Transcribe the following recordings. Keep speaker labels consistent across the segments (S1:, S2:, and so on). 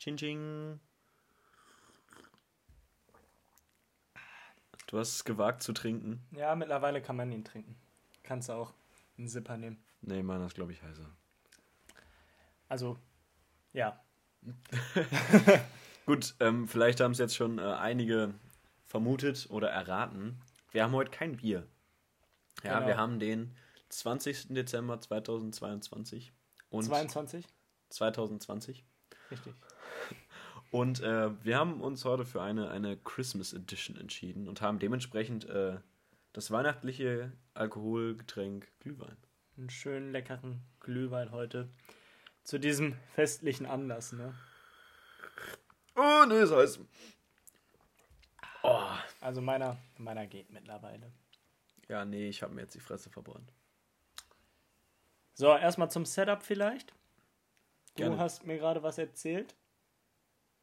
S1: Ching ching. Du hast es gewagt zu trinken.
S2: Ja, mittlerweile kann man ihn trinken. Kannst du auch einen Zipper nehmen.
S1: Nee, meiner ist, glaube ich, heißer.
S2: Also, ja.
S1: Gut, ähm, vielleicht haben es jetzt schon äh, einige vermutet oder erraten. Wir haben heute kein Bier. Ja,
S2: Genau.
S1: wir haben den 20. Dezember 2022 und
S2: 22?
S1: 2020.
S2: Richtig.
S1: Und äh, wir haben uns heute für eine, eine Christmas Edition entschieden und haben dementsprechend äh, das weihnachtliche Alkoholgetränk Glühwein.
S2: Einen schönen, leckeren Glühwein heute. Zu diesem festlichen Anlass, ne?
S1: Oh, nee, das heißt. Oh.
S2: Also meiner, meiner geht mittlerweile.
S1: Ja, nee, ich habe mir jetzt die Fresse verbrannt.
S2: So, erstmal zum Setup vielleicht. Du
S1: Gerne.
S2: hast mir gerade was erzählt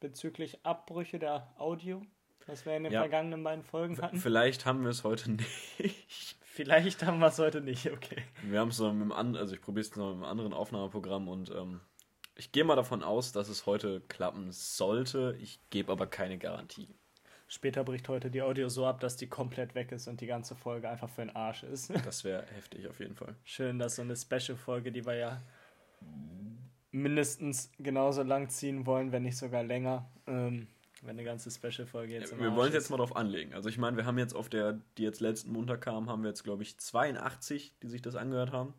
S2: bezüglich Abbrüche der Audio, was wir in den
S1: Ja.
S2: vergangenen beiden Folgen hatten.
S1: Vielleicht haben wir es heute nicht.
S2: Vielleicht haben wir es heute nicht, okay.
S1: Wir haben es noch mit einem anderen, also ich probiere es noch mit einem anderen Aufnahmeprogramm und ähm, ich gehe mal davon aus, dass es heute klappen sollte. Ich gebe aber keine Garantie.
S2: Später bricht heute die Audio so ab, dass die komplett weg ist und die ganze Folge einfach für den Arsch ist.
S1: Das wäre heftig auf jeden Fall.
S2: Schön, dass so eine Special-Folge, die wir ja mindestens genauso lang ziehen wollen, wenn nicht sogar länger, ähm, wenn eine ganze Special-Folge jetzt im
S1: wir wollen es jetzt mal drauf anlegen. Also ich meine, wir haben jetzt auf der, die jetzt letzten Montag kam, haben wir jetzt glaube ich 82, die sich das angehört haben.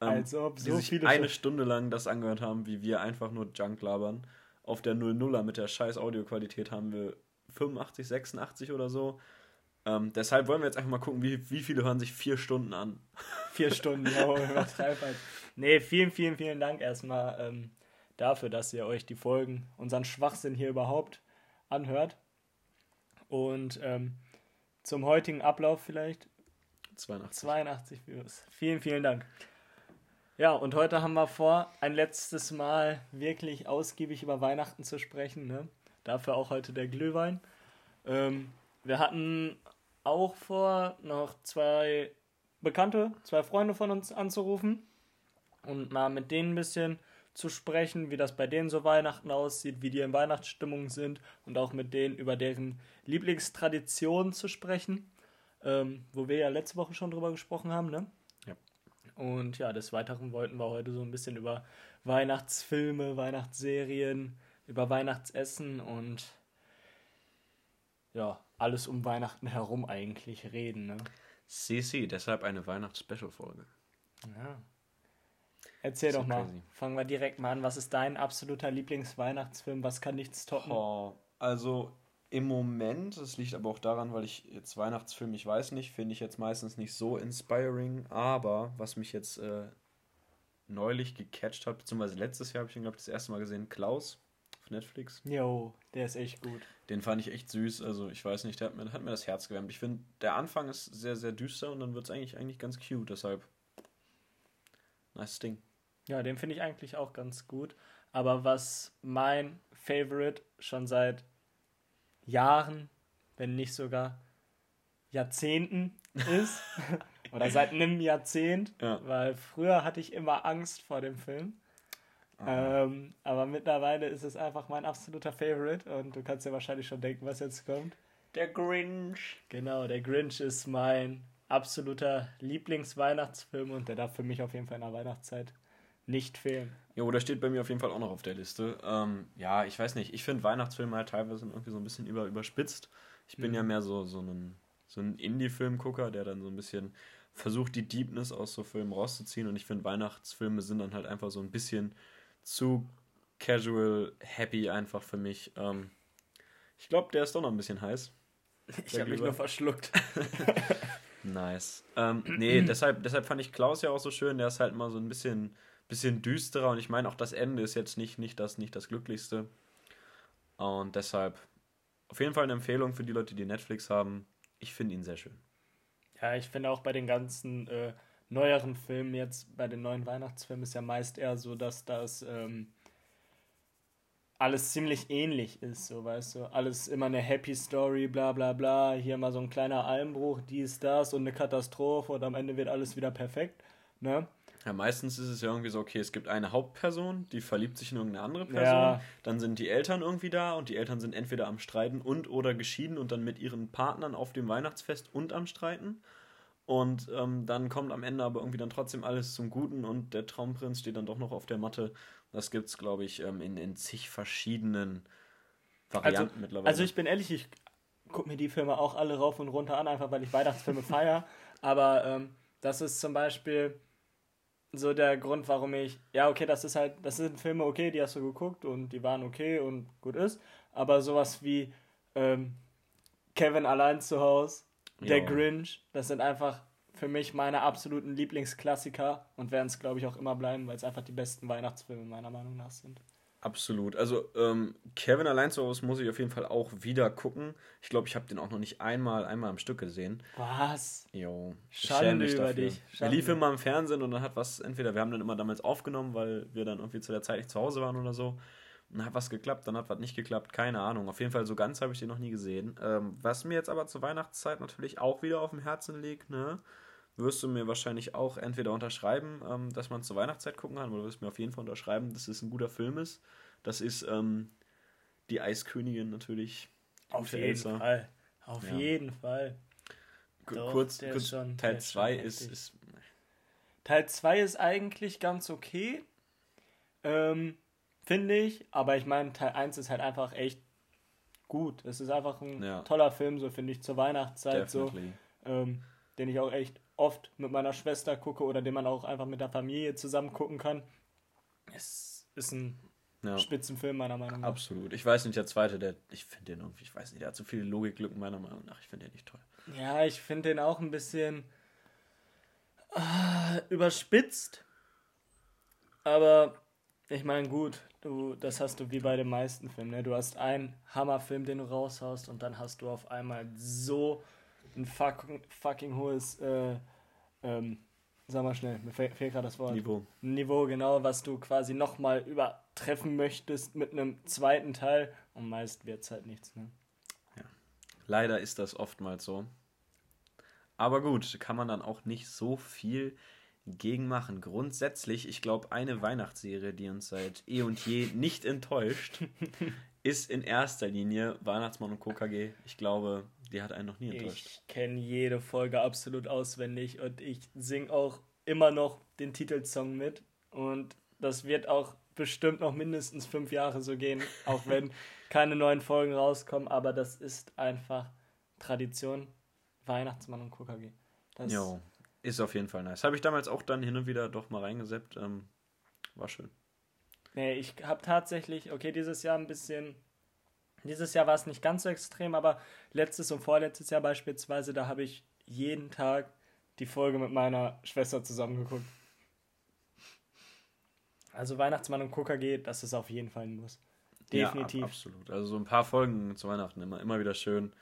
S1: Ähm,
S2: Als ob
S1: die
S2: so
S1: sich
S2: viele
S1: eine Stunde lang das angehört haben, wie wir einfach nur Junk labern. Auf der 00er mit der scheiß Audioqualität haben wir 85, 86 oder so. Ähm, deshalb wollen wir jetzt einfach mal gucken, wie, wie viele hören sich vier Stunden an.
S2: Vier Stunden, ja, übertreib halt. Nee, vielen, vielen, vielen Dank erstmal ähm, dafür, dass ihr euch die Folgen, unseren Schwachsinn hier überhaupt anhört. Und ähm, zum heutigen Ablauf vielleicht
S1: 82.
S2: 82 Views. Vielen, vielen Dank. Ja, und heute haben wir vor, ein letztes Mal wirklich ausgiebig über Weihnachten zu sprechen. Ne? Dafür auch heute der Glühwein. Ähm, wir hatten auch vor, noch zwei Bekannte, zwei Freunde von uns anzurufen und mal mit denen ein bisschen zu sprechen, wie das bei denen so Weihnachten aussieht, wie die in Weihnachtsstimmung sind und auch mit denen über deren Lieblingstraditionen zu sprechen, ähm, wo wir ja letzte Woche schon drüber gesprochen haben, ne?
S1: Ja.
S2: Und ja, des Weiteren wollten wir heute so ein bisschen über Weihnachtsfilme, Weihnachtsserien, über Weihnachtsessen und ja, alles um Weihnachten herum eigentlich reden, ne?
S1: CC, deshalb eine Weihnachts-Special-Folge.
S2: Ja. Erzähl
S1: So
S2: doch mal.
S1: crazy.
S2: Fangen wir direkt mal an. Was ist dein absoluter Lieblingsweihnachtsfilm? Was kann nichts toppen?
S1: Oh, also im Moment, das liegt aber auch daran, weil ich jetzt Weihnachtsfilme, ich weiß nicht, finde ich jetzt meistens nicht so inspiring, aber was mich jetzt äh, neulich gecatcht hat, beziehungsweise letztes Jahr habe ich ihn, glaube ich, das erste Mal gesehen, Klaus auf Netflix.
S2: Jo, der ist echt gut.
S1: Den fand ich echt süß, also ich weiß nicht, der hat mir, hat mir das Herz gewärmt. Ich finde, der Anfang ist sehr, sehr düster und dann wird es eigentlich, eigentlich ganz cute, deshalb nice Ding.
S2: Ja, den finde ich eigentlich auch ganz gut. Aber was mein Favorite schon seit Jahren, wenn nicht sogar Jahrzehnten ist, oder seit einem Jahrzehnt,
S1: Ja.
S2: weil früher hatte ich immer Angst vor dem Film. Ähm, aber mittlerweile ist es einfach mein absoluter Favorite und du kannst dir wahrscheinlich schon denken, was jetzt kommt.
S1: Der Grinch.
S2: Genau, der Grinch ist mein absoluter Lieblingsweihnachtsfilm und der darf für mich auf jeden Fall in der Weihnachtszeit nicht fehlen.
S1: Jo, der steht bei mir auf jeden Fall auch noch auf der Liste. Ähm, ja, ich weiß nicht. Ich finde Weihnachtsfilme halt teilweise irgendwie so ein bisschen über, überspitzt. Ich bin
S2: Mhm.
S1: ja mehr so, so ein, so ein Indie-Filmgucker, der dann so ein bisschen versucht, die Deepness aus so Filmen rauszuziehen. Und ich finde, Weihnachtsfilme sind dann halt einfach so ein bisschen zu casual, happy einfach für mich. Ähm, ich glaube, der ist doch noch ein bisschen heiß.
S2: Ich habe mich nur verschluckt.
S1: Nice. Ähm, nee, deshalb, deshalb fand ich Klaus ja auch so schön. Der ist halt mal so ein bisschen, bisschen düsterer und ich meine auch das Ende ist jetzt nicht, nicht, das, nicht das Glücklichste. Und deshalb auf jeden Fall eine Empfehlung für die Leute, die Netflix haben. Ich finde ihn sehr schön.
S2: Ja, ich finde auch bei den ganzen äh, neueren Filmen jetzt, bei den neuen Weihnachtsfilmen ist ja meist eher so, dass das ähm, alles ziemlich ähnlich ist, so weißt du. Alles immer eine Happy Story, bla bla bla. Hier mal so ein kleiner Einbruch, dies, das und eine Katastrophe und am Ende wird alles wieder perfekt. Ne?
S1: Ja, meistens ist es ja irgendwie so, okay, es gibt eine Hauptperson, die verliebt sich in irgendeine andere Person,
S2: Ja.
S1: dann sind die Eltern irgendwie da und die Eltern sind entweder am Streiten und oder geschieden und dann mit ihren Partnern auf dem Weihnachtsfest und am Streiten. Und ähm, dann kommt am Ende aber irgendwie dann trotzdem alles zum Guten und der Traumprinz steht dann doch noch auf der Matte. Das gibt's, glaube ich, ähm, in, in zig verschiedenen Varianten
S2: Also,
S1: mittlerweile.
S2: also ich bin ehrlich, ich gucke mir die Filme auch alle rauf und runter an, einfach weil ich Weihnachtsfilme feiere. Aber ähm, das ist zum Beispiel so der Grund, warum ich, ja, okay, das ist halt, das sind Filme, okay, die hast du geguckt und die waren okay und gut ist. Aber sowas wie ähm, Kevin allein zu Hause, Der
S1: Ja.
S2: Grinch, das sind einfach für mich meine absoluten Lieblingsklassiker und werden es, glaube ich, auch immer bleiben, weil es einfach die besten Weihnachtsfilme meiner Meinung nach sind.
S1: Absolut. Also ähm, Kevin allein zu Hause muss ich auf jeden Fall auch wieder gucken. Ich glaube, ich habe den auch noch nicht einmal, einmal am Stück gesehen.
S2: Was?
S1: Jo.
S2: Schande über
S1: dafür.
S2: dich.
S1: Er
S2: Schande.
S1: lief immer im Fernsehen und dann hat was, entweder wir haben dann immer damals aufgenommen, weil wir dann irgendwie zu der Zeit nicht zu Hause waren oder so. Und dann hat was geklappt, dann hat was nicht geklappt, keine Ahnung. Auf jeden Fall so ganz habe ich den noch nie gesehen. Ähm, was mir jetzt aber zur Weihnachtszeit natürlich auch wieder auf dem Herzen liegt, ne? Wirst du mir wahrscheinlich auch entweder unterschreiben, ähm, dass man zur Weihnachtszeit gucken kann, oder wirst du mir auf jeden Fall unterschreiben, dass es ein guter Film ist. Das ist ähm, die Eiskönigin natürlich.
S2: Auf jeden
S1: Elsa.
S2: Fall. Auf
S1: Ja.
S2: jeden Fall.
S1: Ku-
S2: Doch,
S1: kurz, kurz
S2: schon-
S1: Teil
S2: ist schon
S1: 2 ist, ist
S2: Teil 2 ist eigentlich ganz okay, ähm, finde ich. Aber ich meine, Teil 1 ist halt einfach echt gut. Es ist einfach ein
S1: Ja.
S2: toller Film, so finde ich, zur Weihnachtszeit, so,
S1: definitely.
S2: ähm, den ich auch echt oft mit meiner Schwester gucke oder den man auch einfach mit der Familie zusammen gucken kann. Es ist ein
S1: Ja.
S2: Spitzenfilm meiner Meinung nach.
S1: Absolut. Ich weiß nicht, der zweite, der, ich finde den irgendwie, ich weiß nicht, der hat so viele Logiklücken meiner Meinung nach. Ich finde den nicht toll.
S2: Ja, ich finde den auch ein bisschen ah, überspitzt. Aber ich meine, gut, du, das hast du wie bei den meisten Filmen. Ne? Du hast einen Hammerfilm, den du raushaust, und dann hast du auf einmal so ein fucking, fucking hohes, äh, ähm, sag mal schnell, mir fehlt, gerade das Wort.
S1: Niveau.
S2: Niveau, genau, was du quasi nochmal übertreffen möchtest mit einem zweiten Teil. Und meist wird es halt nichts. Ne?
S1: Leider ist das oftmals so. Aber gut, kann man dann auch nicht so viel gegen machen. Grundsätzlich, ich glaube, eine Weihnachtsserie, die uns seit eh und je nicht enttäuscht, ist in erster Linie Weihnachtsmann und KKG. Ich glaube, die hat einen noch nie enttäuscht.
S2: Ich kenne jede Folge absolut auswendig und ich singe auch immer noch den Titelsong mit. Und das wird auch bestimmt noch mindestens fünf Jahre so gehen, auch wenn keine neuen Folgen rauskommen. Aber das ist einfach Tradition. Weihnachtsmann und KKG. Das,
S1: Jo, ist auf jeden Fall nice. Habe ich damals auch dann hin und wieder doch mal reingeseppt. Ähm, war schön.
S2: Nee, ich habe tatsächlich, okay, dieses Jahr ein bisschen. Dieses Jahr war es nicht ganz so extrem, aber letztes und vorletztes Jahr beispielsweise, da habe ich jeden Tag die Folge mit meiner Schwester zusammengeguckt. Also Weihnachtsmann und KKG, das ist auf jeden Fall ein Muss. Definitiv.
S1: Ja, ab, absolut. Also so ein paar Folgen zu Weihnachten immer, immer wieder schön.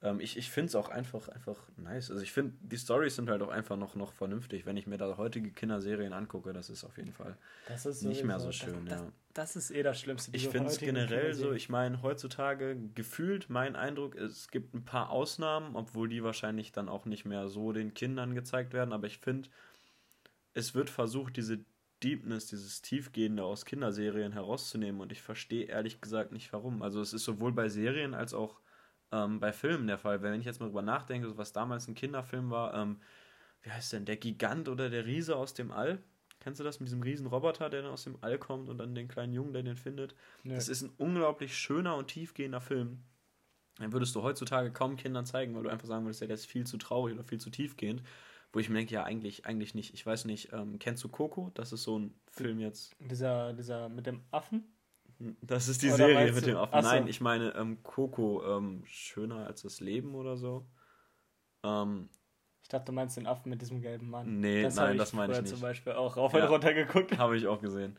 S1: Ähm, ich ich finde es auch einfach, einfach nice. Also ich finde, die Stories sind halt auch einfach noch, noch vernünftig. Wenn ich mir da heutige Kinderserien angucke, das ist auf jeden Fall
S2: das ist
S1: nicht mehr so schön.
S2: Das,
S1: ja.
S2: das, das ist eh das Schlimmste.
S1: Ich finde es generell so, ich meine, heutzutage gefühlt mein Eindruck, es gibt ein paar Ausnahmen, obwohl die wahrscheinlich dann auch nicht mehr so den Kindern gezeigt werden, aber ich finde, es wird versucht, diese Deepness, dieses Tiefgehende aus Kinderserien herauszunehmen und ich verstehe ehrlich gesagt nicht warum. Also es ist sowohl bei Serien als auch ähm, bei Filmen der Fall. Wenn ich jetzt mal drüber nachdenke, so was damals ein Kinderfilm war, ähm, wie heißt denn, der Gigant oder der Riese aus dem All? Kennst du das mit diesem riesen Roboter, der dann aus dem All kommt und dann den kleinen Jungen, der den findet?
S2: Nö.
S1: Das ist ein unglaublich schöner und tiefgehender Film. Den würdest du heutzutage kaum Kindern zeigen, weil du einfach sagen würdest, ja, der ist viel zu traurig oder viel zu tiefgehend. Wo ich mir denke, ja, eigentlich, eigentlich nicht. Ich weiß nicht, ähm, kennst du Coco? Das ist so ein Film jetzt.
S2: Dieser, dieser mit dem Affen?
S1: Das ist die
S2: Oder
S1: Serie mit dem Affen.
S2: So.
S1: Nein, ich meine ähm, Coco, ähm, schöner als das Leben oder so. Ähm,
S2: Ich dachte, du meinst den Affen mit diesem gelben Mann.
S1: Nee,
S2: das
S1: nein, das meine ich nicht.
S2: zum Beispiel auch rauf
S1: Ja.
S2: und runter geguckt.
S1: Habe ich auch gesehen.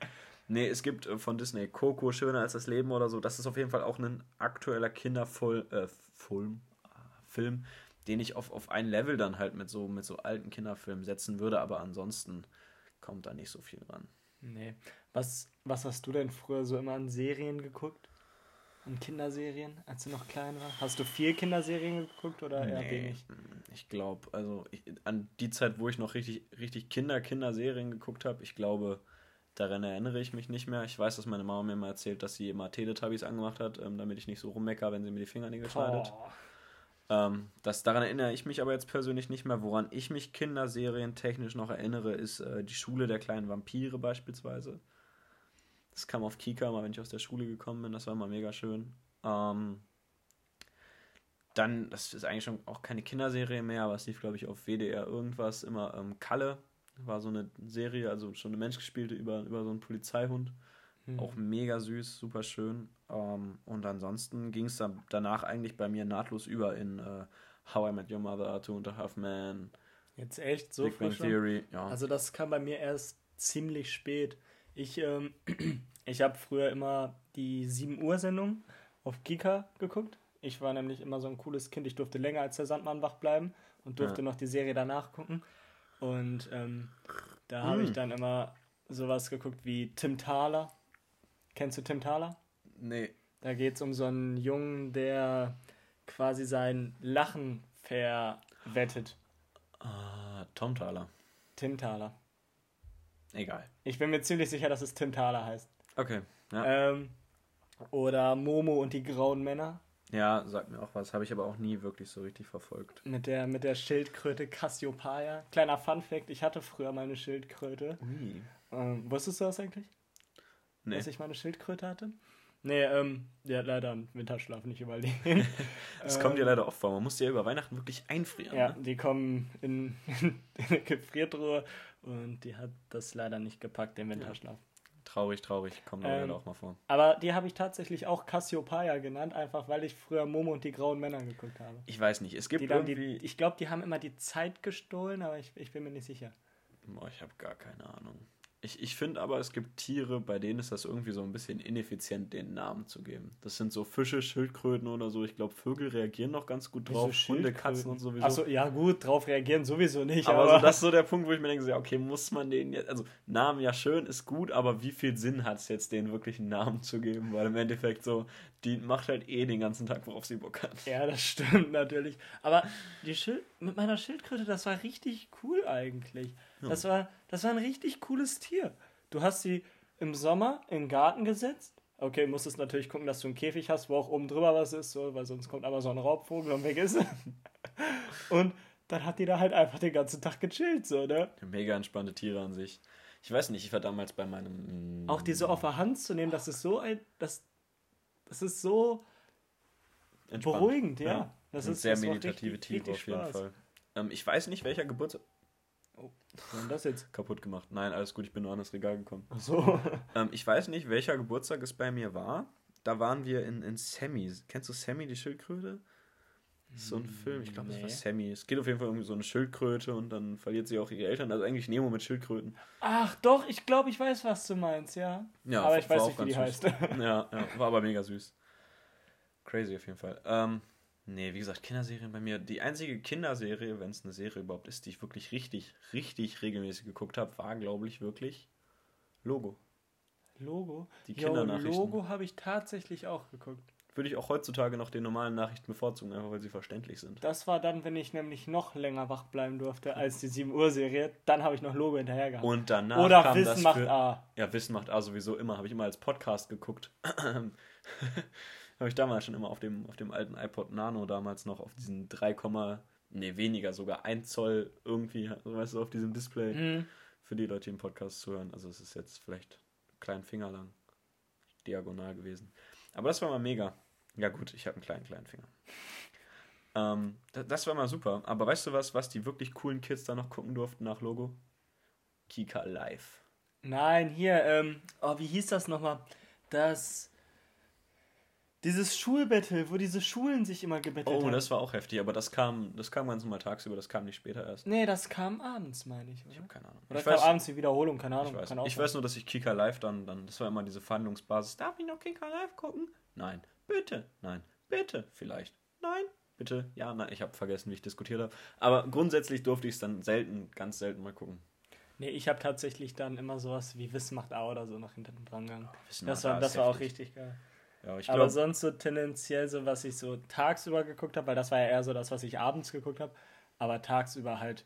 S1: Nee, es gibt äh, von Disney Coco, Schöner als das Leben oder so. Das ist auf jeden Fall auch ein aktueller Kinderfilm, äh, Film, Film, den ich auf, auf ein Level dann halt mit so, mit so alten Kinderfilmen setzen würde, aber ansonsten kommt da nicht so viel ran.
S2: Nee. Was, was hast du denn früher so immer an Serien geguckt? Und Kinderserien, als du noch klein warst? Hast du viel Kinderserien geguckt oder eher
S1: Nee,
S2: wenig?
S1: Ich glaube, also ich, an die Zeit, wo ich noch richtig, richtig Kinder-Kinderserien geguckt habe, ich glaube, daran erinnere ich mich nicht mehr. Ich weiß, dass meine Mama mir mal erzählt, dass sie immer Teletubbies angemacht hat, ähm, damit ich nicht so rummecker, wenn sie mir die Fingernägel schneidet.
S2: Boah.
S1: Ähm, das, daran erinnere ich mich aber jetzt persönlich nicht mehr. Woran ich mich Kinderserien technisch noch erinnere, ist äh, die Schule der kleinen Vampire beispielsweise. Das kam auf Kika, mal wenn ich aus der Schule gekommen bin. Das war immer mega schön. Ähm, dann, das ist eigentlich schon auch keine Kinderserie mehr, aber es lief, glaube ich, auf WDR irgendwas. Immer ähm, Kalle war so eine Serie, also schon eine menschgespielte über, über so einen Polizeihund.
S2: Hm.
S1: Auch mega süß, super schön. Ähm, und ansonsten ging es dann danach eigentlich bei mir nahtlos über in äh, How I Met Your Mother, Two and a Half Men,
S2: Jetzt echt so
S1: Big Bang
S2: schon?
S1: Theory. Ja.
S2: Also das kam bei mir erst ziemlich spät. Ich, ähm, ich habe früher immer die 7 Uhr Sendung auf Kika geguckt. Ich war nämlich immer so ein cooles Kind. Ich durfte länger als der Sandmann wach bleiben und durfte
S1: Ja.
S2: noch die Serie danach gucken. Und ähm, da habe ich
S1: Mm.
S2: dann immer sowas geguckt wie Tim Thaler. Kennst du Tim Thaler?
S1: nee.
S2: Da geht es um so einen Jungen, der quasi sein Lachen verwettet.
S1: Ah, Tom Thaler.
S2: Tim Thaler.
S1: Egal.
S2: Ich bin mir ziemlich sicher, dass es Tim Thaler heißt.
S1: Okay. Ja,
S2: Ähm, oder Momo und die grauen Männer
S1: ja sagt mir auch was. Habe ich aber auch nie wirklich so richtig verfolgt.
S2: mit der, mit der Schildkröte Cassiopeia. Kleiner Funfact, ich hatte früher mal eine Schildkröte.
S1: Ui.
S2: Ähm, wusstest du das eigentlich?
S1: Nee.
S2: Dass ich mal eine Schildkröte hatte? Nee, ähm, hat leider einen Winterschlaf nicht überleben.
S1: Das kommt ja leider oft vor. Man muss die ja über Weihnachten wirklich einfrieren.
S2: Ja,
S1: Ne?
S2: die kommen in, in eine Gefriertruhe und die hat das leider nicht gepackt, den Winterschlaf.
S1: Traurig, traurig. Kommt
S2: Ähm,
S1: leider auch mal vor.
S2: Aber die habe ich tatsächlich auch Cassiopeia genannt, einfach weil ich früher Momo und die grauen Männer geguckt habe.
S1: Ich weiß nicht. Es gibt
S2: Die dann die,
S1: irgendwie.
S2: ich glaube, die haben immer die Zeit gestohlen, aber ich, ich bin mir nicht sicher.
S1: Boah, ich habe gar keine Ahnung. Ich, ich finde aber, es gibt Tiere, bei denen ist das irgendwie so ein bisschen ineffizient, den Namen zu geben. Das sind so Fische, Schildkröten oder so. Ich glaube, Vögel reagieren noch ganz gut drauf. Hunde, Katzen und sowieso.
S2: Achso, ja gut, drauf reagieren sowieso nicht.
S1: aber,
S2: Aber,
S1: so, das ist so der Punkt, wo ich mir denke, so, okay, muss man den jetzt, also Namen ja schön, ist gut, aber wie viel Sinn hat es jetzt, denen wirklich einen Namen zu geben? Weil im Endeffekt so, die macht halt eh den ganzen Tag, worauf sie Bock hat.
S2: ja, das stimmt natürlich. Aber die Schild, mit meiner Schildkröte, das war richtig cool eigentlich. Das, war, das war ein richtig cooles Tier. Du hast sie im Sommer in den Garten gesetzt. Okay, musstest natürlich gucken, dass du einen Käfig hast, wo auch oben drüber was ist, so, weil sonst kommt aber so ein Raubvogel und weg ist. und dann hat die da halt einfach den ganzen Tag gechillt, so, ne?
S1: Mega entspannte Tiere an sich. Ich weiß nicht, ich war damals bei meinem. mm,
S2: Auch die so auf der Hand zu nehmen, das ist so ein. Das, das ist so
S1: entspannt.
S2: beruhigend, ja. Das
S1: sind
S2: ist
S1: sehr
S2: das
S1: meditative Tiere auf jeden
S2: Spaß.
S1: Fall. Ähm, ich weiß nicht, welcher Geburtstag.
S2: Oh, was war denn das jetzt?
S1: Kaputt gemacht. Nein, alles gut, ich bin nur an das Regal gekommen.
S2: Ach so.
S1: Ähm, ich weiß nicht, welcher Geburtstag es bei mir war. Da waren wir in, in Sammy. Kennst du Sammy, die Schildkröte? So ein Film, ich glaube, das war
S2: Nee.
S1: Sammy. Es geht auf jeden Fall um so eine Schildkröte und dann verliert sie auch ihre Eltern. Also eigentlich Nemo mit Schildkröten.
S2: Ach doch, ich glaube, ich weiß, was du meinst, ja.
S1: Ja,
S2: Aber ich weiß nicht, wie die
S1: ganz
S2: heißt.
S1: süß. Ja, ja, war aber mega süß. Crazy auf jeden Fall. Ähm, nee, wie gesagt, Kinderserien bei mir. Die einzige Kinderserie, wenn es eine Serie überhaupt ist, die ich wirklich richtig, richtig regelmäßig geguckt habe, war, glaube ich, wirklich Logo.
S2: Logo?
S1: Die
S2: Jo,
S1: Kindernachrichten.
S2: Logo habe ich tatsächlich auch geguckt.
S1: Würde ich auch heutzutage noch den normalen Nachrichten bevorzugen, einfach weil sie verständlich sind.
S2: Das war dann, wenn ich nämlich noch länger wach bleiben durfte als die 7 Uhr Serie. Dann habe ich noch Logo hinterher gehabt.
S1: Und danach
S2: Oder
S1: kam
S2: Wissen
S1: das
S2: macht
S1: für,
S2: A.
S1: Ja, Wissen macht A sowieso immer. Habe ich immer als Podcast geguckt. Habe ich damals schon immer auf dem, auf dem alten iPod Nano damals noch auf diesen 3, nee, weniger, sogar 1 Zoll irgendwie, weißt du, auf diesem Display
S2: Hm.
S1: für die Leute, die im Podcast zuhören. Also es ist jetzt vielleicht einen kleinen Finger lang diagonal gewesen. Aber das war mal mega. Ja gut, ich habe einen kleinen, kleinen Finger. Ähm, das, das war mal super. Aber weißt du was, was die wirklich coolen Kids da noch gucken durften nach Logo? Kika Live.
S2: Nein, hier, ähm, oh, wie hieß das nochmal? Das. Dieses Schulbattle, wo diese Schulen sich immer gebettelt
S1: Oh,
S2: haben.
S1: das war auch heftig, aber das kam, das kam ganz normal tagsüber, das kam nicht später erst.
S2: Nee, das kam abends, meine ich.
S1: Ich
S2: Oder,
S1: habe keine Ahnung.
S2: oder
S1: ich weiß,
S2: abends die Wiederholung, keine
S1: ich,
S2: Ahnung.
S1: weiß,
S2: kann auch
S1: ich weiß nur, dass ich Kika Live dann, dann, das war immer diese Verhandlungsbasis. Darf ich noch Kika Live gucken? Nein. Bitte. Nein. Bitte. Vielleicht. Nein. Bitte. Ja, nein. Ich habe vergessen, wie ich diskutiert habe. Aber grundsätzlich durfte ich es dann selten, ganz selten mal gucken.
S2: Nee, ich habe tatsächlich dann immer sowas wie Wissen macht A oder so nach hinten dran gegangen.
S1: Wissen
S2: Das war, das war auch richtig geil.
S1: Ja, ich
S2: Aber sonst so tendenziell so, was ich so tagsüber geguckt habe, weil das war ja eher so das, was ich abends geguckt habe. Aber tagsüber halt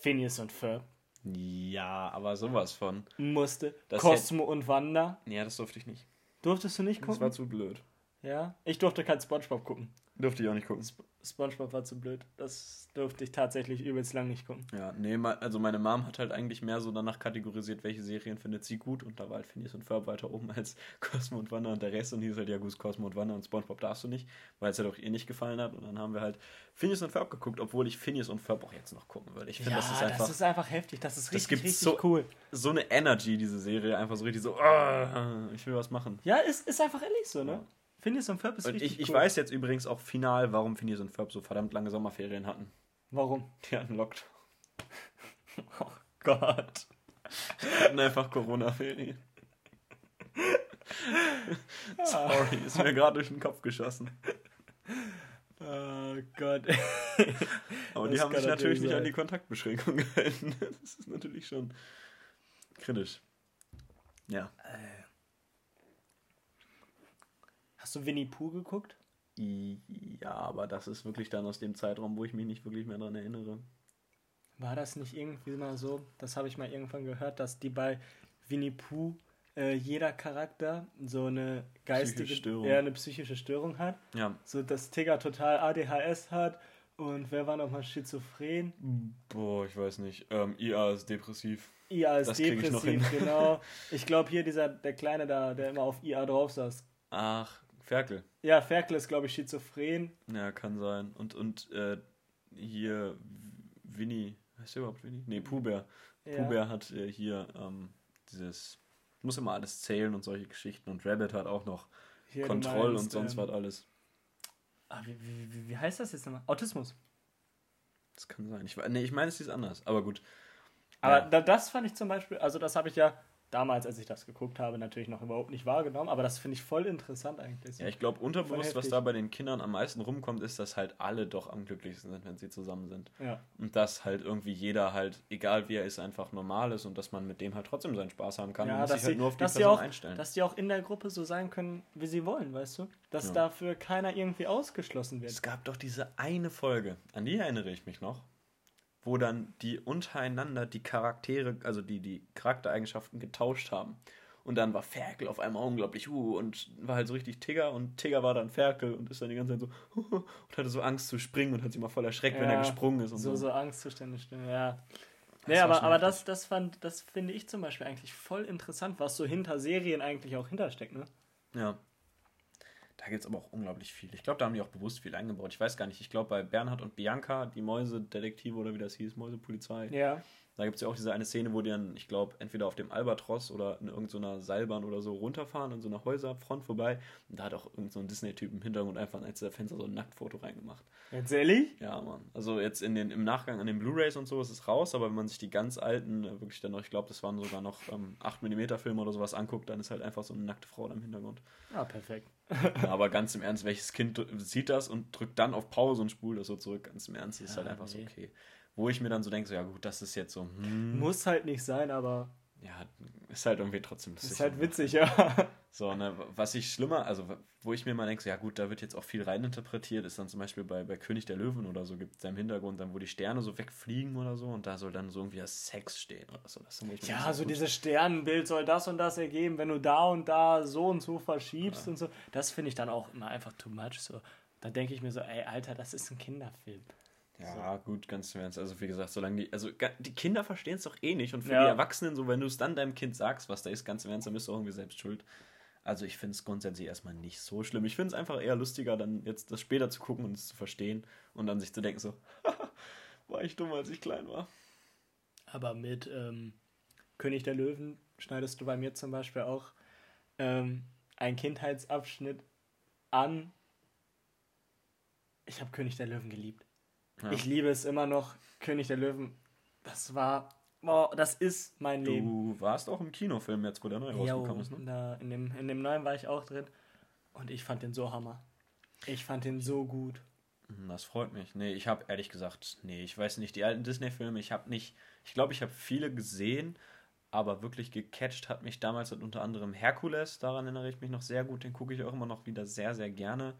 S2: Phineas und Ferb.
S1: Ja, aber sowas von.
S2: Musste.
S1: Das
S2: Cosmo und Wanda.
S1: Ja, das durfte ich nicht.
S2: Durftest du nicht
S1: Das
S2: gucken?
S1: war zu blöd.
S2: Ja. Ich durfte kein Spongebob gucken.
S1: Durfte ich auch nicht gucken.
S2: Spongebob war zu blöd. Das durfte ich tatsächlich übelst lang nicht gucken.
S1: Ja, nee, also meine Mom hat halt eigentlich mehr so danach kategorisiert, welche Serien findet sie gut und da war halt Phineas und Ferb weiter oben als Cosmo und Wanda und der Rest und hieß halt, ja gut, Cosmo und Wanda und Spongebob darfst du nicht, weil es halt auch ihr nicht gefallen hat und dann haben wir halt Phineas und Ferb geguckt, obwohl ich Phineas und Ferb auch jetzt noch gucken würde. Ich finde,
S2: ja,
S1: das ist einfach
S2: das ist einfach heftig. Das ist
S1: Das
S2: richtig,
S1: gibt
S2: richtig
S1: so-
S2: cool.
S1: so eine Energy, diese Serie, einfach so richtig so, ah, ich will was machen.
S2: Ja, ist, ist einfach ehrlich so, ne?
S1: Ja.
S2: Phineas und Ferb ist
S1: Und
S2: richtig
S1: ich, ich
S2: cool.
S1: weiß jetzt übrigens auch final, warum Phineas und Ferb so verdammt lange Sommerferien hatten.
S2: Warum?
S1: Die hatten Lockdown.
S2: Oh Gott.
S1: Die hatten einfach Corona-Ferien. Sorry, ist mir gerade durch den Kopf geschossen.
S2: Oh Gott.
S1: Aber
S2: Das
S1: die haben
S2: kann
S1: sich natürlich
S2: natürlich
S1: nicht
S2: sein.
S1: an die Kontaktbeschränkungen gehalten. Das ist natürlich schon kritisch. Ja.
S2: Hast du Winnie Pooh geguckt?
S1: Ja, aber das ist wirklich dann aus dem Zeitraum, wo ich mich nicht wirklich mehr daran erinnere.
S2: War das nicht irgendwie mal so? Das habe ich mal irgendwann gehört, dass die bei Winnie Pooh äh, jeder Charakter so eine geistige
S1: Psychische Störung.
S2: Ja, eine psychische Störung hat.
S1: Ja.
S2: So dass Tigger total ADHS hat und wer war nochmal schizophren?
S1: Boah, ich weiß nicht. Ähm, IA ist depressiv.
S2: IA ist
S1: Das ich
S2: depressiv,
S1: hin.
S2: genau. Ich glaube hier dieser, der Kleine da, der immer auf IA drauf saß.
S1: Ach, Ferkel.
S2: Ja, Ferkel ist glaube ich schizophren.
S1: Ja, kann sein. Und, und äh, hier Winnie, heißt der überhaupt Winnie? Nee, Puber.
S2: Ja.
S1: Puber hat äh, hier ähm, dieses, muss immer alles zählen und solche Geschichten. Und Rabbit hat auch noch
S2: Hier,
S1: Kontroll
S2: meinst,
S1: und sonst
S2: ähm,
S1: was alles.
S2: Ah, wie, wie, wie, heißt das jetzt nochmal? Autismus.
S1: Das kann sein. Ich, nee, ich meine, es ist anders. Aber gut.
S2: Aber
S1: Ja.
S2: da, das fand ich zum Beispiel, also das habe ich ja damals, als ich das geguckt habe, natürlich noch überhaupt nicht wahrgenommen, aber das finde ich voll interessant eigentlich.
S1: Ja, ich glaube, unterbewusst, was da bei den Kindern am meisten rumkommt, ist, dass halt alle doch am glücklichsten sind, wenn sie zusammen sind.
S2: ja.
S1: Und dass halt irgendwie jeder halt, egal wie er ist, einfach normal ist und dass man mit dem halt trotzdem seinen Spaß haben kann.
S2: Ja,
S1: und sich halt
S2: sie-
S1: nur auf die Person
S2: auch-
S1: einstellen.
S2: Dass die auch in der Gruppe so sein können, wie sie wollen, weißt du? Dass
S1: Ja.
S2: dafür keiner irgendwie ausgeschlossen wird.
S1: Es gab doch diese eine Folge, an die erinnere ich mich noch, wo dann die untereinander die Charaktere, also die, die Charaktereigenschaften getauscht haben. Und dann war Ferkel auf einmal unglaublich, uh, und war halt so richtig Tigger und Tigger war dann Ferkel und ist dann die ganze Zeit so, und hatte so Angst zu springen und hat sich mal voll erschreckt, wenn er
S2: Ja,
S1: gesprungen ist und
S2: so,
S1: so.
S2: so Angstzustände ja.
S1: Das
S2: aber, aber das, das, fand, das finde ich zum Beispiel eigentlich voll interessant, was so hinter Serien eigentlich auch hintersteckt, ne?
S1: Ja. Da gibt es aber auch unglaublich viel. Ich glaube, da haben die auch bewusst viel eingebaut. Ich weiß gar nicht. Ich glaube, bei Bernhard und Bianca, die Mäusedetektive oder wie das hieß, Mäusepolizei,
S2: Ja.
S1: Da gibt es ja auch diese eine Szene, wo die dann, ich glaube, entweder auf dem Albatros oder in irgendeiner Seilbahn oder so runterfahren, an so einer Häuserfront vorbei. Und da hat auch irgendein so ein Disney-Typ im Hintergrund einfach eins der Fenster so ein Nacktfoto reingemacht.
S2: Jetzt ehrlich?
S1: Ja, Mann. Also jetzt in den, im Nachgang an den Blu-Rays und so ist es raus, aber wenn man sich die ganz alten, äh, wirklich dann noch, ich glaube, das waren sogar noch ähm, 8mm Filme oder sowas anguckt, dann ist halt einfach so eine nackte Frau da im Hintergrund.
S2: Ah, perfekt.
S1: Ja, aber ganz im Ernst, welches Kind sieht das und drückt dann auf Pause und spult das so zurück? Ganz im Ernst, das ist
S2: Ja,
S1: halt einfach so
S2: nee.
S1: okay. Wo ich mir dann so denke, so, ja gut, das ist jetzt so, hm,
S2: Muss halt nicht sein, aber
S1: ja, ist halt irgendwie trotzdem lustig.
S2: ist halt witzig, ja.
S1: So, ne, was ich schlimmer, also wo ich mir mal denke, so, ja gut, da wird jetzt auch viel reininterpretiert, ist dann zum Beispiel bei, bei König der Löwen oder so, gibt es da im Hintergrund dann, wo die Sterne so wegfliegen oder so und da soll dann so irgendwie das Sex stehen oder so.
S2: Ja, so
S1: gut.
S2: dieses Sternenbild soll das und das ergeben, wenn du da und da so und so verschiebst und so. Das finde ich dann auch immer einfach too much. So. Da denke ich mir so, ey, Alter, das ist ein Kinderfilm.
S1: Ja, gut, ganz im Ernst. Also, wie gesagt, solange die. Also, die Kinder verstehen es doch eh nicht. Und für
S2: Ja.
S1: die Erwachsenen, so, wenn du es dann deinem Kind sagst, was da ist, ganz im Ernst, dann bist du irgendwie selbst schuld. Also, ich finde es grundsätzlich erstmal nicht so schlimm. Ich finde es einfach eher lustiger, dann jetzt das später zu gucken und es zu verstehen und dann sich zu denken, so, war ich dumm, als ich klein war.
S2: Aber mit ähm, König der Löwen schneidest du bei mir zum Beispiel auch ähm, einen Kindheitsabschnitt an. Ich habe König der Löwen geliebt.
S1: Ja.
S2: Ich liebe es immer noch. König der Löwen, das war, boah, das ist mein Leben.
S1: Du warst auch im Kinofilm jetzt, wo der neu rausgekommen ist, ne?
S2: da, in, dem, in dem neuen war ich auch drin. Und ich fand den so hammer. Ich fand den so gut.
S1: Hm, Das freut mich. Nee, ich habe ehrlich gesagt, nee, ich weiß nicht, die alten Disney-Filme, ich habe nicht, ich glaube, ich habe viele gesehen, aber wirklich gecatcht hat mich damals halt unter anderem Herkules, daran erinnere ich mich noch sehr gut, den gucke ich auch immer noch wieder sehr, sehr gerne.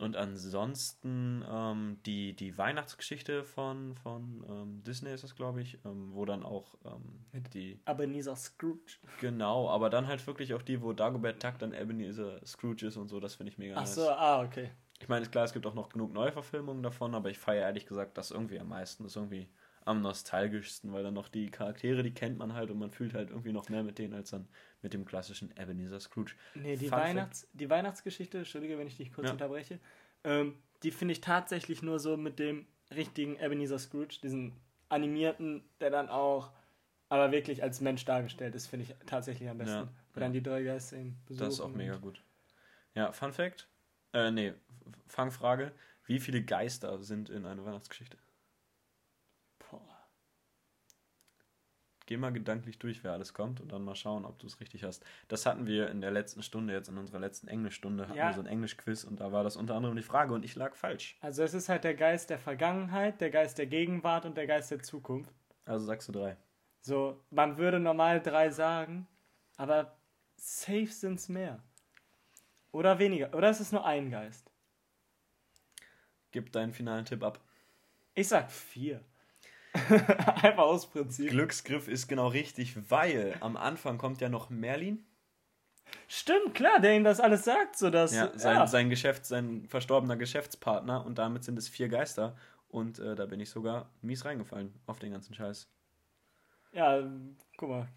S1: Und ansonsten ähm, die, die Weihnachtsgeschichte von, von ähm, Disney ist das, glaube ich, ähm, wo dann auch ähm, die.
S2: Ebenezer Scrooge.
S1: Genau, aber dann halt wirklich auch die, wo Dagobert Duck dann Ebenezer Scrooge ist und so, das finde ich mega
S2: Ach
S1: nice.
S2: so, ah, okay.
S1: Ich meine, ist klar, es gibt auch noch genug Neuverfilmungen davon, aber ich feiere ehrlich gesagt das irgendwie am meisten. Das ist irgendwie am nostalgischsten, weil dann noch die Charaktere, die kennt man halt und man fühlt halt irgendwie noch mehr mit denen als dann mit dem klassischen Ebenezer Scrooge.
S2: Nee, die,
S1: Fun Fact-
S2: Weihnachts-, die Weihnachtsgeschichte, Entschuldige, wenn ich dich kurz
S1: Ja.
S2: unterbreche, ähm, die finde ich tatsächlich nur so mit dem richtigen Ebenezer Scrooge, diesen animierten, der dann auch aber wirklich als Mensch dargestellt ist, finde ich tatsächlich am besten.
S1: Ja, ja.
S2: dann die drei Geister ihn besuchen.
S1: Das ist auch mega gut. Ja, Fun Fact. Äh, nee, Fangfrage. Wie viele Geister sind in einer Weihnachtsgeschichte? Geh mal gedanklich durch, wer alles kommt und dann mal schauen, ob du es richtig hast. Das hatten wir in der letzten Stunde, jetzt in unserer letzten Englischstunde, hatten
S2: Ja.
S1: wir so ein Englischquiz und da war das unter anderem die Frage und ich lag falsch.
S2: Also es ist halt der Geist der Vergangenheit, der Geist der Gegenwart und der Geist der Zukunft.
S1: Also sagst du drei.
S2: So, man würde normal drei sagen, aber safe sind es mehr. Oder weniger. Oder es ist nur ein Geist.
S1: Gib deinen finalen Tipp ab.
S2: Ich sag vier. Einfach aus Prinzip.
S1: Glücksgriff ist genau richtig, weil am Anfang kommt ja noch Merlin.
S2: Stimmt, klar, der ihm das alles sagt, so dass.
S1: Ja, sein, sein Geschäft, sein verstorbener Geschäftspartner und damit sind es vier Geister. Und äh, da bin ich sogar mies reingefallen auf den ganzen Scheiß.
S2: ja, guck mal.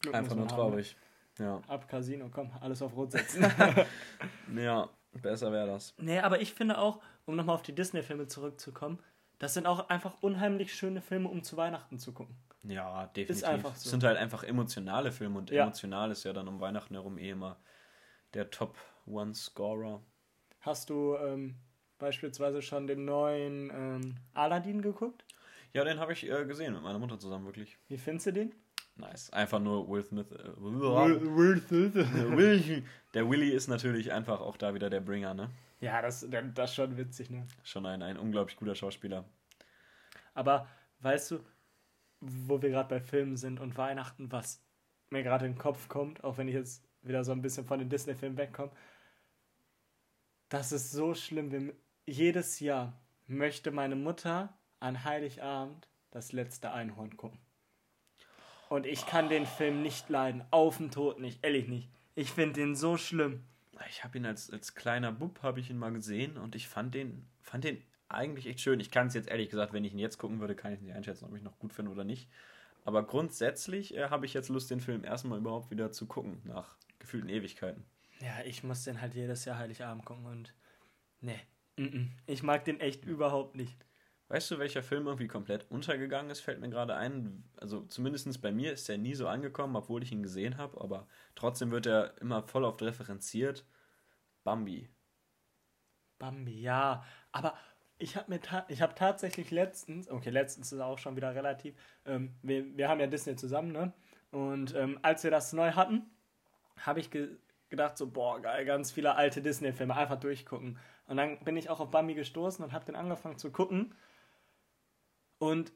S2: Glück
S1: Einfach nur
S2: man haben,
S1: traurig. Ja.
S2: ne? Ab Casino, komm, alles auf Rot setzen.
S1: ja, besser wäre das.
S2: nee, aber ich finde auch, um nochmal auf die Disney-Filme zurückzukommen, das sind auch einfach unheimlich schöne Filme, um zu Weihnachten zu gucken.
S1: Ja, definitiv.
S2: Ist einfach so.
S1: Es sind halt einfach emotionale Filme und
S2: Ja.
S1: emotional ist ja dann um Weihnachten herum eh immer der Top-One-Scorer.
S2: Hast du ähm, beispielsweise schon den neuen ähm, Aladdin geguckt?
S1: Ja, den habe ich äh, gesehen mit meiner Mutter zusammen, wirklich.
S2: Wie findest du den?
S1: Nice. Einfach nur Will Smith. Äh, Will, der Willy ist natürlich einfach auch da wieder der Bringer, ne?
S2: Ja, das, das ist schon witzig, ne?
S1: Schon ein, ein unglaublich guter Schauspieler.
S2: Aber weißt du, wo wir gerade bei Filmen sind und Weihnachten, was mir gerade in den Kopf kommt, auch wenn ich jetzt wieder so ein bisschen von den Disney-Filmen wegkomme, das ist so schlimm. Wir, jedes Jahr möchte meine Mutter an Heiligabend das letzte Einhorn gucken. Und ich kann den Film nicht leiden. Auf den Tod nicht. Ehrlich nicht. Ich finde den so schlimm.
S1: Ich habe ihn als, als kleiner Bub habe ich ihn mal gesehen und ich fand den, fand den eigentlich echt schön. Ich kann es jetzt ehrlich gesagt, wenn ich ihn jetzt gucken würde, kann ich nicht einschätzen, ob ich ihn noch gut finde oder nicht. Aber grundsätzlich äh, habe ich jetzt Lust, den Film erstmal überhaupt wieder zu gucken, nach gefühlten Ewigkeiten.
S2: Ja, ich muss den halt jedes Jahr Heiligabend gucken und. Nee. Ich mag den echt überhaupt nicht.
S1: Weißt du, welcher Film irgendwie komplett untergegangen ist, fällt mir gerade ein. Also zumindest bei mir ist er nie so angekommen, obwohl ich ihn gesehen habe, aber trotzdem wird er immer voll oft referenziert. Bambi.
S2: Bambi, ja. Aber ich habe ta hab tatsächlich letztens, okay, letztens ist auch schon wieder relativ, ähm, wir, wir haben ja Disney zusammen, ne? Und ähm, als wir das neu hatten, habe ich ge gedacht, so, boah, geil, ganz viele alte Disney-Filme, einfach durchgucken. Und dann bin ich auch auf Bambi gestoßen und habe den angefangen zu gucken. Und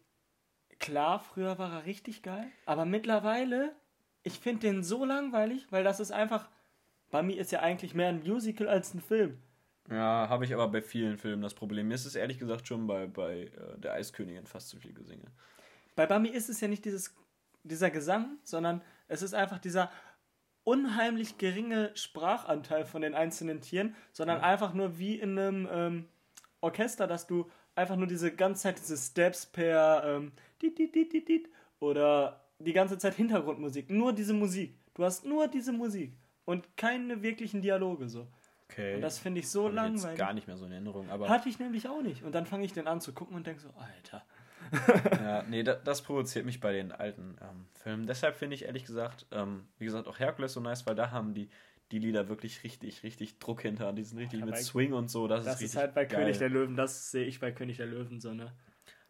S2: klar, früher war er richtig geil, aber mittlerweile, ich finde den so langweilig, weil das ist einfach, Bambi ist ja eigentlich mehr ein Musical als ein Film.
S1: Ja, habe ich aber bei vielen Filmen das Problem. Mir ist es ehrlich gesagt schon bei, bei äh, der Eiskönigin fast zu viel Gesinge.
S2: Bei Bambi ist es ja nicht dieses, dieser Gesang, sondern es ist einfach dieser unheimlich geringe Sprachanteil von den einzelnen Tieren, sondern einfach nur wie in einem ähm, Orchester, dass du einfach nur diese ganze Zeit diese Steps per ähm, dit, dit, dit, dit, dit, oder die ganze Zeit Hintergrundmusik, nur diese Musik. Du hast nur diese Musik und keine wirklichen Dialoge so.
S1: Okay.
S2: Und das finde ich so
S1: Hab ich jetzt
S2: langweilig.
S1: gar nicht mehr so in Erinnerung. Aber
S2: Hatte ich nämlich auch nicht. Und dann fange ich den an zu gucken und denke so, Alter.
S1: ja, nee, da, das provoziert mich bei den alten ähm, Filmen. Deshalb finde ich ehrlich gesagt, ähm, wie gesagt, auch Herkules so nice, weil da haben die, die Lieder wirklich richtig, richtig Druck hinter. Die sind richtig
S2: Ja,
S1: mit Swing und so. Das,
S2: Das
S1: ist
S2: ist halt bei
S1: geil.
S2: König der Löwen, das sehe ich bei König der Löwen so, ne?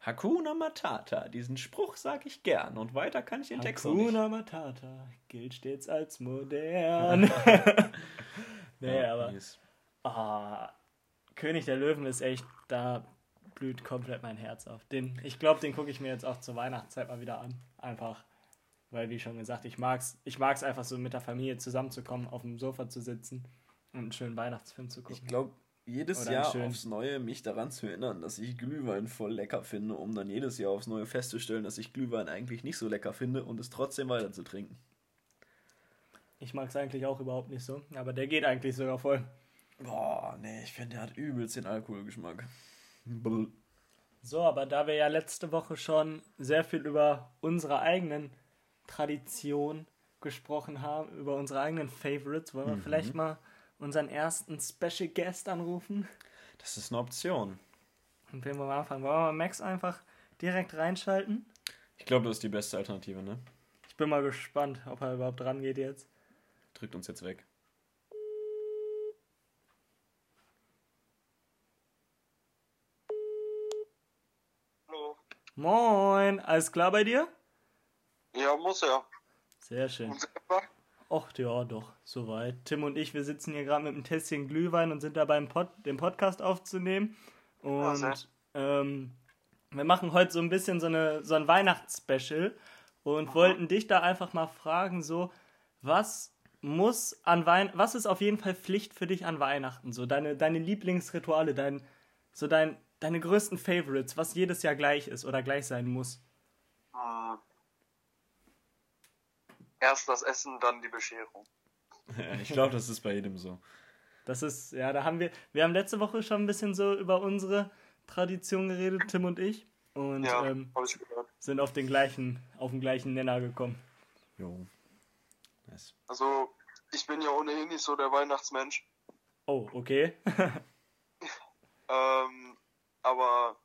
S1: Hakuna Matata, diesen Spruch sage ich gern und weiter kann ich den Text auch nicht.
S2: Hakuna Matata gilt stets als modern. nee,
S1: Ja,
S2: aber
S1: mies.
S2: ah, König der Löwen ist echt, da blüht komplett mein Herz auf. Den, ich glaube, den gucke ich mir jetzt auch zur Weihnachtszeit mal wieder an. Einfach, Weil, wie schon gesagt, ich mag's, ich mag's einfach so mit der Familie zusammenzukommen, auf dem Sofa zu sitzen und einen schönen Weihnachtsfilm zu gucken.
S1: Ich glaube, jedes
S2: Oder
S1: Jahr aufs Neue mich daran zu erinnern, dass ich Glühwein voll lecker finde, um dann jedes Jahr aufs Neue festzustellen, dass ich Glühwein eigentlich nicht so lecker finde und es trotzdem weiter zu trinken.
S2: Ich mag's eigentlich auch überhaupt nicht so, aber der geht eigentlich sogar voll.
S1: Boah, nee, ich finde, der hat übelst den Alkoholgeschmack. Brr.
S2: So, aber da wir ja letzte Woche schon sehr viel über unsere eigenen Traditionen gesprochen haben, über unsere eigenen Favorites, wollen wir vielleicht mal unseren ersten Special Guest anrufen?
S1: Das ist eine Option.
S2: Und wen wollen wir anfangen? Wollen wir mal Max einfach direkt reinschalten?
S1: Ich glaube, das ist die beste Alternative, ne?
S2: Ich bin mal gespannt, ob er überhaupt rangeht jetzt.
S1: Drückt uns jetzt weg.
S3: Hallo.
S2: Moin, alles klar bei dir?
S3: Ja, muss ja.
S2: Sehr schön.
S3: Und selber?
S2: Och, ja, doch, soweit. Tim und ich, wir sitzen hier gerade mit einem Tässchen Glühwein und sind dabei, den, Pod, den Podcast aufzunehmen. Und
S3: sehr.
S2: ähm, wir machen heute so ein bisschen so, eine, so ein Weihnachtsspecial und wollten dich da einfach mal fragen, so, was muss an Wein was ist auf jeden Fall Pflicht für dich an Weihnachten? So deine, deine Lieblingsrituale, dein, so dein, deine größten Favorites, was jedes Jahr gleich ist oder gleich sein muss.
S3: Hm. Erst das Essen, dann die Bescherung.
S1: ich glaube, das ist bei jedem so.
S2: Das ist, ja, da haben wir, wir haben letzte Woche schon ein bisschen so über unsere Tradition geredet, Tim und ich. Und
S3: Ja,
S2: ähm,
S3: habe ich gehört.
S2: sind auf den gleichen, auf den gleichen Nenner gekommen.
S1: Jo. Nice.
S3: Also, ich bin ja ohnehin nicht so der Weihnachtsmensch.
S2: Oh, okay.
S3: Ähm, aber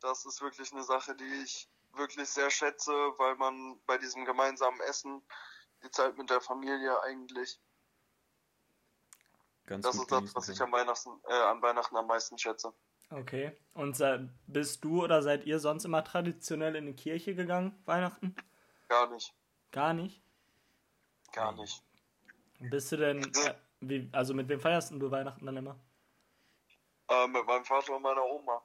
S3: das ist wirklich eine Sache, die ich wirklich sehr schätze, weil man bei diesem gemeinsamen Essen die Zeit mit der Familie eigentlich,
S1: Ganz
S3: das ist das, was ich am Weihnachten, äh, an Weihnachten am meisten schätze.
S2: Okay. Und se- bist du oder seid ihr sonst immer traditionell in die Kirche gegangen, Weihnachten?
S3: Gar nicht,
S2: Gar nicht.
S3: gar nicht.
S2: Bist du denn, äh, wie, also mit wem feierst du Weihnachten dann immer?
S3: Äh, mit meinem Vater und meiner Oma.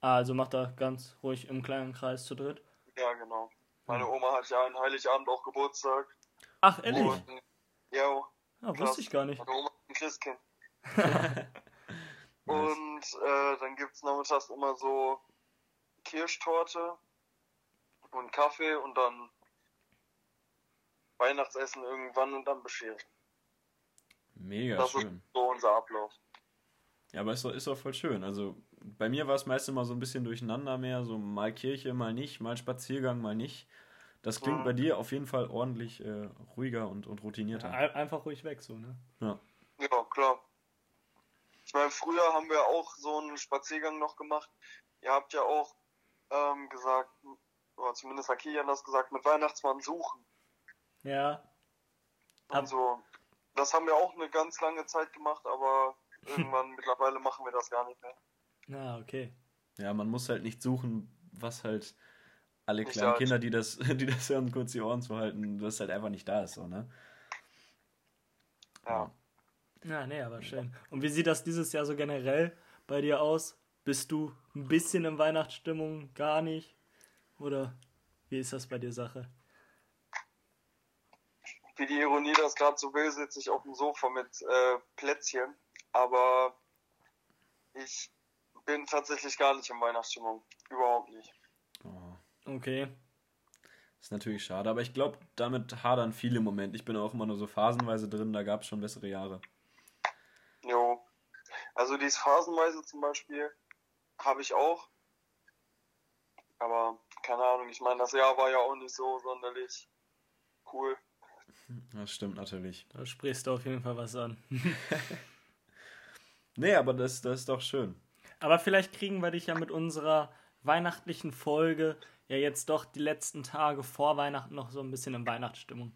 S2: Ah, also macht er ganz ruhig im kleinen Kreis zu dritt.
S3: Ja, genau. Meine Oma hat ja an Heiligabend auch Geburtstag.
S2: Ach, ehrlich?
S3: Und, ja,
S2: Ah, wusste ich gar nicht.
S3: meine Oma ist ein Christkind. Und äh, dann gibt's nachmittags immer so Kirschtorte und Kaffee und dann Weihnachtsessen irgendwann und dann Bescherung.
S1: Mega
S3: das
S1: schön.
S3: ist so unser Ablauf.
S1: Ja, aber ist doch, ist doch voll schön. Also bei mir war es meist immer so ein bisschen durcheinander mehr, so mal Kirche, mal nicht, mal Spaziergang, mal nicht. Das klingt
S3: Mhm.
S1: bei dir auf jeden Fall ordentlich äh, ruhiger und, und routinierter.
S2: Ein- Einfach ruhig weg, so, ne?
S1: Ja.
S3: Ja, klar. Ich meine, früher haben wir auch so einen Spaziergang noch gemacht. Ihr habt ja auch ähm, gesagt, oder zumindest hat Kilian das gesagt, mit Weihnachtsmann suchen.
S2: Ja. Ab-
S3: Und so. Das haben wir auch eine ganz lange Zeit gemacht, aber irgendwann mittlerweile machen wir das gar nicht mehr.
S2: Ah, okay.
S1: ja, man muss halt nicht suchen, was halt alle
S3: Nicht
S1: kleinen Kinder, die das, die das hören, kurz die Ohren zu halten, das halt einfach nicht da ist, so, ne?
S3: Ja.
S2: Ja, nee, aber schön. Und wie sieht das dieses Jahr so generell bei dir aus? Bist du ein bisschen in Weihnachtsstimmung, gar nicht? Oder wie ist das bei dir Sache?
S3: Wie die Ironie das gerade so will, sitze ich auf dem Sofa mit äh, Plätzchen. Aber ich bin tatsächlich gar nicht in Weihnachtsstimmung. Überhaupt nicht.
S1: Oh.
S2: Okay.
S1: Ist natürlich schade, aber ich glaube, damit hadern viele im Moment. Ich bin auch immer nur so phasenweise drin, da gab es schon bessere Jahre.
S3: Jo. Also dies phasenweise zum Beispiel habe ich auch. Aber keine Ahnung, ich meine, das Jahr war ja auch nicht so sonderlich cool.
S1: Das stimmt natürlich.
S2: Da sprichst du auf jeden Fall was an.
S1: Nee, aber das, das ist doch schön.
S2: Aber vielleicht kriegen wir dich ja mit unserer weihnachtlichen Folge ja jetzt doch die letzten Tage vor Weihnachten noch so ein bisschen in Weihnachtsstimmung.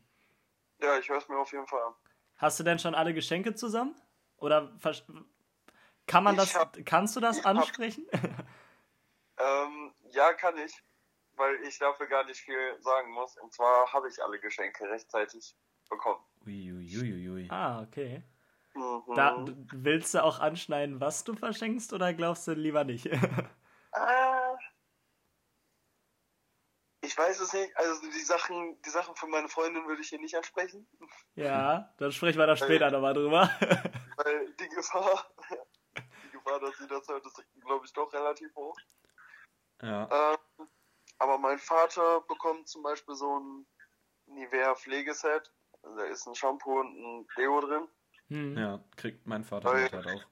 S3: Ja, ich höre es mir auf jeden Fall an.
S2: Hast du denn schon alle Geschenke zusammen? Oder vers- kann man
S3: Ich
S2: das,
S3: hab-
S2: kannst du das
S3: ich hab-
S2: ansprechen?
S3: Ähm, ja, kann ich, weil ich dafür gar nicht viel sagen muss. Und zwar habe ich alle Geschenke rechtzeitig bekommen.
S1: Uiuiuiui.
S2: ah, okay.
S3: Mhm.
S2: Da, willst du auch anschneiden, was du verschenkst oder glaubst du lieber nicht?
S3: Äh, ich weiß es nicht. Also die Sachen, die Sachen für meine Freundin würde ich hier nicht ansprechen.
S2: Ja, dann sprechen wir da später nochmal drüber.
S3: Weil die Gefahr, die Gefahr, dass sie das hört, ist, glaube ich, doch relativ hoch.
S1: Ja.
S3: Ähm, aber mein Vater bekommt zum Beispiel so ein Nivea Pflegeset. Also da ist ein Shampoo und ein Deo drin.
S2: Hm.
S1: Ja, kriegt mein Vater
S3: Weil-
S1: halt auch.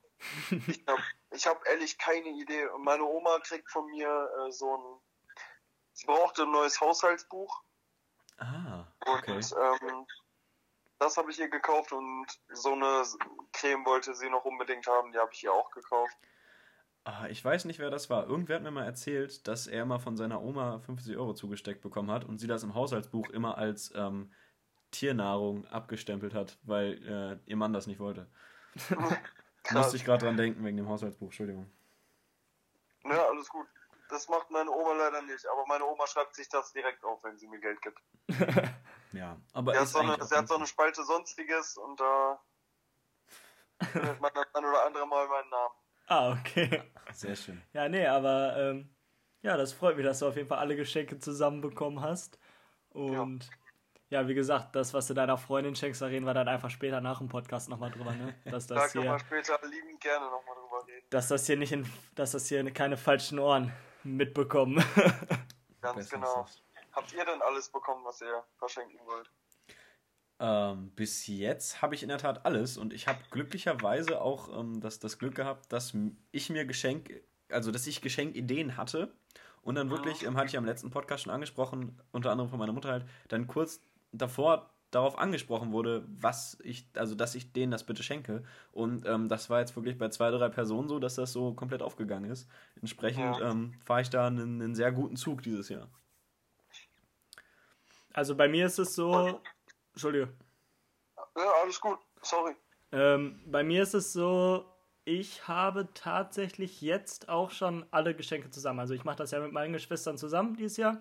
S3: Ich habe hab ehrlich keine Idee. Und Meine Oma kriegt von mir äh, so ein. Sie brauchte ein neues Haushaltsbuch.
S1: Ah,
S3: Und
S1: okay.
S3: ähm, das habe ich ihr gekauft und so eine Creme wollte sie noch unbedingt haben. Die habe ich ihr auch gekauft.
S1: Ah, ich weiß nicht, wer das war. Irgendwer hat mir mal erzählt, dass er mal von seiner Oma 50 Euro zugesteckt bekommen hat und sie das im Haushaltsbuch immer als ähm, Tiernahrung abgestempelt hat, weil äh, ihr Mann das nicht wollte. Musste ich gerade dran denken wegen dem Haushaltsbuch, Entschuldigung.
S3: Ne, alles gut. Das macht meine Oma leider nicht. Aber meine Oma schreibt sich das direkt auf, wenn sie mir Geld gibt.
S1: Ja, aber
S3: Sie hat, so eine, sie hat so eine Spalte Sonstiges und da findet man das ein oder andere Mal meinen Namen.
S2: Ah, okay.
S1: sehr schön.
S2: Ja, nee, aber ähm, ja, das freut mich, dass du auf jeden Fall alle Geschenke zusammenbekommen hast. Und ja. Wie gesagt, das, was du deiner Freundin schenkst, da reden wir dann einfach später nach dem Podcast nochmal drüber, ne? Dass
S3: Da
S2: das
S3: können
S2: hier,
S3: später liebend gerne nochmal drüber reden.
S2: dass das hier nicht in, dass das hier keine falschen Ohren mitbekommen.
S3: Ganz
S1: Besser
S3: genau.
S1: ist.
S3: Habt ihr denn alles bekommen, was ihr verschenken wollt?
S1: Ähm, bis jetzt habe ich in der Tat alles und ich habe glücklicherweise auch ähm, das, das Glück gehabt, dass ich mir Geschenk, also dass ich Geschenkideen hatte und dann wirklich, ähm, hatte ich am letzten Podcast schon angesprochen, unter anderem von meiner Mutter halt, dann kurz davor darauf angesprochen wurde, was ich, also dass ich denen das bitte schenke. Und ähm, das war jetzt wirklich bei zwei, drei Personen so, dass das so komplett aufgegangen ist. Entsprechend
S3: Ja.
S1: ähm, fahre ich da einen, einen sehr guten Zug dieses Jahr.
S2: Also bei mir ist es so, Entschuldige,
S3: Ja, alles gut. Sorry.
S2: ähm, bei mir ist es so, ich habe tatsächlich jetzt auch schon alle Geschenke zusammen. Also ich mache das ja mit meinen Geschwistern zusammen dieses Jahr.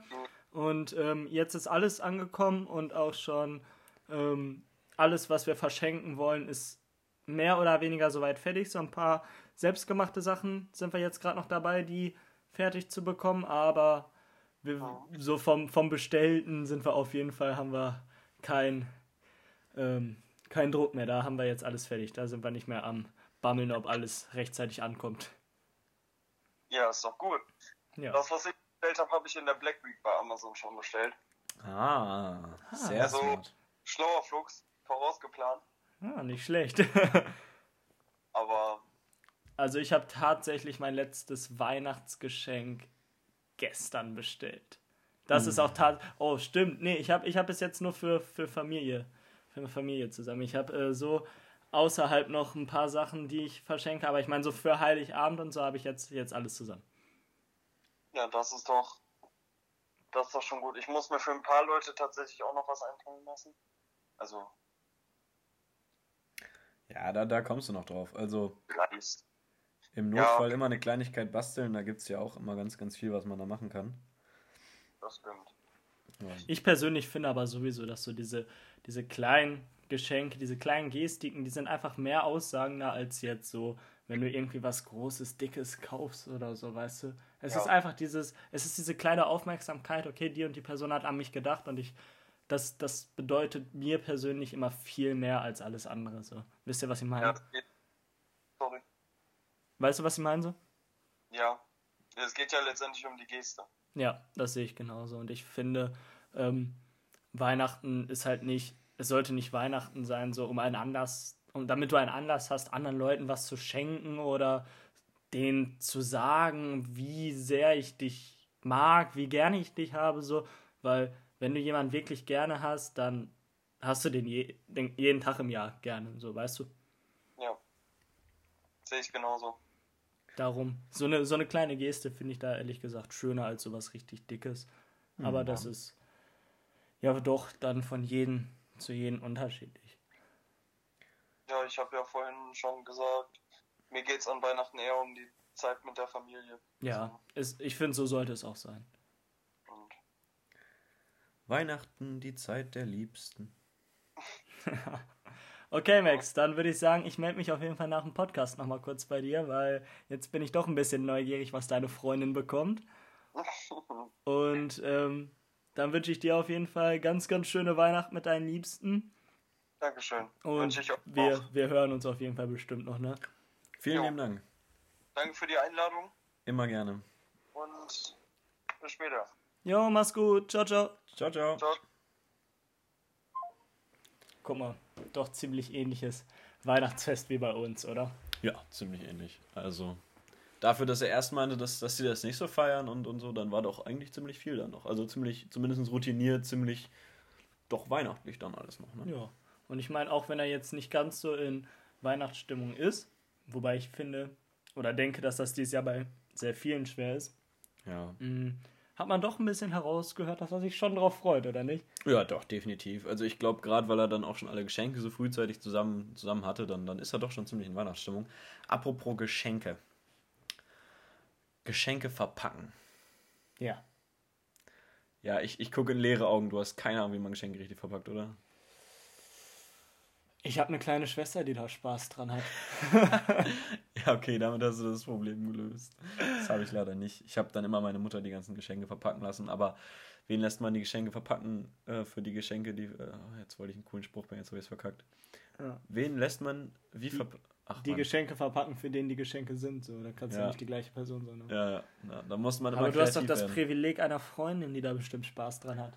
S2: Und ähm, jetzt ist alles angekommen und auch schon ähm, alles, was wir verschenken wollen, ist mehr oder weniger soweit fertig. So ein paar selbstgemachte Sachen sind wir jetzt gerade noch dabei, die fertig zu bekommen. Aber wir, so vom, vom Bestellten sind wir auf jeden Fall, haben wir kein, ähm, keinen Druck mehr. Da haben wir jetzt alles fertig. Da sind wir nicht mehr am Bammeln, ob alles rechtzeitig ankommt.
S3: Ja, ist doch gut.
S2: Ja.
S3: Das, was ich bestellt habe, habe ich in der Black Week bei Amazon schon bestellt.
S1: Ah, sehr
S3: also-
S1: smart.
S3: Schlauer Flux, vorausgeplant.
S2: Ah, nicht schlecht.
S3: Aber
S2: Also ich habe tatsächlich mein letztes Weihnachtsgeschenk gestern bestellt. Das ist auch tat. Oh, stimmt. Nee, ich habe ich hab bis jetzt nur für, für Familie. Für eine Familie zusammen. Ich habe äh, so außerhalb noch ein paar Sachen, die ich verschenke, aber ich meine, so für Heiligabend und so habe ich jetzt, jetzt alles zusammen.
S3: Ja, das ist doch. Das ist doch schon gut. Ich muss mir für ein paar Leute tatsächlich auch noch was einfallen lassen. Also,
S1: Ja, da, da kommst du noch drauf. Also
S3: vielleicht.
S1: im
S3: Ja.
S1: Notfall immer eine Kleinigkeit basteln, da gibt es ja auch immer ganz, ganz viel, was man da machen kann.
S3: Das stimmt.
S1: Ja.
S2: Ich persönlich finde aber sowieso, dass so diese, diese kleinen Geschenke, diese kleinen Gestiken, die sind einfach mehr aussagender als jetzt so, wenn du irgendwie was Großes, Dickes kaufst oder so, weißt du. Es
S3: Ja.
S2: ist einfach dieses, es ist diese kleine Aufmerksamkeit, okay, die und die Person hat an mich gedacht und ich, das, das bedeutet mir persönlich immer viel mehr als alles andere. So. Wisst ihr, was ich meine?
S3: Ja, das geht. Sorry.
S2: Weißt du, was ich meine so?
S3: Ja. Es geht ja letztendlich um die Geste.
S2: Ja, das sehe ich genauso. Und ich finde, ähm, Weihnachten ist halt nicht, es sollte nicht Weihnachten sein, so um einen Anlass, um damit du einen Anlass hast, anderen Leuten was zu schenken oder denen zu sagen, wie sehr ich dich mag, wie gerne ich dich habe, so, weil wenn du jemanden wirklich gerne hast, dann hast du den, je, den jeden Tag im Jahr gerne, so, weißt du?
S3: Ja. Sehe ich genauso.
S2: Darum, so eine, so eine kleine Geste finde ich da ehrlich gesagt schöner als sowas richtig Dickes. Aber das ist ja doch dann von jedem zu jedem unterschiedlich.
S3: Ja, ich habe ja vorhin schon gesagt, mir geht's an Weihnachten eher um die Zeit mit der Familie.
S2: Ja, es, ich finde, so sollte es auch sein.
S3: Und
S1: Weihnachten, die Zeit der Liebsten.
S2: Okay, Max, dann würde ich sagen, ich melde mich auf jeden Fall nach dem Podcast nochmal kurz bei dir, weil jetzt bin ich doch ein bisschen neugierig, was deine Freundin bekommt. Und ähm, dann wünsche ich dir auf jeden Fall ganz, ganz schöne Weihnachten mit deinen Liebsten.
S3: Dankeschön.
S2: Und
S3: Wünsche ich auch.
S2: wir, wir hören uns auf jeden Fall bestimmt noch, ne?
S1: Vielen
S3: Jo.
S1: lieben Dank.
S3: Danke für die Einladung
S1: Immer gerne.
S3: und bis später.
S2: Jo, mach's gut. Ciao, ciao.
S1: Ciao, ciao.
S3: Ciao.
S2: Guck mal, doch ziemlich ähnliches Weihnachtsfest wie bei uns, oder?
S1: Ja, ziemlich ähnlich. Also, dafür, dass er erst meinte, dass, dass sie das nicht so feiern und, und so, dann war doch eigentlich ziemlich viel dann noch. Also ziemlich, zumindest routiniert, ziemlich doch weihnachtlich dann alles noch. Ne?
S2: Ja. Und ich meine, auch wenn er jetzt nicht ganz so in Weihnachtsstimmung ist, wobei ich finde oder denke, dass das dieses Jahr bei sehr vielen schwer ist,
S1: Ja.
S2: mh, hat man doch ein bisschen herausgehört, dass er sich schon drauf freut, oder nicht?
S1: Ja, doch, definitiv. Also ich glaube, gerade weil er dann auch schon alle Geschenke so frühzeitig zusammen, zusammen hatte, dann, dann ist er doch schon ziemlich in Weihnachtsstimmung. Apropos Geschenke. Geschenke verpacken.
S2: Ja.
S1: Ja, ich, ich gucke in leere Augen. Du hast keine Ahnung, wie man Geschenke richtig verpackt, oder?
S2: Ich habe eine kleine Schwester, die da Spaß dran hat.
S1: Ja, okay, damit hast du das Problem gelöst. Das habe ich leider nicht. Ich habe dann immer meine Mutter die ganzen Geschenke verpacken lassen, aber wen lässt man die Geschenke verpacken äh, für die Geschenke, die. Äh, jetzt wollte ich einen coolen Spruch bringen, jetzt habe ich es verkackt.
S2: Ja.
S1: Wen lässt man wie verpacken? Ach,
S2: Die
S1: Mann.
S2: Geschenke verpacken, für den die Geschenke sind. So, da kannst du ja
S1: Ja.
S2: nicht die gleiche Person sein. Ne?
S1: Ja, ja, ja, da muss man immer
S2: Aber du hast doch das
S1: werden.
S2: Privileg einer Freundin, die da bestimmt Spaß dran hat.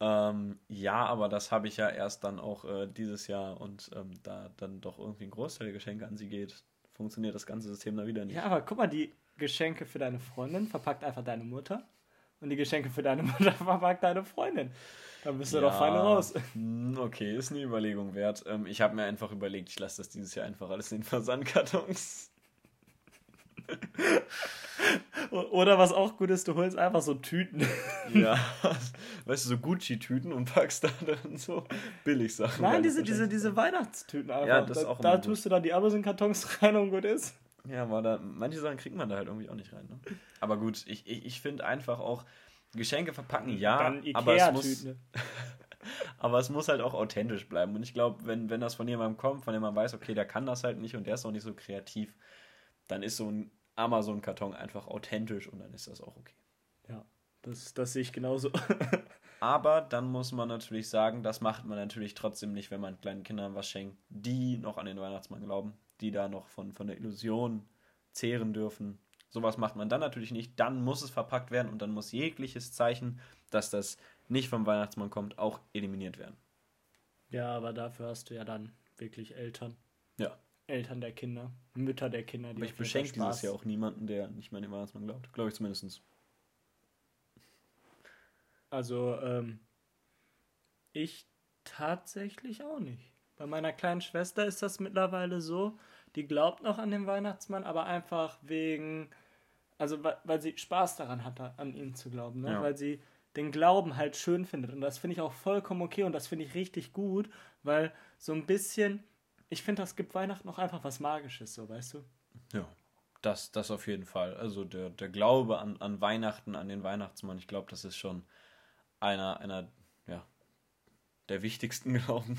S1: Ähm, ja, aber das habe ich ja erst dann auch äh, dieses Jahr und ähm, da dann doch irgendwie ein Großteil der Geschenke an sie geht, funktioniert das ganze System da wieder nicht.
S2: Ja, aber guck mal, die Geschenke für deine Freundin verpackt einfach deine Mutter und die Geschenke für deine Mutter verpackt deine Freundin. Dann bist du doch fein raus.
S1: hm, Okay, ist eine Überlegung wert. Ähm, ich habe mir einfach überlegt, ich lasse das dieses Jahr einfach alles in den Versandkartons.
S2: Oder was auch gut ist, du holst einfach so Tüten.
S1: ja, weißt du, so Gucci-Tüten und packst da drin so Billigsachen.
S2: Nein,
S1: rein.
S2: diese, diese, diese Weihnachtstüten einfach.
S1: Ja, das
S2: da,
S1: auch
S2: da tust du dann die Amazon-Kartons rein und gut ist.
S1: Ja, aber da, manche Sachen kriegt man da halt irgendwie auch nicht rein. Ne? Aber gut, ich, ich, ich finde einfach auch, Geschenke verpacken, ja, aber es, muss, aber es muss halt auch authentisch bleiben. Und ich glaube, wenn, wenn das von jemandem kommt, von dem man weiß, okay, der kann das halt nicht und der ist auch nicht so kreativ, dann ist so ein Amazon-Karton einfach authentisch und dann ist das auch okay.
S2: Ja, das, das sehe ich genauso.
S1: Aber dann muss man natürlich sagen, das macht man natürlich trotzdem nicht, wenn man kleinen Kindern was schenkt, die noch an den Weihnachtsmann glauben, die da noch von, von der Illusion zehren dürfen. Sowas macht man dann natürlich nicht. Dann muss es verpackt werden und dann muss jegliches Zeichen, dass das nicht vom Weihnachtsmann kommt, auch eliminiert werden.
S2: Ja, aber dafür hast du ja dann wirklich Eltern. Eltern der Kinder, Mütter der Kinder, die
S1: Aber ich beschenke dieses Jahr auch niemanden, der nicht mehr an den Weihnachtsmann glaubt. Glaube ich zumindest.
S2: Also, ähm, ich tatsächlich auch nicht. Bei meiner kleinen Schwester ist das mittlerweile so, die glaubt noch an den Weihnachtsmann, aber einfach wegen, also weil, weil sie Spaß daran hat, an ihn zu glauben, ne?
S1: Ja.
S2: weil sie den Glauben halt schön findet. Und das finde ich auch vollkommen okay und das finde ich richtig gut, weil so ein bisschen, ich finde, das gibt Weihnachten auch einfach was Magisches, so, weißt du?
S1: Ja. Das, das auf jeden Fall. Also der, der Glaube an, an Weihnachten, an den Weihnachtsmann, ich glaube, das ist schon einer, einer, ja, der wichtigsten Glauben.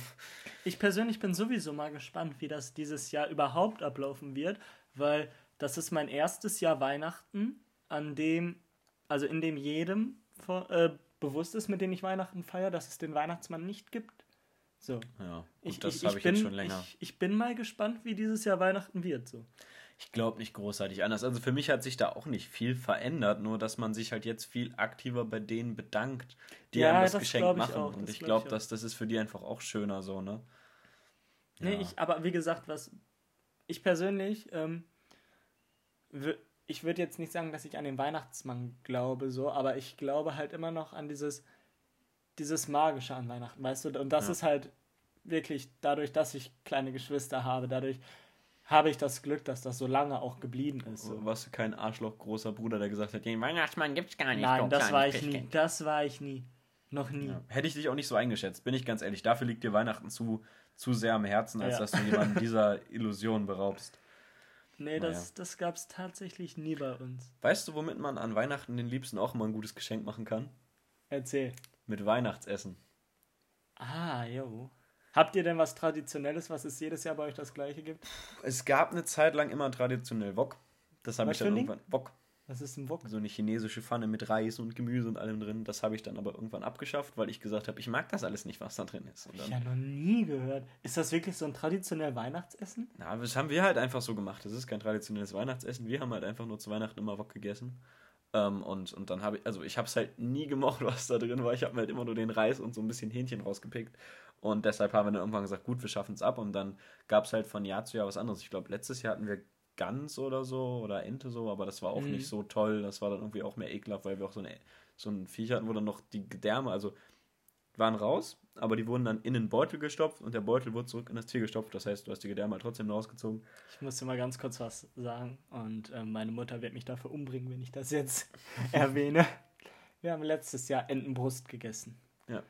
S2: Ich persönlich bin sowieso mal gespannt, wie das dieses Jahr überhaupt ablaufen wird, weil das ist mein erstes Jahr Weihnachten, an dem, also in dem jedem äh, bewusst ist, mit dem ich Weihnachten feiere, dass es den Weihnachtsmann nicht gibt. So.
S1: Ja, und
S2: Ich,
S1: das habe
S2: ich, bin,
S1: jetzt schon länger.
S2: Ich, ich bin mal gespannt, wie dieses Jahr Weihnachten wird. So.
S1: Ich glaube nicht großartig anders. Also für mich hat sich da auch nicht viel verändert, nur dass man sich halt jetzt viel aktiver bei denen bedankt, die
S2: Ja,
S1: einem das,
S2: das
S1: Geschenk
S2: glaub
S1: machen.
S2: auch,
S1: Und
S2: das
S1: ich
S2: glaub
S1: glaube, dass das ist für die einfach auch schöner so, ne?
S2: Nee,
S1: Ja.
S2: ich, aber wie gesagt, was ich persönlich, ähm, ich würde jetzt nicht sagen, dass ich an den Weihnachtsmann glaube, so, aber ich glaube halt immer noch an dieses, dieses Magische an Weihnachten, weißt du? Und das
S1: Ja.
S2: ist halt wirklich dadurch, dass ich kleine Geschwister habe, dadurch habe ich das Glück, dass das so lange auch geblieben ist. So.
S1: Warst du kein Arschloch großer Bruder, der gesagt hat, den Weihnachtsmann gibt's gar nicht.
S2: Nein, das war ich
S1: Christkind."
S2: nie. Das war ich nie. Noch nie.
S1: Ja. Hätte ich dich auch nicht so eingeschätzt, bin ich ganz ehrlich. Dafür liegt dir Weihnachten zu, zu sehr am Herzen, als
S2: Ja.
S1: dass du jemanden dieser Illusion beraubst.
S2: Nee,
S1: Naja.
S2: das, das gab es tatsächlich nie bei uns.
S1: Weißt du, womit man an Weihnachten den Liebsten auch immer ein gutes Geschenk machen kann?
S2: Erzähl.
S1: Mit Weihnachtsessen.
S2: Ah, jo. Habt ihr denn was Traditionelles, was es jedes Jahr bei euch das gleiche gibt?
S1: Es gab eine Zeit lang immer traditionell Wok. Das habe ich dann
S2: Ding?
S1: irgendwann. Wok.
S2: Was ist ein Wok?
S1: So eine chinesische Pfanne mit Reis und Gemüse und allem drin. Das habe ich dann aber irgendwann abgeschafft, weil ich gesagt habe, ich mag das alles nicht, was da drin ist. Und
S2: Ich ja noch nie gehört. Ist das wirklich so ein traditionell Weihnachtsessen?
S1: na, das haben wir halt einfach so gemacht. Das ist kein traditionelles Weihnachtsessen. Wir haben halt einfach nur zu Weihnachten immer Wok gegessen. Ähm, und, und dann habe ich, also ich habe es halt nie gemocht, was da drin war. Ich habe mir halt immer nur den Reis und so ein bisschen Hähnchen rausgepickt. Und deshalb haben wir dann irgendwann gesagt, gut, wir schaffen es ab. Und dann gab es halt von Jahr zu Jahr was anderes. Ich glaube, letztes Jahr hatten wir Gans oder so oder Ente so, aber das war auch
S2: Mhm.
S1: nicht so toll. Das war dann irgendwie auch mehr ekelhaft, weil wir auch so, eine, so ein Viech hatten, wo dann noch die Gedärme, also waren raus, aber die wurden dann in den Beutel gestopft und der Beutel wurde zurück in das Tier gestopft. Das heißt, du hast die Gedärme halt trotzdem rausgezogen.
S2: Ich muss dir mal ganz kurz was sagen. Und ähm, meine Mutter wird mich dafür umbringen, wenn ich das jetzt erwähne. Wir haben letztes Jahr Entenbrust gegessen.
S1: Ja.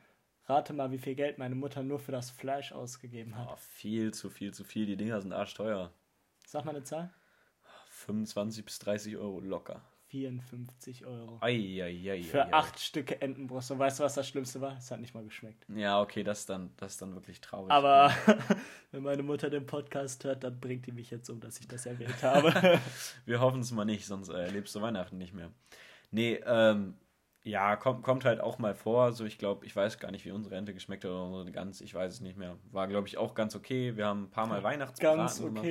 S2: Rate mal, wie viel Geld meine Mutter nur für das Fleisch ausgegeben hat.
S1: Oh, viel zu viel zu viel. Die Dinger sind arschteuer.
S2: Sag mal eine Zahl.
S1: 25 bis 30 Euro locker.
S2: 54 Euro.
S1: Eieiei.
S2: Für acht Stücke Entenbrust. Und weißt du, was das Schlimmste war? Es hat nicht mal geschmeckt.
S1: Ja, okay, das ist dann, das ist dann wirklich traurig.
S2: Aber wenn meine Mutter den Podcast hört, dann bringt die mich jetzt um, dass ich das erwähnt habe.
S1: Wir hoffen es mal nicht, sonst äh, erlebst du Weihnachten nicht mehr. Nee, ähm, ja, kommt, kommt halt auch mal vor. So, ich glaube, ich weiß gar nicht, wie unsere Ente geschmeckt hat oder unsere Gans, ich weiß es nicht mehr. War, glaube ich, auch ganz okay. Wir haben ein paar Mal Weihnachtsbraten
S2: Ganz
S1: gemacht.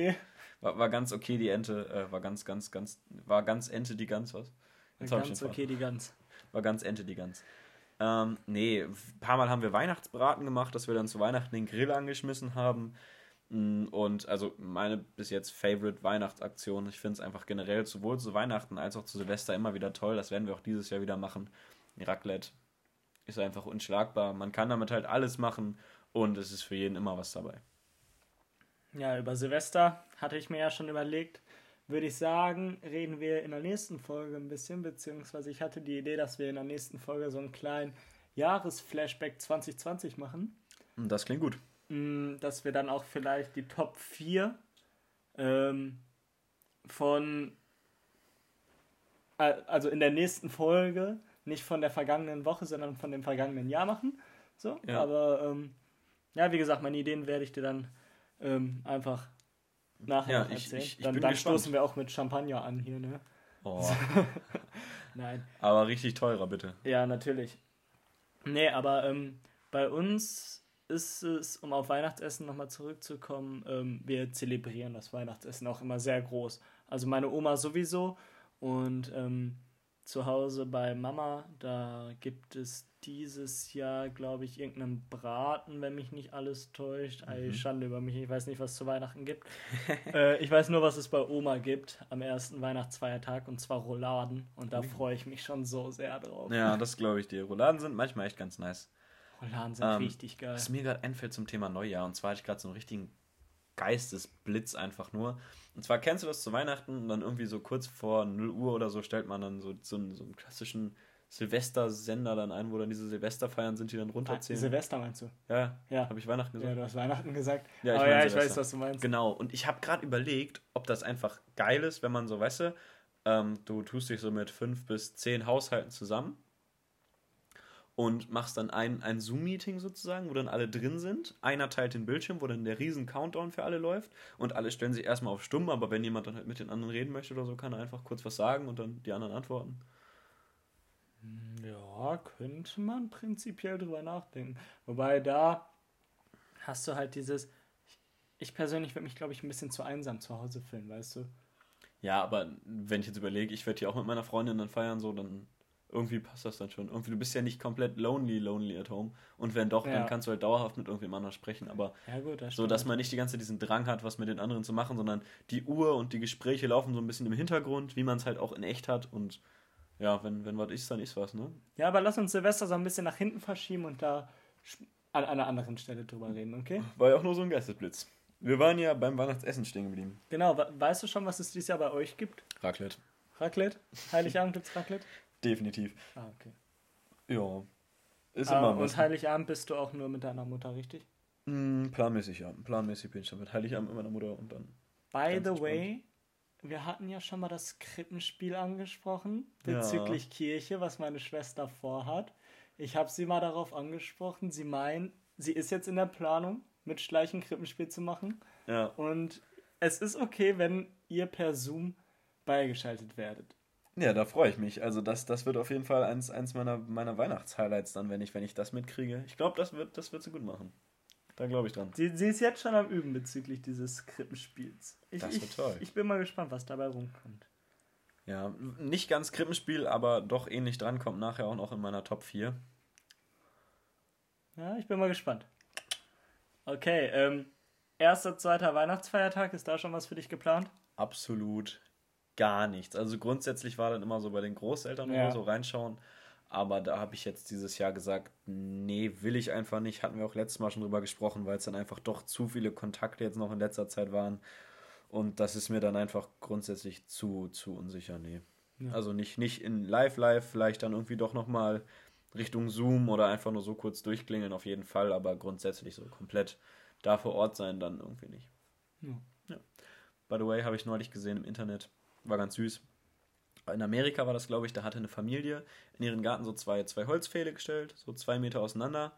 S1: War, war ganz okay, die Ente. Äh, war ganz, ganz, ganz, war ganz Ente die Gans, was? Jetzt ich
S2: Ganz okay, die Gans.
S1: War ganz Ente die Gans. Ähm, nee, ein paar Mal haben wir Weihnachtsbraten gemacht, dass wir dann zu Weihnachten den Grill angeschmissen haben. Mm, Und also meine bis jetzt Favorite Weihnachtsaktion. Ich finde es einfach generell sowohl zu Weihnachten als auch zu Silvester immer wieder toll. Das werden wir auch dieses Jahr wieder machen. Raclette ist einfach unschlagbar. Man kann damit halt alles machen und es ist für jeden immer was dabei.
S2: Ja, über Silvester hatte ich mir ja schon überlegt. Würde ich sagen, reden wir in der nächsten Folge ein bisschen, beziehungsweise ich hatte die Idee, dass wir in der nächsten Folge so einen kleinen Jahresflashback 2020 machen.
S1: Und das klingt gut.
S2: Mm, Dass wir dann auch vielleicht die Top 4 ähm, von, äh, also in der nächsten Folge, nicht von der vergangenen Woche, sondern von dem vergangenen Jahr machen. So,
S1: Ja.
S2: aber ähm, ja, wie gesagt, meine Ideen werde ich dir dann ähm, einfach nachher
S1: Ja, ich-
S2: erzählen.
S1: ich- ich
S2: dann dann stoßen wir auch mit Champagner an hier, ne?
S1: Oh,
S2: Nein.
S1: aber richtig teurer, bitte.
S2: Ja, natürlich. Nee, aber ähm, bei uns ist es, um auf Weihnachtsessen nochmal zurückzukommen, ähm, wir zelebrieren das Weihnachtsessen auch immer sehr groß. Also meine Oma sowieso und ähm, zu Hause bei Mama, da gibt es dieses Jahr, glaube ich, irgendeinen Braten, wenn mich nicht alles täuscht. Ei, Schande über mich, ich weiß nicht, was zu Weihnachten gibt. äh, ich weiß nur, was es bei Oma gibt am ersten Weihnachtsfeiertag und zwar Rouladen und da freue ich mich schon so sehr drauf.
S1: Ja, das glaube ich dir. Rouladen sind manchmal echt ganz nice.
S2: Rouladen sind
S1: Ähm,
S2: richtig geil.
S1: Was mir gerade einfällt zum Thema Neujahr, und zwar hatte ich gerade so einen richtigen Geistesblitz einfach nur. Und zwar kennst du das zu Weihnachten und dann irgendwie so kurz vor 0 Uhr oder so stellt man dann so, so, einen, so einen klassischen Silvestersender dann ein, wo dann diese Silvesterfeiern sind, die dann
S2: Ah,
S1: runterzählen.
S2: Silvester meinst du?
S1: ja,
S2: Ja.
S1: habe ich Weihnachten
S2: Ja,
S1: gesagt?
S2: du hast Weihnachten gesagt.
S1: Ja, ich mein
S2: ja, ich weiß, was du meinst.
S1: Genau, und ich habe gerade überlegt, ob das einfach geil ist, wenn man so, weißt du, ähm, du tust dich so mit fünf bis zehn Haushalten zusammen und machst dann ein, ein Zoom-Meeting sozusagen, wo dann alle drin sind. Einer teilt den Bildschirm, wo dann der riesen Countdown für alle läuft und alle stellen sich erstmal auf stumm, aber wenn jemand dann halt mit den anderen reden möchte oder so, kann er einfach kurz was sagen und dann die anderen antworten.
S2: Ja, könnte man prinzipiell drüber nachdenken. Wobei da hast du halt dieses. Ich persönlich würde mich, glaube ich, ein bisschen zu einsam zu Hause fühlen, weißt du?
S1: Ja, aber wenn ich jetzt überlege, ich werde hier auch mit meiner Freundin dann feiern, so, dann irgendwie passt das dann schon. Irgendwie, du bist ja nicht komplett lonely, lonely at home. Und wenn doch,
S2: Ja.
S1: dann kannst du halt dauerhaft mit irgendwem anders sprechen. Aber
S2: Ja, gut, das
S1: so, dass man nicht die ganze Zeit diesen Drang hat, was mit den anderen zu machen, sondern die Uhr und die Gespräche laufen so ein bisschen im Hintergrund, wie man es halt auch in echt hat. Und ja, wenn, wenn was ist, dann ist was, ne?
S2: Ja, aber lass uns Silvester so ein bisschen nach hinten verschieben und da an einer anderen Stelle drüber reden, okay?
S1: War ja auch nur so ein Geistesblitz. Wir waren ja beim Weihnachtsessen stehen geblieben.
S2: Genau, we- weißt du schon, was es dieses Jahr bei euch gibt?
S1: Raclette.
S2: Raclette? Heiligabend gibt's Raclette?
S1: Definitiv.
S2: Ah, okay.
S1: Ja. Ist
S2: Ah,
S1: immer
S2: und. Heiligabend bist du auch nur mit deiner Mutter, richtig?
S1: Mm, planmäßig, ja. Planmäßig bin ich damit. Heiligabend mit meiner Mutter und dann.
S2: By the way, wir hatten ja schon mal das Krippenspiel angesprochen
S1: Ja.
S2: bezüglich Kirche, was meine Schwester vorhat. Ich habe sie mal darauf angesprochen. Sie meint, sie ist jetzt in der Planung, mit Schleichen Krippenspiel zu machen.
S1: Ja.
S2: Und es ist okay, wenn ihr per Zoom beigeschaltet werdet.
S1: Ja, da freue ich mich. Also das, das wird auf jeden Fall eins, eins meiner, meiner Weihnachtshighlights dann, wenn ich, wenn ich das mitkriege. Ich glaube, das wird, das wird sie gut machen. Da glaube ich dran.
S2: Sie, sie ist jetzt schon am Üben bezüglich dieses Krippenspiels. Ich,
S1: Das wird
S2: ich,
S1: toll.
S2: Ich bin mal gespannt, was dabei rumkommt.
S1: Ja, nicht ganz Krippenspiel, aber doch ähnlich dran, kommt nachher auch noch in meiner Top 4.
S2: Ja, ich bin mal gespannt. Okay, ähm, erster, zweiter Weihnachtsfeiertag, ist da schon was für dich geplant?
S1: Absolut gar nichts. Also grundsätzlich war dann immer so bei den Großeltern
S2: Ja.
S1: oder so reinschauen. Aber da habe ich jetzt dieses Jahr gesagt, nee, will ich einfach nicht. Hatten wir auch letztes Mal schon drüber gesprochen, weil es dann einfach doch zu viele Kontakte jetzt noch in letzter Zeit waren. Und das ist mir dann einfach grundsätzlich zu, zu unsicher. Nee.
S2: Ja.
S1: Also nicht, nicht in Live-Live, vielleicht dann irgendwie doch nochmal Richtung Zoom oder einfach nur so kurz durchklingeln auf jeden Fall, aber grundsätzlich so komplett da vor Ort sein dann irgendwie nicht.
S2: Ja.
S1: Ja. By the way, habe ich neulich gesehen im Internet, war ganz süß. In Amerika war das, glaube ich, da hatte eine Familie in ihren Garten so zwei, zwei Holzpfähle gestellt, so zwei Meter auseinander.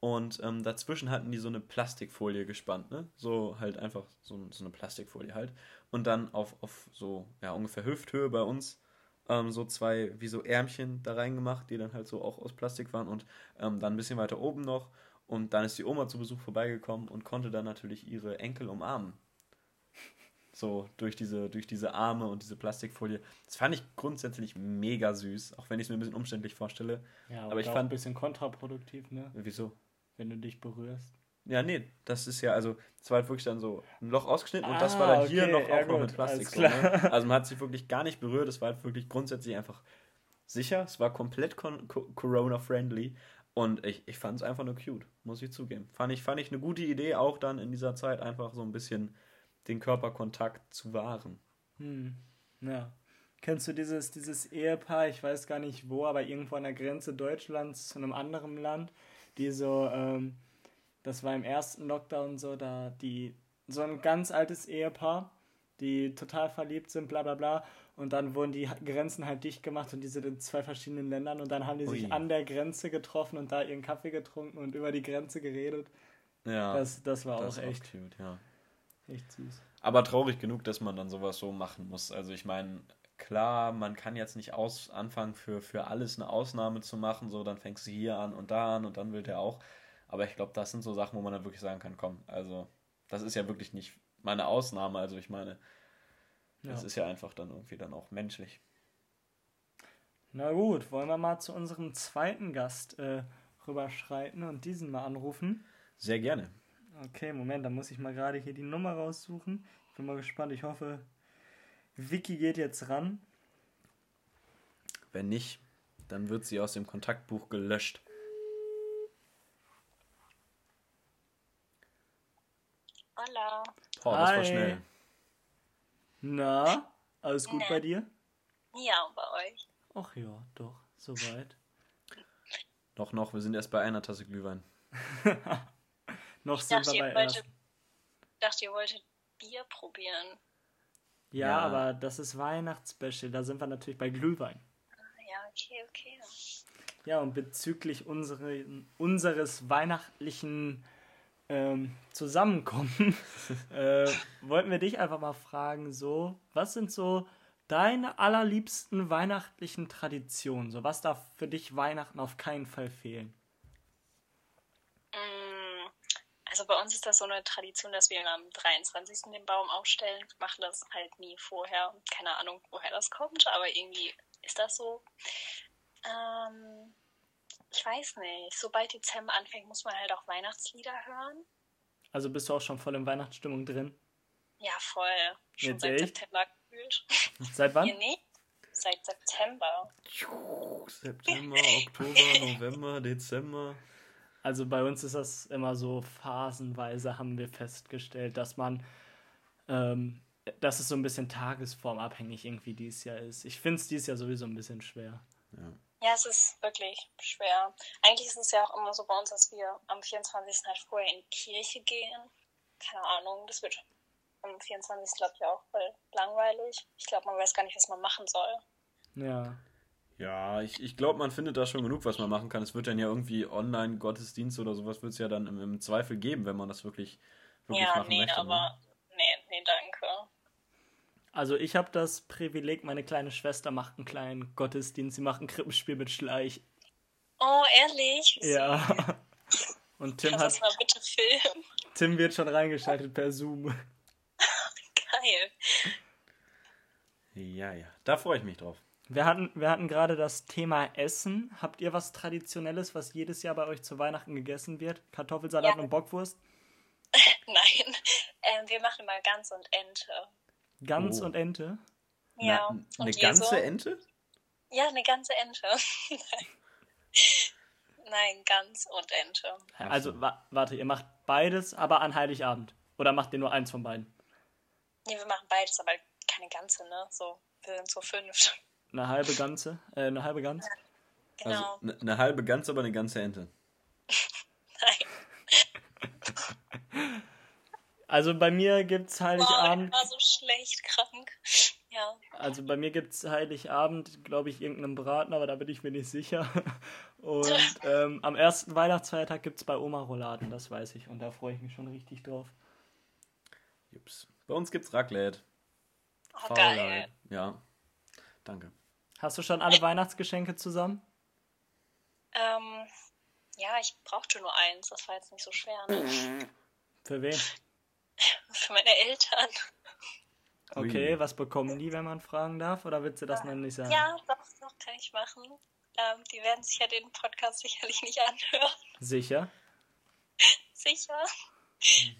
S1: Und ähm, dazwischen hatten die so eine Plastikfolie gespannt, ne? So halt einfach so, so eine Plastikfolie halt. Und dann auf, auf so, ja, ungefähr Hüfthöhe bei uns ähm, so zwei, wie so Ärmchen da reingemacht, die dann halt so auch aus Plastik waren. Und ähm, dann ein bisschen weiter oben noch. Und dann ist die Oma zu Besuch vorbeigekommen und konnte dann natürlich ihre Enkel umarmen. So durch diese, durch diese Arme und diese Plastikfolie. Das fand ich grundsätzlich mega süß, auch wenn ich es mir ein bisschen umständlich vorstelle.
S2: Ja,
S1: Aber ich fand-
S2: ein bisschen kontraproduktiv, ne?
S1: Wieso?
S2: Wenn du dich berührst.
S1: Ja, nee, das ist ja, also, es war halt wirklich dann so ein Loch ausgeschnitten und das
S2: Ah,
S1: war dann hier
S2: okay,
S1: noch
S2: ja
S1: auch noch
S2: gut,
S1: mit Plastik. So, ne? Also man hat sich wirklich gar nicht berührt, es war halt wirklich grundsätzlich einfach sicher, es war komplett Corona-friendly und ich, ich fand es einfach nur cute, muss ich zugeben. Fand ich, fand ich eine gute Idee, auch dann in dieser Zeit einfach so ein bisschen den Körperkontakt zu wahren.
S2: Hm. Ja. Kennst du dieses, dieses Ehepaar, ich weiß gar nicht wo, aber irgendwo an der Grenze Deutschlands zu einem anderen Land, die so, ähm, das war im ersten Lockdown so, da die, so ein ganz altes Ehepaar, die total verliebt sind, bla bla bla, und dann wurden die Grenzen halt dicht gemacht und die sind in zwei verschiedenen Ländern und dann haben die
S1: Ui.
S2: sich an der Grenze getroffen und da ihren Kaffee getrunken und über die Grenze geredet.
S1: Ja,
S2: Das, das war
S1: das
S2: auch echt,
S1: cute, ja.
S2: Echt süß.
S1: Aber traurig genug, dass man dann sowas so machen muss. Also ich meine, klar, man kann jetzt nicht aus anfangen, für, für alles eine Ausnahme zu machen. So, dann fängst du hier an und da an und dann will der auch. Aber ich glaube, das sind so Sachen, wo man dann wirklich sagen kann, komm, also das ist ja wirklich nicht meine Ausnahme. Also ich meine, das
S2: Ja.
S1: ist ja einfach dann irgendwie dann auch menschlich.
S2: Na gut, wollen wir mal zu unserem zweiten Gast äh, rüberschreiten und diesen mal anrufen.
S1: Sehr gerne.
S2: Okay, Moment, da muss ich mal gerade hier die Nummer raussuchen. Ich bin mal gespannt. Ich hoffe, Vicky geht jetzt ran.
S1: Wenn nicht, dann wird sie aus dem Kontaktbuch gelöscht.
S4: Hola.
S1: Oh, das war
S2: Hi.
S1: schnell.
S2: Na, alles gut
S4: Na.
S2: bei dir?
S4: Ja, und bei euch?
S2: Ach ja, doch, soweit.
S1: Noch, noch, wir sind erst bei einer Tasse Glühwein.
S2: Noch
S4: Ich
S2: sind
S4: dachte,
S2: wir bei
S4: dachte, ihr wolltet Bier probieren.
S2: Ja,
S1: Ja.
S2: aber das ist Weihnachtsspecial. Da sind wir natürlich bei Glühwein.
S4: Ah, Ja, okay, okay.
S2: Ja, und bezüglich unsere, unseres weihnachtlichen ähm, Zusammenkommen äh, wollten wir dich einfach mal fragen, so, was sind so deine allerliebsten weihnachtlichen Traditionen? So, was darf für dich Weihnachten auf keinen Fall fehlen?
S4: Mm, Also bei uns ist das so eine Tradition, dass wir am 23. den Baum aufstellen. Wir machen das halt nie vorher. Keine Ahnung, woher das kommt, aber irgendwie ist das so. Ähm, ich weiß nicht. Sobald Dezember anfängt, muss man halt auch Weihnachtslieder hören.
S2: Also bist du auch schon voll in Weihnachtsstimmung drin?
S4: Ja, voll. Schon
S2: Jetzt
S4: seit
S2: echt?
S4: September gefühlt.
S2: Seit wann?
S4: Nicht? Seit September.
S1: September, Oktober, November, Dezember.
S2: Also bei uns ist das immer so phasenweise haben wir festgestellt, dass man, ähm, dass es so ein bisschen tagesformabhängig irgendwie dieses Jahr ist. Ich finde es dieses Jahr sowieso ein bisschen schwer.
S1: Ja.
S4: Ja, es ist wirklich schwer. Eigentlich ist es ja auch immer so bei uns, dass wir am 24. halt vorher in die Kirche gehen. Keine Ahnung, das wird am 24. glaube ich auch voll langweilig. Ich glaube, man weiß gar nicht, was man machen soll.
S2: Ja.
S1: Ja, ich, ich glaube, man findet da schon genug, was man machen kann. Es wird dann ja irgendwie Online-Gottesdienst oder sowas wird es ja dann im, im Zweifel geben, wenn man das wirklich, wirklich
S4: ja,
S1: machen
S4: nee,
S1: möchte.
S4: aber
S1: Ne?
S4: nee, nee, danke.
S2: Also ich habe das Privileg, meine kleine Schwester macht einen kleinen Gottesdienst, sie macht ein Krippenspiel mit Schleich.
S4: Oh, ehrlich?
S2: Ja. Und Tim
S4: Kannst du
S2: hat
S4: das mal bitte filmen?
S2: Tim wird schon reingeschaltet per Zoom.
S4: Geil.
S1: Ja, ja. Da freue ich mich drauf.
S2: Wir hatten, wir hatten gerade das Thema Essen. Habt ihr was Traditionelles, was jedes Jahr bei euch zu Weihnachten gegessen wird? Kartoffelsalat
S4: Ja.
S2: und Bockwurst?
S4: Nein. Ähm, wir machen mal Gans und Ente.
S2: Gans
S1: Oh.
S2: und Ente?
S4: Ja.
S1: Na,
S4: und
S1: eine ganze
S4: so?
S1: Ente?
S4: Ja, eine ganze Ente. Nein. Gans und Ente.
S2: Also,
S1: so.
S2: wa warte, ihr macht beides, aber an Heiligabend. Oder macht ihr nur eins von beiden?
S4: Nee, wir machen beides, aber keine ganze, ne? So, wir sind so fünf.
S2: Eine halbe Ganze? Äh, eine halbe Gans?
S4: Genau.
S1: Also eine, eine halbe Gans, aber eine ganze Ente.
S4: Nein.
S2: Also bei mir gibt's Heiligabend.
S4: ich war so schlecht krank. Ja.
S2: Also bei mir gibt's Heiligabend, glaube ich, irgendeinen Braten, aber da bin ich mir nicht sicher. Und ähm, am ersten Weihnachtsfeiertag gibt's bei Oma Rouladen, das weiß ich. Und da freue ich mich schon richtig drauf.
S1: Jups. Bei uns gibt's Raclette.
S4: Oh, geil.
S1: Ja. Danke.
S2: Hast du schon alle Weihnachtsgeschenke zusammen?
S4: Ähm, ja, ich brauchte nur eins. Das war jetzt nicht so schwer. Ne?
S2: Für wen?
S4: Für meine Eltern.
S2: Okay,
S1: Ui.
S2: was bekommen die, wenn man fragen darf? Oder willst du das noch nicht sagen?
S4: Ja, doch, doch, kann ich machen. Ähm, die werden sich ja den Podcast sicherlich nicht anhören.
S2: Sicher?
S4: Sicher.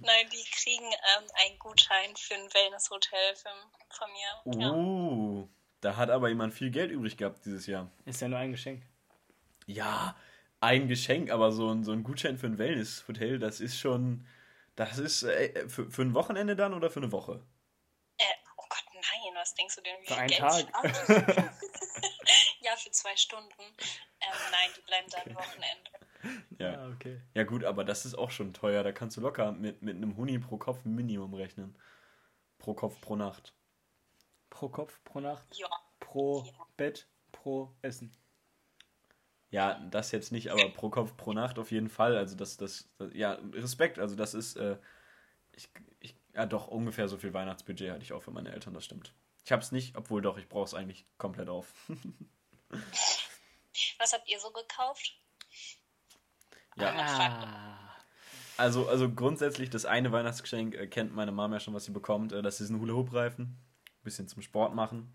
S4: Nein, die kriegen ähm, einen Gutschein für ein Wellnesshotel von mir. Ja.
S1: Uh, da hat aber jemand viel Geld übrig gehabt dieses Jahr.
S2: Ist ja nur ein Geschenk.
S1: Ja, ein Geschenk, aber so ein, so ein Gutschein für ein Wellnesshotel, das ist schon. Das ist äh, für, für ein Wochenende dann oder für eine Woche?
S4: Äh, oh Gott, nein, was denkst du denn, wie
S2: Für
S4: viel
S2: einen
S4: Geld
S2: Tag.
S4: ja, für zwei Stunden. Ähm, nein, die bleiben dann Wochenende.
S1: Ja.
S2: Ah, okay.
S1: Ja, gut, aber das ist auch schon teuer. Da kannst du locker mit, mit einem Huni pro Kopf ein Minimum rechnen. Pro Kopf pro Nacht.
S2: Pro Kopf, pro Nacht,
S4: Ja.
S2: pro
S4: Ja.
S2: Bett, pro Essen.
S1: Ja, das jetzt nicht, aber pro Kopf pro Nacht auf jeden Fall. Also das, das, das ja, Respekt. Also das ist, äh, ich, ich, ja doch, ungefähr so viel Weihnachtsbudget hatte ich auch für meine Eltern, das stimmt. Ich hab's nicht, obwohl doch, ich brauche es eigentlich komplett auf.
S4: Was habt ihr so gekauft?
S1: ja,
S2: Ah.
S1: also, also grundsätzlich, das eine Weihnachtsgeschenk äh, kennt meine Mama ja schon, was sie bekommt. Äh, das ist ein Hula-Hoop-Reifen. Bisschen zum Sport machen.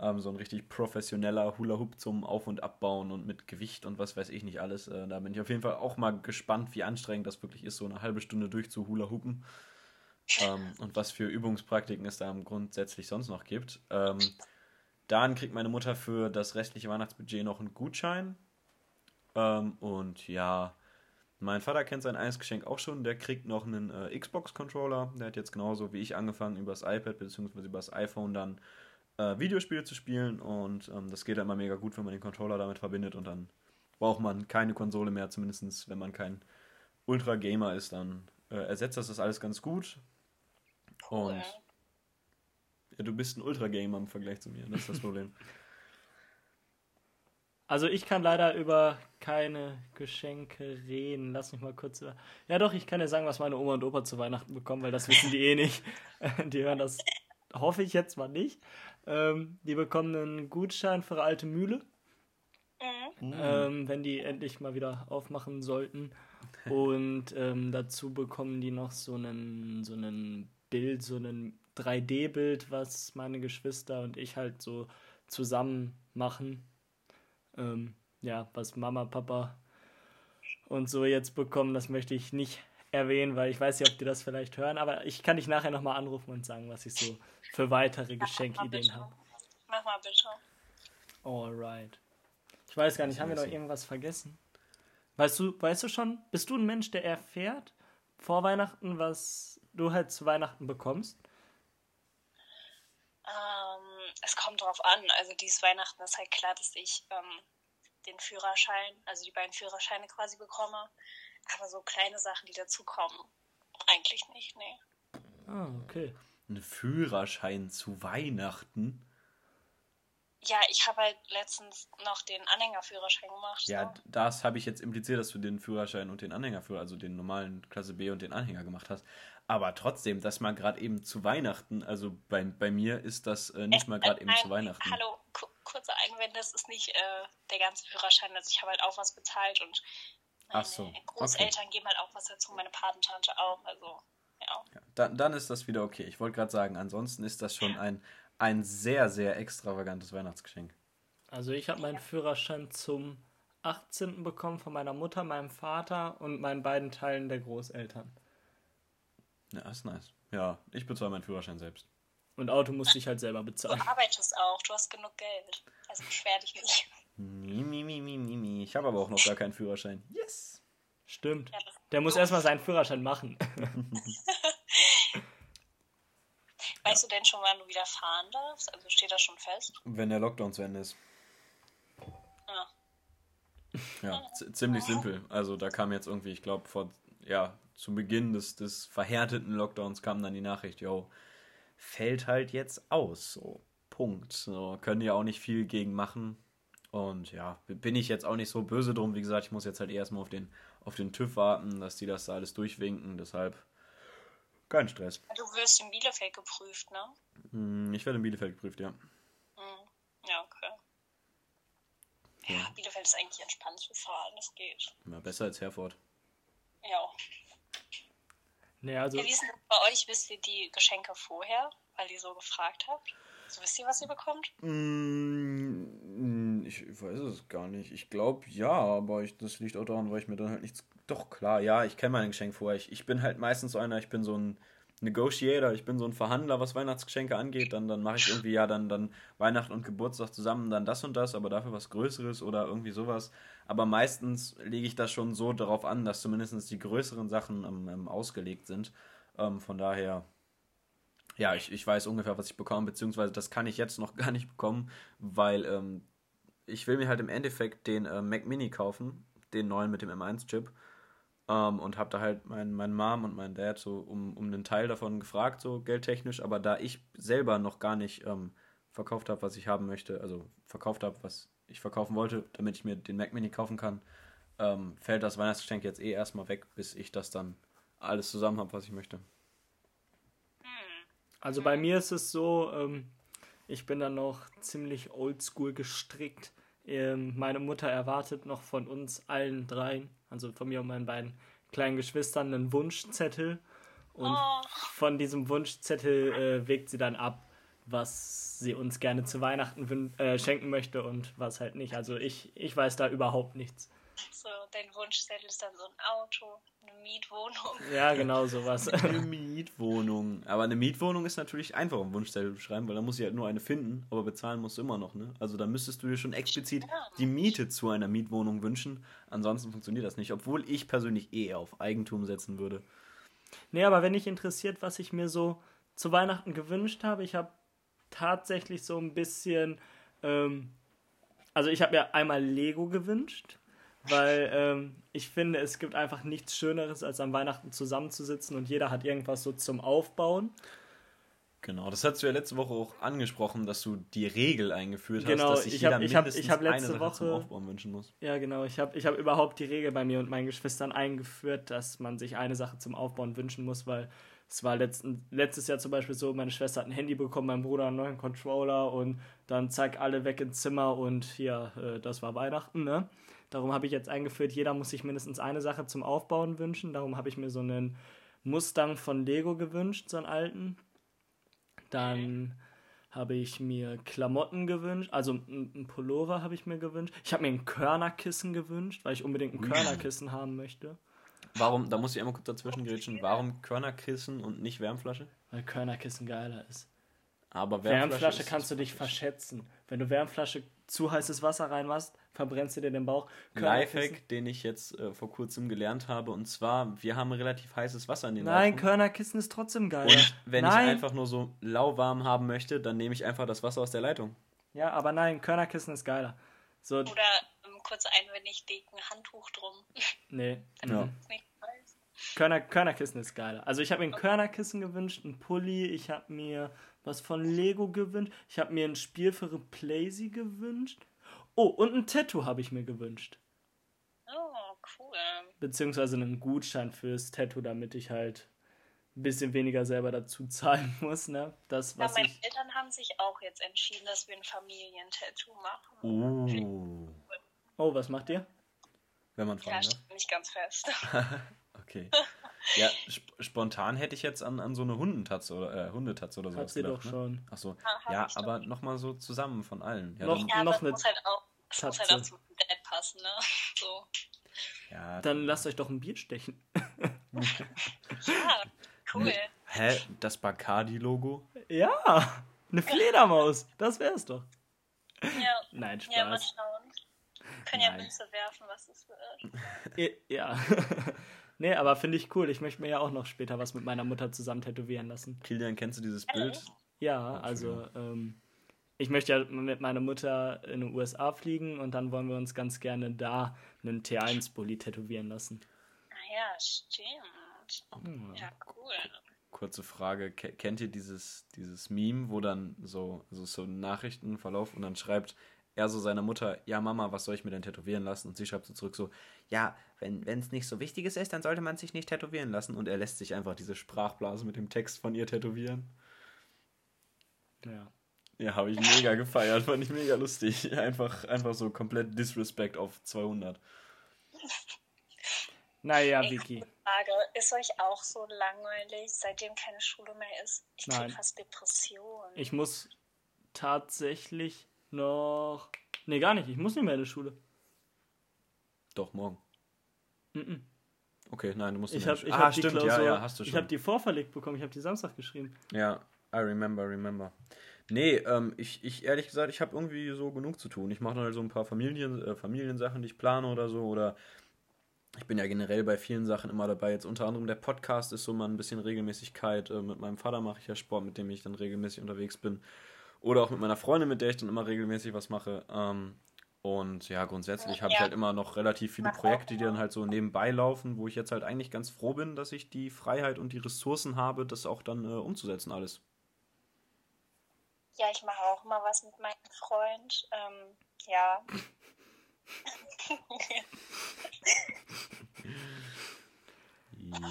S1: Ähm, so ein richtig professioneller Hula-Hoop zum Auf- und Abbauen und mit Gewicht und was weiß ich nicht alles. Äh, da bin ich auf jeden Fall auch mal gespannt, wie anstrengend das wirklich ist, so eine halbe Stunde durch zu Hula-Hoopen. Ähm, und was für Übungspraktiken es da grundsätzlich sonst noch gibt. Ähm, dann kriegt meine Mutter für das restliche Weihnachtsbudget noch einen Gutschein. Ähm, und ja, mein Vater kennt sein eines Geschenk auch schon. Der kriegt noch einen äh, Xbox-Controller. Der hat jetzt genauso wie ich angefangen, über das iPad bzw. über das iPhone dann äh, Videospiele zu spielen. Und ähm, das geht dann immer mega gut, wenn man den Controller damit verbindet. Und dann braucht man keine Konsole mehr, zumindest wenn man kein Ultra-Gamer ist. Dann äh, ersetzt das das alles ganz gut. Und
S4: Cool.
S1: ja, du bist ein Ultra-Gamer im Vergleich zu mir. Das ist das Problem.
S2: Also ich kann leider über keine Geschenke reden. Lass mich mal kurz über. Ja doch, ich kann dir sagen, was meine Oma und Opa zu Weihnachten bekommen, weil das wissen die eh nicht. Die hören das, hoffe ich jetzt mal nicht. Ähm, die bekommen einen Gutschein für eine alte Mühle,
S4: Mhm.
S2: ähm, wenn die endlich mal wieder aufmachen sollten. Und ähm, dazu bekommen die noch so einen, so einen Bild, so ein 3D-Bild, was meine Geschwister und ich halt so zusammen machen. Ähm, ja, was Mama, Papa und so jetzt bekommen, das möchte ich nicht erwähnen, weil ich weiß nicht, ob die das vielleicht hören, aber ich kann dich nachher nochmal anrufen und sagen, was ich so für weitere Geschenkideen habe.
S4: Mach mal bitte.
S2: Alright. Ich weiß gar nicht, haben wir noch irgendwas vergessen? Weißt du, weißt du schon, bist du ein Mensch, der erfährt vor Weihnachten, was du halt zu Weihnachten bekommst?
S4: Es kommt drauf an. Also dieses Weihnachten ist halt klar, dass ich ähm, den Führerschein, also die beiden Führerscheine quasi bekomme. Aber so kleine Sachen, die dazukommen, eigentlich nicht, nee.
S2: Ah, okay.
S1: Ein Führerschein zu Weihnachten?
S4: Ja, ich habe halt letztens noch den Anhängerführerschein gemacht.
S1: Ja,
S4: so.
S1: das habe ich jetzt impliziert, dass du den Führerschein und den Anhängerführer, also den normalen Klasse B und den Anhänger gemacht hast. Aber trotzdem, dass man gerade eben zu Weihnachten, also bei, bei mir ist das äh, nicht mal gerade eben
S4: Nein,
S1: zu Weihnachten.
S4: Hallo, ku kurze Einwände, das ist nicht äh, der ganze Führerschein. Also ich habe halt auch was bezahlt und meine
S1: Ach so,
S4: Großeltern geben halt auch was dazu, meine Patentante auch. Also, ja.
S1: Ja, dann, dann ist das wieder okay. Ich wollte gerade sagen, ansonsten ist das schon ein, ein sehr, sehr extravagantes Weihnachtsgeschenk.
S2: Also ich habe meinen Führerschein zum 18. bekommen von meiner Mutter, meinem Vater und meinen beiden Teilen der Großeltern.
S1: Ja, ist nice. Ja, ich bezahle meinen Führerschein selbst.
S2: Und Auto musste ich halt selber
S4: Du
S2: bezahlen.
S4: arbeitest auch, du hast genug Geld. Also beschwer dich nicht.
S1: Mi, mi, mi, mi, mi, mi. Ich habe aber auch noch gar keinen Führerschein. Yes!
S2: Stimmt.
S4: Ja,
S2: Der muss erstmal seinen Führerschein machen.
S4: Weißt du denn schon, wann du wieder fahren darfst? Also steht das schon fest?
S1: Wenn der Lockdown zu Ende ist.
S4: Ja.
S1: Ja, z- ziemlich simpel. Also da kam jetzt irgendwie, ich glaube, vor, ja, zu Beginn des, des verhärteten Lockdowns kam dann die Nachricht, yo, fällt halt jetzt aus. So, Punkt. So, können ja auch nicht viel gegen machen. Und ja, bin ich jetzt auch nicht so böse drum. Wie gesagt, ich muss jetzt halt erstmal auf den, auf den TÜV warten, dass die das da alles durchwinken. Deshalb kein Stress.
S4: Du wirst in Bielefeld geprüft, ne?
S1: Hm, Ich werde in Bielefeld geprüft, ja.
S4: Mhm. Ja, okay. Ja,
S1: Ja.
S4: Bielefeld ist eigentlich entspannt zu fahren, das geht.
S1: ja besser als Herford.
S4: Ja.
S2: Nee, also
S4: Ja, wie ist denn bei euch? Wisst ihr die Geschenke vorher, weil ihr so gefragt habt? So wisst ihr, was ihr bekommt?
S1: Mm, Ich weiß es gar nicht. Ich glaube ja, aber ich, das liegt auch daran, weil ich mir dann halt nichts. Doch, klar, ja, ich kenne mein Geschenk vorher. Ich, ich bin halt meistens so einer, ich bin so ein Negotiator, ich bin so ein Verhandler, was Weihnachtsgeschenke angeht. Dann, dann mache ich irgendwie ja dann, dann Weihnachten und Geburtstag zusammen, dann das und das, aber dafür was Größeres oder irgendwie sowas. Aber meistens lege ich das schon so darauf an, dass zumindest die größeren Sachen ähm, ausgelegt sind. Ähm, von daher. Ja, ich, ich weiß ungefähr, was ich bekomme, beziehungsweise das kann ich jetzt noch gar nicht bekommen, weil ähm, ich will mir halt im Endeffekt den äh, Mac Mini kaufen, den neuen mit dem M1-Chip. Ähm, und habe da halt meinen mein Mom und meinen Dad so um, um einen Teil davon gefragt, so geldtechnisch. Aber da ich selber noch gar nicht ähm, verkauft habe, was ich haben möchte, also verkauft habe, was ich verkaufen wollte, damit ich mir den Mac Mini kaufen kann, ähm, fällt das Weihnachtsgeschenk jetzt eh erstmal weg, bis ich das dann alles zusammen habe, was ich möchte.
S2: Also bei mir ist es so, ähm, ich bin dann noch ziemlich oldschool gestrickt. Ähm, meine Mutter erwartet noch von uns allen dreien, also von mir und meinen beiden kleinen Geschwistern, einen Wunschzettel. Und
S4: Oh.
S2: von diesem Wunschzettel äh, wägt sie dann ab, was sie uns gerne zu Weihnachten äh, schenken möchte und was halt nicht. Also ich, ich weiß da überhaupt nichts.
S4: So, dein Wunschzettel ist dann so ein Auto, eine Mietwohnung.
S2: Ja, genau sowas.
S1: Eine Mietwohnung. Aber eine Mietwohnung ist natürlich einfach im Wunschzettel zu schreiben, weil da muss ich halt nur eine finden, aber bezahlen musst du immer noch, ne? Also da müsstest du dir schon explizit die Miete zu einer Mietwohnung wünschen. Ansonsten funktioniert das nicht, obwohl ich persönlich eh auf Eigentum setzen würde.
S2: Nee, aber wenn dich interessiert, was ich mir so zu Weihnachten gewünscht habe, ich habe tatsächlich so ein bisschen, ähm, also ich habe mir einmal Lego gewünscht, weil ähm, ich finde, es gibt einfach nichts Schöneres, als am Weihnachten zusammenzusitzen und jeder hat irgendwas so zum Aufbauen.
S1: Genau, das hast du ja letzte Woche auch angesprochen, dass du die Regel eingeführt hast,
S2: Genau,
S1: dass sich
S2: ich
S1: jeder
S2: hab- ich hab- ich hab
S1: eine
S2: letzte
S1: Sache zum
S2: Woche-
S1: Aufbauen wünschen muss.
S2: Ja, genau. Ich habe ich hab überhaupt die Regel bei mir und meinen Geschwistern eingeführt, dass man sich eine Sache zum Aufbauen wünschen muss, weil es war letzten, letztes Jahr zum Beispiel so, meine Schwester hat ein Handy bekommen, mein Bruder einen neuen Controller und dann zack, alle weg ins Zimmer und ja, äh, das war Weihnachten, ne? Darum habe ich jetzt eingeführt, jeder muss sich mindestens eine Sache zum Aufbauen wünschen. Darum habe ich mir so einen Mustang von Lego gewünscht, so einen alten. Dann habe ich mir Klamotten gewünscht, also ein, ein Pullover habe ich mir gewünscht. Ich habe mir ein Körnerkissen gewünscht, weil ich unbedingt ein Körnerkissen haben möchte.
S1: Warum, da muss ich einmal kurz dazwischen grätschen, warum Körnerkissen und nicht Wärmflasche?
S2: Weil Körnerkissen geiler ist.
S1: Aber
S2: Wärmflasche,
S1: ist
S2: kannst du dich
S1: praktisch.
S2: verschätzen. Wenn du Wärmflasche zu heißes Wasser reinmachst, verbrennst du dir den Bauch.
S1: Lifehack, den ich jetzt äh, vor kurzem gelernt habe, und zwar, wir haben relativ heißes Wasser in den
S2: Nein,
S1: Leitungen.
S2: Körnerkissen ist trotzdem geiler.
S1: Und wenn
S2: nein.
S1: ich einfach nur so lauwarm haben möchte, dann nehme ich einfach das Wasser aus der Leitung.
S2: Ja, aber nein, Körnerkissen ist geiler. So,
S4: Oder ähm, kurz einwendig ein Handtuch drum.
S2: nee.
S4: Weiß.
S2: Körner, Körnerkissen ist geiler. Also ich habe mir ein Körnerkissen gewünscht, ein Pulli, ich habe mir was von Lego gewünscht, ich habe mir ein Spiel für Replaysy gewünscht. Oh, und ein Tattoo habe ich mir gewünscht.
S4: Oh, cool.
S2: Beziehungsweise einen Gutschein fürs Tattoo, damit ich halt ein bisschen weniger selber dazu zahlen muss, ne? Das,
S4: Ja,
S2: was
S4: meine
S2: ich.
S4: Eltern haben sich auch jetzt entschieden, dass wir ein Familientattoo machen.
S1: Uh,
S2: Oh, was macht ihr?
S1: wenn man
S4: Ja,
S1: fragen darf.
S4: steht nicht ganz fest.
S1: Okay. Ja, sp spontan hätte ich jetzt an, an so eine Hundentatze oder äh, Hundetatze oder sowas
S2: Hat sie
S1: gedacht.
S2: doch
S1: ne?
S2: schon.
S1: Ach so.
S4: Ah, hab
S1: Ja, aber nochmal so zusammen von allen. Ja,
S2: Noch-
S1: dann,
S4: Ja,
S2: noch eine
S4: es muss halt auch, es muss halt
S2: Tatze.
S4: auch zum Dad passen, ne? So.
S1: ja,
S2: Dann lasst euch doch ein Bier stechen.
S4: Ja, cool.
S1: Hä? Das Bacardi-Logo?
S2: Ja, eine Fledermaus. Das wär's doch.
S4: Ja,
S2: Nein,
S4: ja, mal
S2: Spaß.
S4: schauen. Können ja. Münze werfen, was es wird.
S2: Ja. nee, aber finde ich cool. Ich möchte mir ja auch noch später was mit meiner Mutter zusammen tätowieren lassen.
S1: Kilian, kennst du dieses Bild?
S2: Ja, also ähm, ich möchte ja mit meiner Mutter in den USA fliegen und dann wollen wir uns ganz gerne da einen T1-Bully tätowieren lassen.
S4: Ah ja, stimmt. Ja, cool.
S1: Kurze Frage, ke- kennt ihr dieses, dieses Meme, wo dann so, so ein Nachrichtenverlauf und dann schreibt er so seiner Mutter, ja Mama, was soll ich mir denn tätowieren lassen? Und sie schreibt so zurück so, ja, wenn es nicht so wichtiges ist, dann sollte man sich nicht tätowieren lassen. Und er lässt sich einfach diese Sprachblase mit dem Text von ihr tätowieren.
S2: Ja.
S1: Ja, habe ich mega gefeiert, fand ich mega lustig. Einfach, einfach so komplett Disrespect auf 200.
S2: Naja,
S4: Ey,
S2: Vicky.
S4: Frage, ist euch auch so langweilig, seitdem keine Schule mehr ist? Ich krieg
S2: Nein.
S4: fast Depressionen.
S2: Ich muss tatsächlich noch. Nee, gar nicht. Ich muss nicht mehr in die Schule.
S1: Doch, morgen.
S2: Mhm.
S1: Okay, nein, du musst
S2: Ich
S1: nicht
S2: habe
S1: mehr-
S2: ich
S1: Ah,
S2: hab die Klausur,
S1: ja, ja, hast du
S2: Ich habe die vorverlegt bekommen. Ich habe die Samstag geschrieben.
S1: Ja, I remember, remember. Nee, ähm, ich, ich ehrlich gesagt, ich habe irgendwie so genug zu tun. Ich mache dann halt so ein paar Familien, äh, Familiensachen, die ich plane oder so. Oder ich bin ja generell bei vielen Sachen immer dabei. Jetzt unter anderem der Podcast ist so mal ein bisschen Regelmäßigkeit. Äh, mit meinem Vater mache ich ja Sport, mit dem ich dann regelmäßig unterwegs bin. Oder auch mit meiner Freundin, mit der ich dann immer regelmäßig was mache. Ähm, und ja, grundsätzlich habe ich halt immer noch relativ viele Projekte, die dann halt so nebenbei laufen, wo ich jetzt halt eigentlich ganz froh bin, dass ich die Freiheit und die Ressourcen habe, das auch dann äh, umzusetzen alles.
S4: Ja, ich mache auch mal was mit meinem Freund. Ähm, ja.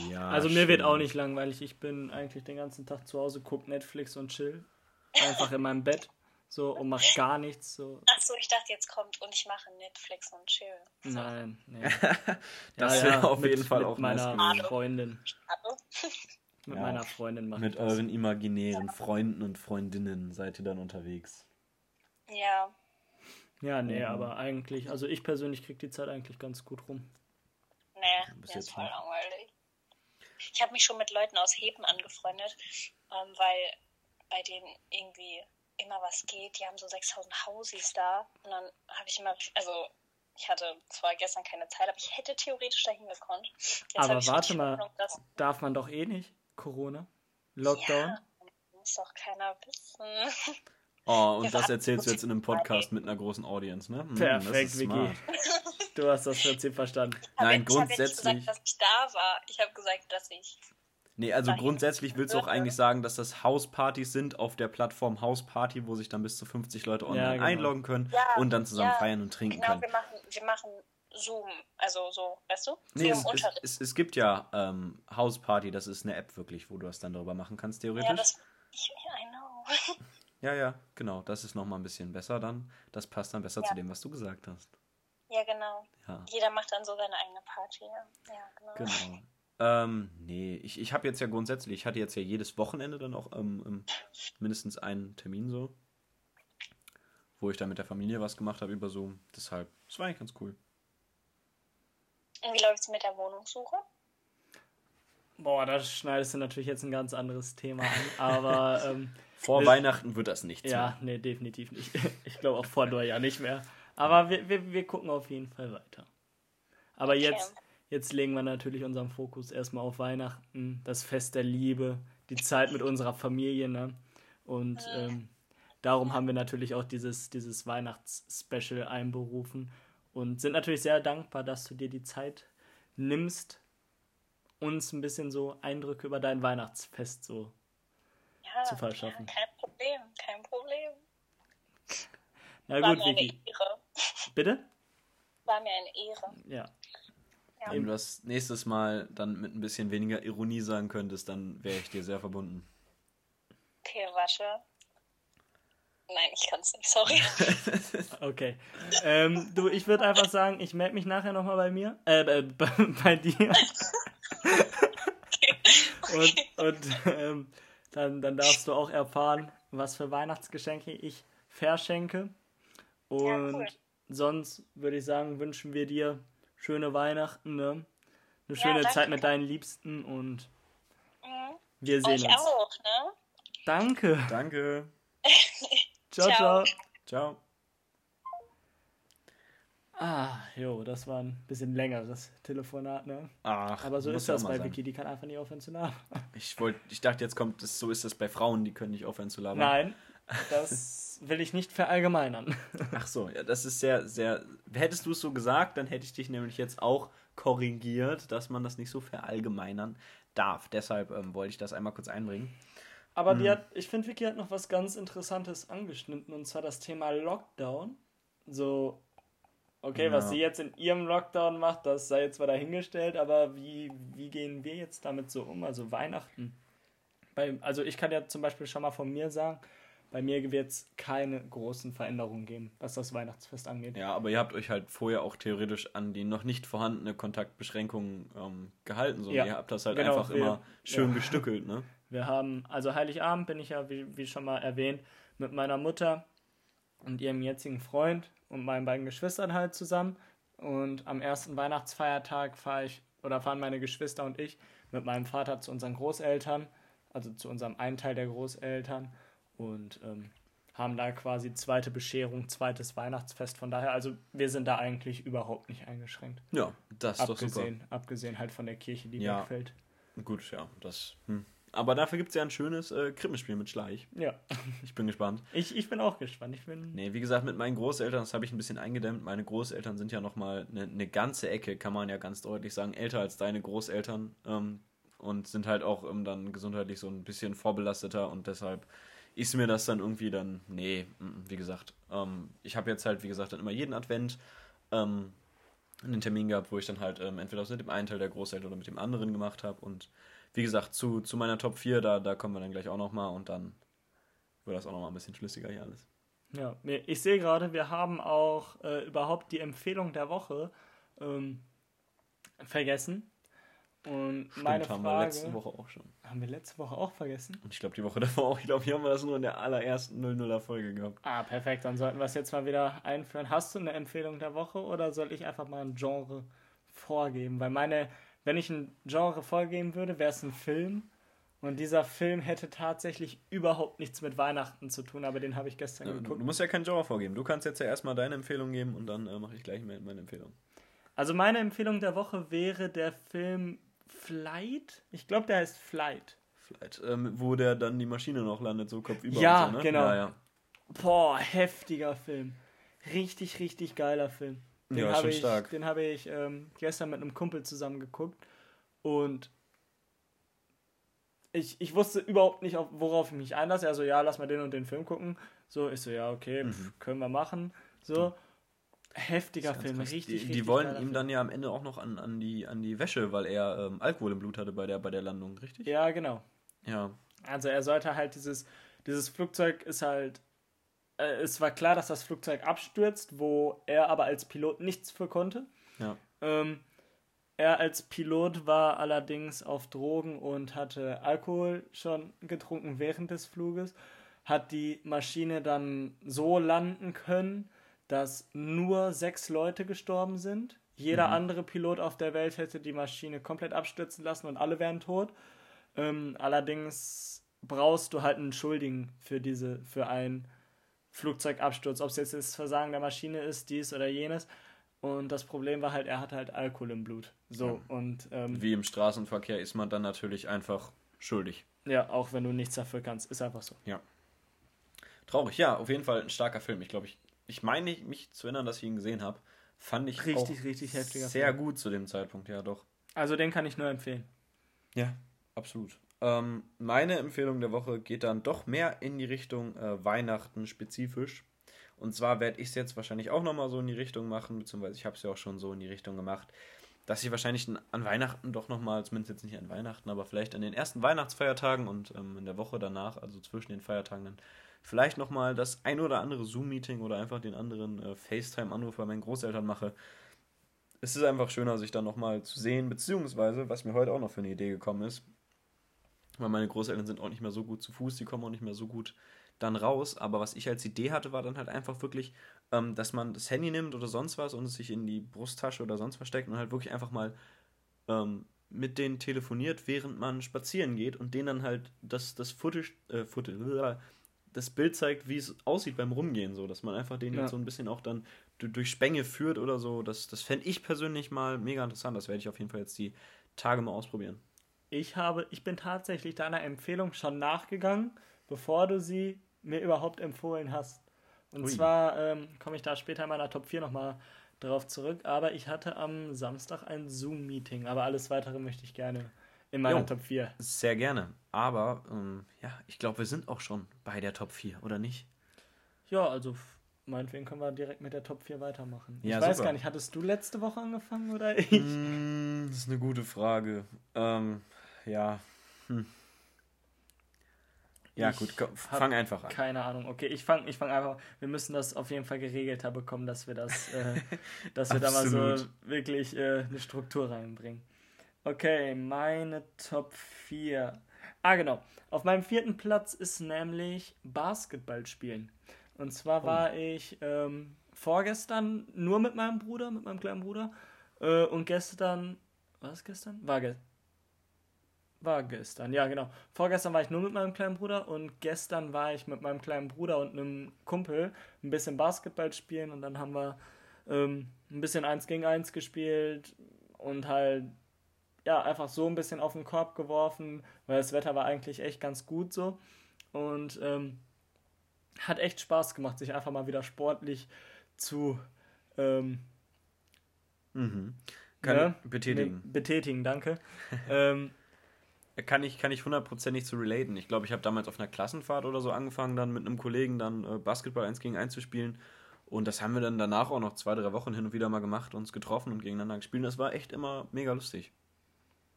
S1: Ja,
S2: also mir wird
S1: schön.
S2: auch nicht langweilig. Ich bin eigentlich den ganzen Tag zu Hause, guck Netflix und chill. Einfach in meinem Bett. So und mach gar nichts. So.
S4: Achso, ich dachte, jetzt kommt und ich mache Netflix und chill. So.
S2: Nein, nee.
S1: Das
S2: Ja,
S1: wäre
S2: ja,
S1: auf
S2: mit-
S1: jeden Fall
S2: mit
S1: auch nice
S2: meiner
S1: gewesen.
S2: Freundin.
S4: Hallo?
S2: Mit
S1: Ja.
S2: meiner Freundin mache
S1: Mit
S2: ich das.
S1: euren imaginären Freunden und Freundinnen seid ihr dann unterwegs.
S4: Ja.
S2: Ja, nee,
S1: Mhm.
S2: aber eigentlich, also ich persönlich krieg die Zeit eigentlich ganz gut rum.
S4: Nee,
S1: jetzt
S4: ist voll langweilig. Ich habe mich schon mit Leuten aus Heben angefreundet, ähm, weil bei denen irgendwie immer was geht. Die haben so 6000 Hausis da. Und dann habe ich immer, also ich hatte zwar gestern keine Zeit, aber ich hätte theoretisch dahin gekonnt. Jetzt
S2: Aber warte mal.
S4: Hoffnung,
S2: Darf man doch eh nicht. Corona. Lockdown.
S4: Ja, muss doch keiner wissen.
S1: Oh, und
S4: Ja,
S1: das erzählst du jetzt in einem Podcast mit einer großen Audience, ne? Hm,
S2: Perfekt, Vicky. Du hast das Prinzip verstanden.
S1: Nein,
S4: ich habe ja nicht
S1: grundsätzlich-
S4: gesagt, dass ich da war. Ich habe gesagt, dass ich.
S1: Nee, also
S4: Nein.
S1: grundsätzlich willst du auch eigentlich sagen, dass das Hauspartys sind auf der Plattform Hausparty, wo sich dann bis zu 50 Leute online
S2: Ja, genau.
S1: einloggen können
S4: Ja,
S1: und dann zusammen
S4: ja,
S1: feiern und trinken
S4: Genau,
S1: können.
S4: wir machen, wir machen Zoom. Also so, weißt du?
S1: Nee, es,
S4: Zoom
S1: es,
S4: Unterricht.
S1: es, es gibt ja ähm, Hausparty, das ist eine App wirklich, wo du das dann darüber machen kannst, theoretisch.
S4: Ja, das. Ich, I know.
S1: Ja, ja, genau. Das ist nochmal ein bisschen besser dann. Das passt dann besser
S4: Ja.
S1: zu dem, was du gesagt hast.
S4: Ja, genau.
S1: Ja,
S4: Jeder macht dann so seine eigene Party. Ja, ja genau.
S1: genau. Ähm, nee, ich, ich habe jetzt ja grundsätzlich, ich hatte jetzt ja jedes Wochenende dann auch ähm, ähm, mindestens einen Termin so, wo ich dann mit der Familie was gemacht habe über Zoom. Deshalb, das war eigentlich ganz cool.
S4: Und wie läuft es mit der Wohnungssuche?
S2: Boah, da schneidest du natürlich jetzt ein ganz anderes Thema an. Aber ähm,
S1: Vor
S2: Wir-
S1: Weihnachten wird das nichts
S2: ja,
S1: mehr.
S2: nee, definitiv nicht. Ich glaube auch vor Neujahr nicht mehr. Aber wir, wir, wir gucken auf jeden Fall weiter. Aber
S4: Okay.
S2: jetzt, jetzt legen wir natürlich unseren Fokus erstmal auf Weihnachten, das Fest der Liebe, die Zeit mit unserer Familie. Ne? Und ähm, darum haben wir natürlich auch dieses, dieses Weihnachtsspecial einberufen und sind natürlich sehr dankbar, dass du dir die Zeit nimmst uns ein bisschen so Eindrücke über dein Weihnachtsfest so
S4: Ja,
S2: zu verschaffen.
S4: Ja, kein Problem, kein Problem.
S2: Na
S4: War
S2: gut,
S4: mir eine
S2: Vicky.
S4: Ehre.
S2: Bitte?
S4: War mir eine Ehre.
S2: Ja.
S4: Ja.
S1: Wenn du das nächstes Mal dann mit ein bisschen weniger Ironie sagen könntest, dann wäre ich dir sehr verbunden.
S4: Okay, warte. Nein, ich kann es nicht, sorry.
S2: Okay. Ähm, du, ich würde einfach sagen, ich melde mich nachher nochmal bei mir. Äh, äh, bei, bei dir. Und, und ähm, dann, dann darfst du auch erfahren, was für Weihnachtsgeschenke ich verschenke. Und
S4: cool.
S2: sonst würde ich sagen, wünschen wir dir schöne Weihnachten, ne? Eine
S4: Ja,
S2: schöne
S4: danke.
S2: Zeit mit deinen Liebsten und
S4: Mhm.
S2: wir sehen
S4: Euch
S2: uns.
S4: auch, ne?
S2: Danke.
S1: Danke.
S2: Ciao, ciao.
S4: Ciao.
S2: Ah, jo, das war ein bisschen längeres Telefonat, ne?
S1: Ach,
S2: Aber so
S1: muss
S2: ist
S1: ja
S2: das bei
S1: sein.
S2: Vicky, die kann einfach nicht aufhören zu labern.
S1: Ich, wollt, ich dachte, jetzt kommt es, so ist es bei Frauen, die können nicht aufhören zu labern.
S2: Nein, das will ich nicht verallgemeinern.
S1: Ach so, ja, das ist sehr, sehr. Hättest du es so gesagt, dann hätte ich dich nämlich jetzt auch korrigiert, dass man das nicht so verallgemeinern darf. Deshalb ähm, wollte ich das einmal kurz einbringen.
S2: Aber
S1: Mhm.
S2: die hat, ich finde, Vicky hat noch was ganz Interessantes angeschnitten, und zwar das Thema Lockdown. So, okay, was
S1: Ja.
S2: sie jetzt in ihrem Lockdown macht, das sei jetzt mal dahingestellt, aber wie, wie gehen wir jetzt damit so um? Also Weihnachten. Bei, also ich kann ja zum Beispiel schon mal von mir sagen, bei mir wird es keine großen Veränderungen geben, was das Weihnachtsfest angeht.
S1: Ja, aber ihr habt euch halt vorher auch theoretisch an die noch nicht vorhandene Kontaktbeschränkung ähm, gehalten. So.
S2: Ja,
S1: Ihr habt das halt
S2: genau,
S1: einfach
S2: wir-
S1: immer schön
S2: ja.
S1: gestückelt, ne?
S2: Wir haben, also Heiligabend bin ich ja, wie, wie schon mal erwähnt, mit meiner Mutter und ihrem jetzigen Freund und meinen beiden Geschwistern halt zusammen. Und am ersten Weihnachtsfeiertag fahre ich, oder fahren meine Geschwister und ich mit meinem Vater zu unseren Großeltern, also zu unserem einen Teil der Großeltern und ähm, haben da quasi zweite Bescherung, zweites Weihnachtsfest. Von daher, also wir sind da eigentlich überhaupt nicht eingeschränkt.
S1: Ja, das ist doch super.
S2: Abgesehen, abgesehen halt von der Kirche, die
S1: Ja.
S2: wegfällt.
S1: Gut, ja, das. Hm. Aber dafür gibt es ja ein schönes äh, Krippenspiel mit Schleich.
S2: Ja,
S1: Ich bin gespannt.
S2: ich, ich bin auch gespannt. Ich bin
S1: Nee, wie gesagt, mit meinen Großeltern, das habe ich ein bisschen eingedämmt. Meine Großeltern sind ja nochmal eine, eine ganze Ecke, kann man ja ganz deutlich sagen, älter als deine Großeltern ähm, und sind halt auch ähm, dann gesundheitlich so ein bisschen vorbelasteter und deshalb ist mir das dann irgendwie dann, nee, mm, wie gesagt, ähm, ich habe jetzt halt, wie gesagt, dann immer jeden Advent ähm, einen Termin gehabt, wo ich dann halt ähm, entweder mit dem einen Teil der Großeltern oder mit dem anderen gemacht habe und wie gesagt, zu, zu meiner Top 4, da, da kommen wir dann gleich auch nochmal und dann wird das auch nochmal ein bisschen schlüssiger hier alles.
S2: Ja, ich sehe gerade, wir haben auch äh, überhaupt die Empfehlung der Woche ähm, vergessen. Und meine
S1: Stimmt, haben wir
S2: Frage.
S1: letzte Woche auch schon.
S2: Haben wir letzte Woche auch vergessen?
S1: Und ich glaube, die Woche davor auch. Ich glaube, hier haben wir das nur in der allerersten 00er Folge gehabt.
S2: Ah, perfekt, dann sollten wir es jetzt mal wieder einführen. Hast du eine Empfehlung der Woche oder soll ich einfach mal ein Genre vorgeben? Weil meine, wenn ich ein Genre vorgeben würde, wäre es ein Film. Und dieser Film hätte tatsächlich überhaupt nichts mit Weihnachten zu tun, aber den habe ich gestern
S1: Du, du
S2: geguckt.
S1: musst ja kein Genre vorgeben. Du kannst jetzt ja erstmal deine Empfehlung geben und dann äh, mache ich gleich meine Empfehlung.
S2: Also meine Empfehlung der Woche wäre der Film Flight. Ich glaube, der heißt Flight.
S1: Vielleicht, ähm, wo der dann die Maschine noch landet, so kopfüber.
S2: Ja,
S1: so, ne?
S2: genau.
S1: Ja, ja.
S2: Boah, heftiger Film. Richtig, richtig geiler Film. Den
S1: Ja, schon
S2: ich,
S1: stark.
S2: den habe ich ähm, gestern mit einem Kumpel zusammen geguckt. Und ich, ich wusste überhaupt nicht, auf, worauf ich mich einlasse. Er so, ja, lass mal den und den Film gucken. So, ich so, ja, okay, pf, können wir machen. So, heftiger Film,
S1: krass.
S2: richtig,
S1: die,
S2: richtig
S1: die wollen ihm
S2: Film.
S1: dann ja am Ende auch noch an, an, die, an die Wäsche, weil er ähm, Alkohol im Blut hatte bei der, bei der Landung, richtig?
S2: Ja, genau.
S1: Ja.
S2: Also er sollte halt dieses, dieses Flugzeug ist halt, äh, es war klar, dass das Flugzeug abstürzt, wo er aber als Pilot nichts für konnte.
S1: Ja.
S2: Ähm, er als Pilot war allerdings auf Drogen und hatte Alkohol schon getrunken während des Fluges, hat die Maschine dann so landen können, dass nur sechs Leute gestorben sind. Jeder andere Pilot auf der Welt hätte die Maschine komplett abstürzen lassen und alle wären tot. Ähm, allerdings brauchst du halt einen Schuldigen für diese, für einen Flugzeugabsturz, ob es jetzt das Versagen der Maschine ist, dies oder jenes. Und das Problem war halt, er hatte halt Alkohol im Blut. So, und ähm,
S1: Wie im Straßenverkehr ist man dann natürlich einfach schuldig.
S2: ja, auch wenn du nichts dafür kannst, ist einfach so.
S1: Traurig, ja, auf jeden Fall ein starker Film. Ich glaube, ich, ich meine mich zu erinnern, dass ich ihn gesehen habe. Fand ich
S2: Richtig,
S1: auch
S2: richtig heftiger
S1: sehr
S2: Film.
S1: gut zu dem Zeitpunkt, ja doch.
S2: Also den kann ich nur empfehlen.
S1: Ja, absolut. Ähm, meine Empfehlung der Woche geht dann doch mehr in die Richtung äh, Weihnachten spezifisch. Und zwar werde ich es jetzt wahrscheinlich auch nochmal so in die Richtung machen, beziehungsweise ich habe es ja auch schon so in die Richtung gemacht, dass ich wahrscheinlich an Weihnachten doch nochmal, zumindest jetzt nicht an Weihnachten, aber vielleicht an den ersten Weihnachtsfeiertagen und ähm, in der Woche danach, also zwischen den Feiertagen, dann vielleicht nochmal das ein oder andere Zoom-Meeting oder einfach den anderen äh, FaceTime-Anruf bei meinen Großeltern mache. Es ist einfach schöner, sich dann nochmal zu sehen, beziehungsweise, was mir heute auch noch für eine Idee gekommen ist, weil meine Großeltern sind auch nicht mehr so gut zu Fuß, die kommen auch nicht mehr so gut dann raus. Aber was ich als Idee hatte, war dann halt einfach wirklich, ähm, dass man das Handy nimmt oder sonst was und es sich in die Brusttasche oder sonst was steckt und halt wirklich einfach mal ähm, mit denen telefoniert, während man spazieren geht und denen dann halt das, das Footage, äh, Footage, das Bild zeigt, wie es aussieht beim Rumgehen, so, dass man einfach den ja. jetzt so ein bisschen auch dann durch Spänge führt oder so. Das, das fände ich persönlich mal mega interessant. Das werde ich auf jeden Fall jetzt die Tage mal ausprobieren.
S2: Ich habe, ich bin tatsächlich deiner Empfehlung schon nachgegangen, bevor du sie mir überhaupt empfohlen hast. Und Ui. zwar ähm, komme ich da später in meiner Top 4 nochmal drauf zurück, aber ich hatte am Samstag ein Zoom-Meeting, aber alles weitere möchte ich gerne in meiner jo, Top 4.
S1: Sehr gerne. Aber ähm, ja, ich glaube, wir sind auch schon bei der Top 4, oder nicht?
S2: Ja, also meinetwegen können wir direkt mit der Top 4 weitermachen. Ja, ich weiß super. gar nicht, hattest du letzte Woche angefangen oder ich?
S1: Mm, das ist eine gute Frage. Ähm, ja. Hm. Ja, ich gut, fang einfach an.
S2: Keine Ahnung. Okay, ich fange ich fang einfach. Wir müssen das auf jeden Fall geregelter bekommen, dass wir das, äh, dass wir da mal so wirklich äh, eine Struktur reinbringen. Okay, meine Top 4. Ah, genau. Auf meinem vierten Platz ist nämlich Basketball spielen. Und zwar oh. war ich ähm, vorgestern nur mit meinem Bruder, mit meinem kleinen Bruder. Äh, und gestern. Was ist gestern? War gestern war gestern, ja genau. Vorgestern war ich nur mit meinem kleinen Bruder und gestern war ich mit meinem kleinen Bruder und einem Kumpel ein bisschen Basketball spielen und dann haben wir ähm, ein bisschen eins gegen eins gespielt und halt ja einfach so ein bisschen auf den Korb geworfen, weil das Wetter war eigentlich echt ganz gut so und ähm, hat echt Spaß gemacht, sich einfach mal wieder sportlich zu ähm,
S1: mhm. Ne? betätigen.
S2: betätigen, danke. ähm,
S1: kann ich, kann ich hundertprozentig zu relaten. Ich glaube, ich habe damals auf einer Klassenfahrt oder so angefangen, dann mit einem Kollegen dann äh, Basketball 1 gegen 1 zu spielen. Und das haben wir dann danach auch noch zwei, drei Wochen hin und wieder mal gemacht, uns getroffen und gegeneinander gespielt. Das war echt immer mega lustig.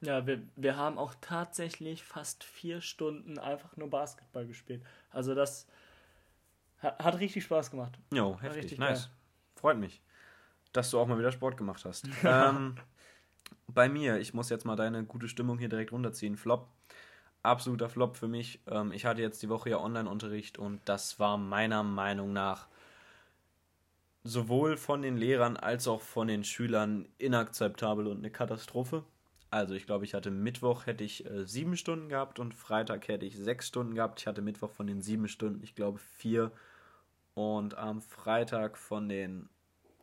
S2: Ja, wir, wir haben auch tatsächlich fast vier Stunden einfach nur Basketball gespielt. Also das hat, hat richtig Spaß gemacht.
S1: Jo, heftig, nice. Geil. Freut mich, dass du auch mal wieder Sport gemacht hast. ähm, bei mir, ich muss jetzt mal deine gute Stimmung hier direkt runterziehen. Flop. Absoluter Flop für mich. Ähm, ich hatte jetzt die Woche ja Online-Unterricht und das war meiner Meinung nach sowohl von den Lehrern als auch von den Schülern inakzeptabel und eine Katastrophe. Also ich glaube, ich hatte Mittwoch hätte ich äh, sieben Stunden gehabt und Freitag hätte ich sechs Stunden gehabt. Ich hatte Mittwoch von den sieben Stunden, ich glaube, vier. Und am Freitag von den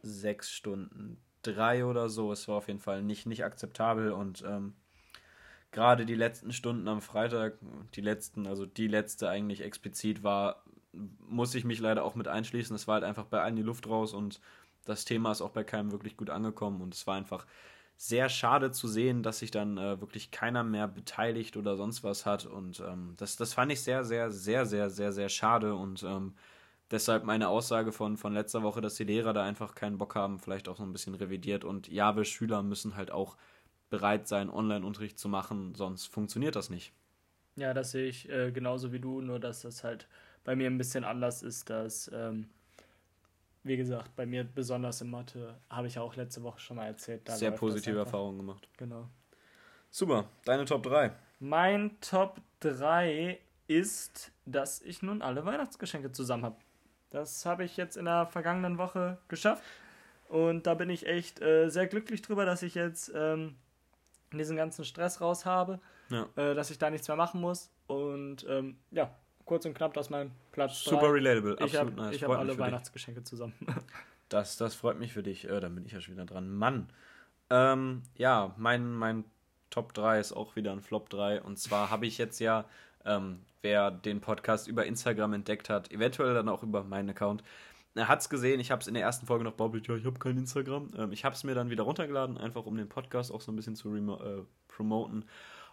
S1: sechs Stunden drei oder so. Es war auf jeden Fall nicht, nicht akzeptabel und ähm, gerade die letzten Stunden am Freitag, die letzten, also die letzte eigentlich explizit war, muss ich mich leider auch mit einschließen. Es war halt einfach bei allen die Luft raus und das Thema ist auch bei keinem wirklich gut angekommen und es war einfach sehr schade zu sehen, dass sich dann äh, wirklich keiner mehr beteiligt oder sonst was hat und ähm, das, das fand ich sehr, sehr, sehr, sehr, sehr, sehr schade und ähm, Deshalb meine Aussage von, von letzter Woche, dass die Lehrer da einfach keinen Bock haben, vielleicht auch so ein bisschen revidiert. Und ja, wir Schüler müssen halt auch bereit sein, Online-Unterricht zu machen, sonst funktioniert das nicht.
S2: Ja, das sehe ich äh, genauso wie du, nur dass das halt bei mir ein bisschen anders ist, dass, ähm, wie gesagt, bei mir besonders in Mathe, habe ich ja auch letzte Woche schon mal erzählt.
S1: Sehr positive Erfahrungen gemacht.
S2: Genau.
S1: Super, deine Top 3.
S2: Mein Top 3 ist, dass ich nun alle Weihnachtsgeschenke zusammen habe. Das habe ich jetzt in der vergangenen Woche geschafft. Und da bin ich echt äh, sehr glücklich drüber, dass ich jetzt ähm, diesen ganzen Stress raus habe, ja. äh, dass ich da nichts mehr machen muss. Und ähm, ja, kurz und knapp, das mein Platz.
S1: Super drei. relatable,
S2: ich absolut hab, nice. Ich habe alle Weihnachtsgeschenke dich. zusammen.
S1: das, das freut mich für dich. Äh, dann bin ich ja schon wieder dran. Mann. Ähm, ja, mein, mein Top 3 ist auch wieder ein Flop 3. Und zwar habe ich jetzt ja ähm, wer den Podcast über Instagram entdeckt hat, eventuell dann auch über meinen Account, er hat es gesehen, ich habe es in der ersten Folge noch baubelt, ja, ich habe kein Instagram. Ähm, ich habe es mir dann wieder runtergeladen, einfach um den Podcast auch so ein bisschen zu äh, promoten.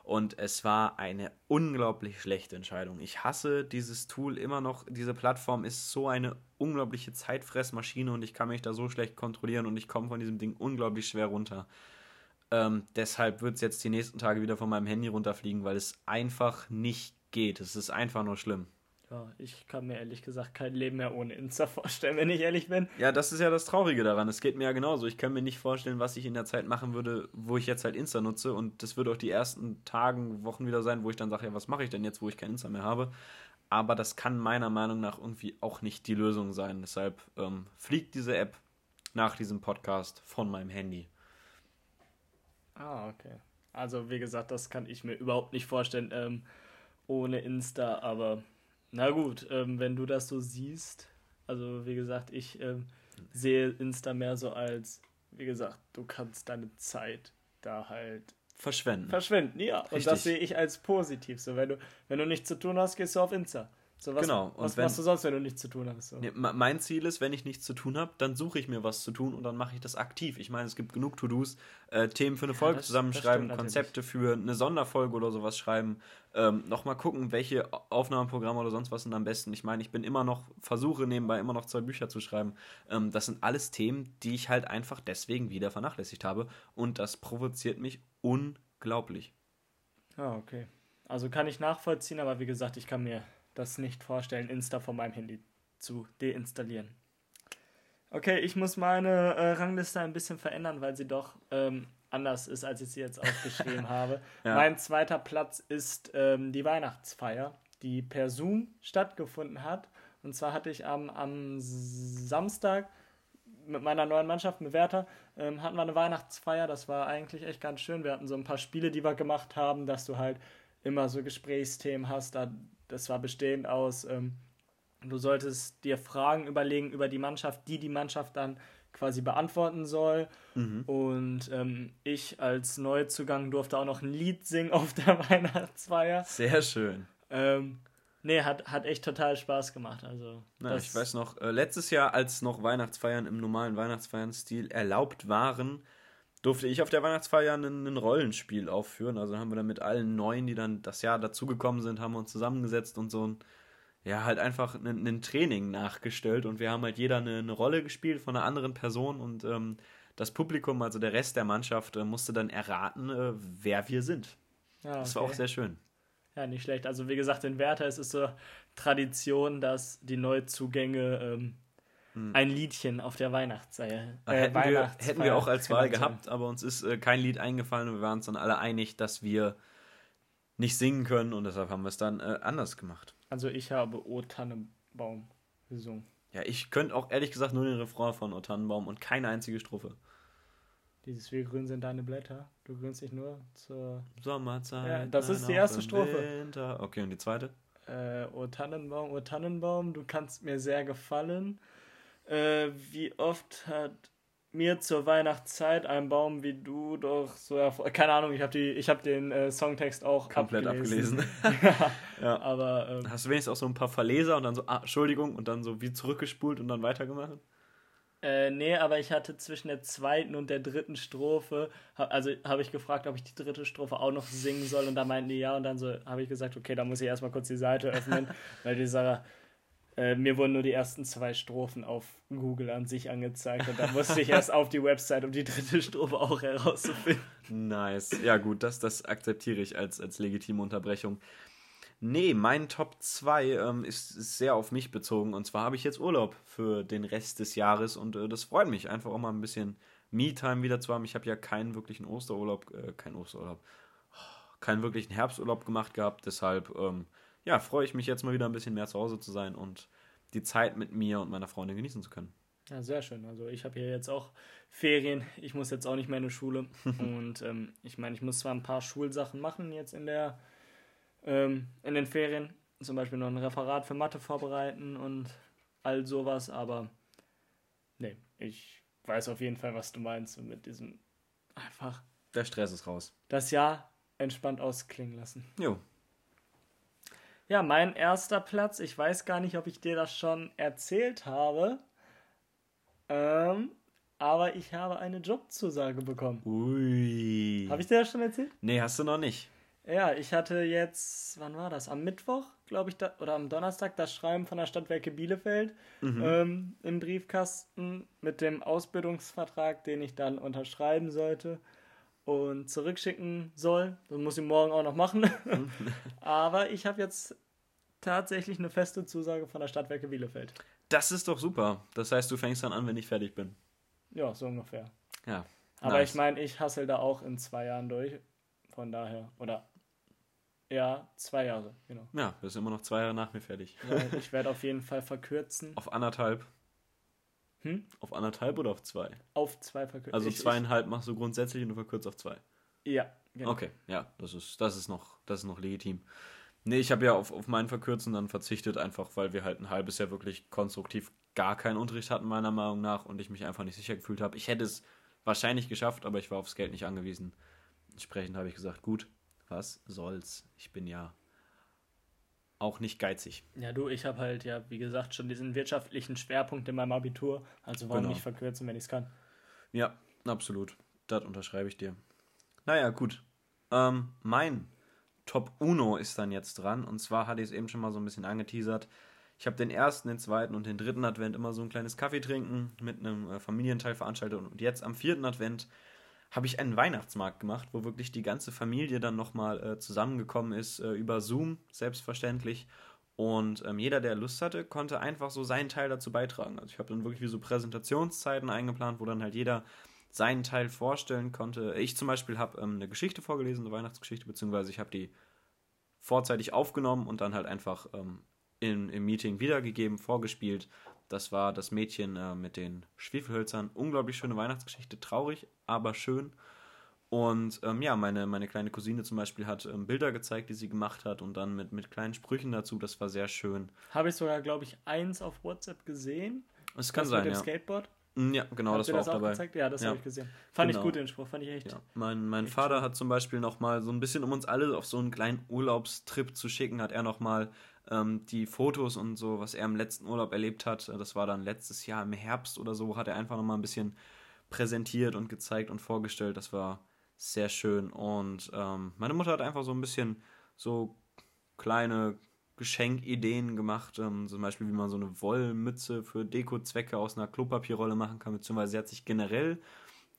S1: Und es war eine unglaublich schlechte Entscheidung. Ich hasse dieses Tool immer noch. Diese Plattform ist so eine unglaubliche Zeitfressmaschine und ich kann mich da so schlecht kontrollieren und ich komme von diesem Ding unglaublich schwer runter. Ähm, deshalb wird es jetzt die nächsten Tage wieder von meinem Handy runterfliegen, weil es einfach nicht geht. Es ist einfach nur schlimm.
S2: Ja, ich kann mir ehrlich gesagt kein Leben mehr ohne Insta vorstellen, wenn ich ehrlich bin.
S1: Ja, das ist ja das Traurige daran. Es geht mir ja genauso. Ich kann mir nicht vorstellen, was ich in der Zeit machen würde, wo ich jetzt halt Insta nutze. Und das wird auch die ersten Tagen, Wochen wieder sein, wo ich dann sage, ja, was mache ich denn jetzt, wo ich kein Insta mehr habe. Aber das kann meiner Meinung nach irgendwie auch nicht die Lösung sein. Deshalb ähm, fliegt diese App nach diesem Podcast von meinem Handy.
S2: Ah, okay. Also, wie gesagt, das kann ich mir überhaupt nicht vorstellen ähm, ohne Insta, aber na gut, ähm, wenn du das so siehst, also wie gesagt, ich ähm, sehe Insta mehr so als, wie gesagt, du kannst deine Zeit da halt
S1: verschwenden.
S2: Verschwenden, ja. Richtig. Und das sehe ich als positiv. So, wenn du, wenn du nichts zu tun hast, gehst du auf Insta. So, was,
S1: genau.
S2: Und was wenn, machst du sonst, wenn du nichts zu tun hast? So?
S1: Nee, mein Ziel ist, wenn ich nichts zu tun habe, dann suche ich mir was zu tun und dann mache ich das aktiv. Ich meine, es gibt genug To-Dos, äh, Themen für eine Folge das, zusammenschreiben, das Konzepte für eine Sonderfolge oder sowas schreiben. Ähm, Nochmal gucken, welche Aufnahmeprogramme oder sonst was sind am besten. Ich meine, ich bin immer noch, versuche nebenbei immer noch zwei Bücher zu schreiben. Ähm, das sind alles Themen, die ich halt einfach deswegen wieder vernachlässigt habe und das provoziert mich unglaublich.
S2: Ah, okay. Also kann ich nachvollziehen, aber wie gesagt, ich kann mir das nicht vorstellen, Insta von meinem Handy zu deinstallieren. Okay, ich muss meine äh, Rangliste ein bisschen verändern, weil sie doch ähm, anders ist, als ich sie jetzt aufgeschrieben habe. Ja. Mein zweiter Platz ist ähm, die Weihnachtsfeier, die per Zoom stattgefunden hat. Und zwar hatte ich am, am Samstag mit meiner neuen Mannschaft, mit Werther, ähm, hatten wir eine Weihnachtsfeier. Das war eigentlich echt ganz schön. Wir hatten so ein paar Spiele, die wir gemacht haben, dass du halt immer so Gesprächsthemen hast. Da das war bestehend aus, ähm, du solltest dir Fragen überlegen über die Mannschaft, die die Mannschaft dann quasi beantworten soll. Mhm. Und ähm, ich als Neuzugang durfte auch noch ein Lied singen auf der Weihnachtsfeier.
S1: Sehr schön.
S2: Ähm, nee, hat, hat echt total Spaß gemacht. Also,
S1: Na, ich weiß noch, äh, letztes Jahr, als noch Weihnachtsfeiern im normalen Weihnachtsfeiern-Stil erlaubt waren, durfte ich auf der Weihnachtsfeier ein, ein, Rollenspiel aufführen. Also haben wir dann mit allen Neuen, die dann das Jahr dazugekommen sind, haben wir uns zusammengesetzt und so ein, ja, halt einfach ein, ein Training nachgestellt und wir haben halt jeder eine, eine Rolle gespielt von einer anderen Person und ähm, das Publikum, also der Rest der Mannschaft, äh, musste dann erraten, äh, wer wir sind. Ja, okay. Das war auch sehr schön.
S2: Ja, nicht schlecht. Also wie gesagt, in Werther ist es so Tradition, dass die Neuzugänge ähm, hm. ein Liedchen auf der Weihnachtsfeier.
S1: Äh, hätten, wir, hätten wir auch als Wahl gehabt, aber uns ist äh, kein Lied eingefallen und wir waren uns dann alle einig, dass wir nicht singen können und deshalb haben wir es dann äh, anders gemacht.
S2: Also ich habe O Tannenbaum gesungen.
S1: Ja, ich könnte auch ehrlich gesagt nur den Refrain von O Tannenbaum und keine einzige Strophe.
S2: Dieses Wie grün sind deine Blätter. Du grünst dich nur zur
S1: Sommerzeit.
S2: Ja, das ist die erste Strophe.
S1: Winter. Okay, und die zweite?
S2: Äh, O Tannenbaum, O Tannenbaum, du kannst mir sehr gefallen. Äh, wie oft hat mir zur Weihnachtszeit ein Baum wie du doch so. Keine Ahnung, ich habe hab den äh, Songtext auch
S1: komplett abgelesen.
S2: abgelesen. ja, aber. Ähm,
S1: Hast du wenigstens auch so ein paar Verleser und dann so, ah, Entschuldigung, und dann so wie zurückgespult und dann weitergemacht?
S2: Äh, nee, aber ich hatte zwischen der zweiten und der dritten Strophe, also habe ich gefragt, ob ich die dritte Strophe auch noch singen soll und da meinten die ja und dann so habe ich gesagt, okay, da muss ich erstmal kurz die Seite öffnen, weil die Sarah äh, mir wurden nur die ersten zwei Strophen auf Google an sich angezeigt und dann musste ich erst auf die Website, um die dritte Strophe auch herauszufinden.
S1: Nice. Ja, gut, das, das akzeptiere ich als, als legitime Unterbrechung. Nee, mein Top 2 ähm, ist, ist, sehr auf mich bezogen. Und zwar habe ich jetzt Urlaub für den Rest des Jahres und äh, das freut mich, einfach auch mal ein bisschen Me-Time wieder zu haben. Ich habe ja keinen wirklichen Osterurlaub, äh, keinen Osterurlaub, keinen wirklichen Herbsturlaub gemacht gehabt. Deshalb ähm, ja, freue ich mich jetzt mal wieder ein bisschen mehr zu Hause zu sein und die Zeit mit mir und meiner Freundin genießen zu können.
S2: Ja, sehr schön. Also ich habe hier jetzt auch Ferien. Ich muss jetzt auch nicht mehr in die Schule. und ähm, ich meine, ich muss zwar ein paar Schulsachen machen jetzt in der ähm, in den Ferien. Zum Beispiel noch ein Referat für Mathe vorbereiten und all sowas, aber nee, ich weiß auf jeden Fall, was du meinst und mit diesem einfach.
S1: Der Stress ist raus.
S2: Das Jahr entspannt ausklingen lassen.
S1: Jo,
S2: ja, mein erster Platz, ich weiß gar nicht, ob ich dir das schon erzählt habe, ähm, aber ich habe eine Jobzusage bekommen.
S1: Ui.
S2: Habe ich dir das schon erzählt?
S1: Nee, hast du noch nicht.
S2: Ja, ich hatte jetzt, wann war das? Am Mittwoch, glaube ich, da, oder am Donnerstag das Schreiben von der Stadtwerke Bielefeld ähm, im Briefkasten mit dem Ausbildungsvertrag, den ich dann unterschreiben sollte und zurückschicken soll. Das muss ich morgen auch noch machen. Aber ich habe jetzt tatsächlich eine feste Zusage von der Stadtwerke Bielefeld.
S1: Das ist doch super. Das heißt, du fängst dann an, wenn ich fertig bin.
S2: Ja, so ungefähr.
S1: Ja.
S2: Aber
S1: nice.
S2: ich meine, ich hassel da auch in zwei Jahren durch. Von daher. Oder ja, zwei Jahre, genau.
S1: Ja, du bist immer noch zwei Jahre nach mir fertig.
S2: Ich werde auf jeden Fall verkürzen.
S1: Auf anderthalb.
S2: Hm?
S1: Auf anderthalb oder auf zwei?
S2: Auf zwei verkürzen.
S1: Also
S2: ich,
S1: zweieinhalb machst du grundsätzlich und du verkürzt auf zwei.
S2: Ich, ja, genau.
S1: Okay, ja, das ist, das ist noch, das ist noch legitim. Nee, ich habe ja auf, auf meinen Verkürzen dann verzichtet, einfach weil wir halt ein halbes Jahr wirklich konstruktiv gar keinen Unterricht hatten, meiner Meinung nach, und ich mich einfach nicht sicher gefühlt habe. Ich hätte es wahrscheinlich geschafft, aber ich war aufs Geld nicht angewiesen. Entsprechend habe ich gesagt, gut, was soll's? Ich bin ja auch nicht geizig.
S2: Ja, du, ich habe halt ja, wie gesagt, schon diesen wirtschaftlichen Schwerpunkt in meinem Abitur. Also warum
S1: Genau.
S2: nicht verkürzen, wenn ich es kann?
S1: Ja, absolut. Das unterschreibe ich dir. Naja, gut. Ähm, mein Top Uno ist dann jetzt dran. Und zwar hatte ich es eben schon mal so ein bisschen angeteasert. Ich habe den ersten, den zweiten und den dritten Advent immer so ein kleines Kaffee trinken mit einem äh, Familienteil veranstaltet. Und jetzt am vierten Advent habe ich einen Weihnachtsmarkt gemacht, wo wirklich die ganze Familie dann nochmal äh, zusammengekommen ist, äh, über Zoom, selbstverständlich. Und ähm, jeder, der Lust hatte, konnte einfach so seinen Teil dazu beitragen. Also ich habe dann wirklich wie so Präsentationszeiten eingeplant, wo dann halt jeder seinen Teil vorstellen konnte. Ich zum Beispiel habe ähm, eine Geschichte vorgelesen, eine Weihnachtsgeschichte, beziehungsweise ich habe die vorzeitig aufgenommen und dann halt einfach ähm, in, im Meeting wiedergegeben, vorgespielt. Das war das Mädchen äh, mit den Schwefelhölzern. Unglaublich schöne Weihnachtsgeschichte, traurig, aber schön. Und ähm, ja, meine, meine kleine Cousine zum Beispiel hat ähm, Bilder gezeigt, die sie gemacht hat und dann mit, mit kleinen Sprüchen dazu. Das war sehr schön.
S2: Habe ich sogar, glaube ich, eins auf WhatsApp gesehen.
S1: Es kann
S2: Das
S1: sein,
S2: mit dem
S1: ja.
S2: Skateboard.
S1: Mm, Ja, genau,
S2: Habt
S1: das war
S2: das
S1: auch
S2: auch
S1: dabei.
S2: gezeigt? Ja, das
S1: Ja.
S2: habe ich gesehen. Fand
S1: Genau.
S2: ich gut, den Spruch. Fand ich echt.
S1: Ja, mein, mein
S2: Echt
S1: Vater hat zum Beispiel nochmal so ein bisschen, um uns alle auf so einen kleinen Urlaubstrip zu schicken, hat er nochmal ähm, die Fotos und so, was er im letzten Urlaub erlebt hat, äh, das war dann letztes Jahr im Herbst oder so, hat er einfach nochmal ein bisschen präsentiert und gezeigt und vorgestellt. Das war sehr schön. Und ähm, meine Mutter hat einfach so ein bisschen so kleine Geschenkideen gemacht, ähm, zum Beispiel wie man so eine Wollmütze für Dekozwecke aus einer Klopapierrolle machen kann, beziehungsweise sie hat sich generell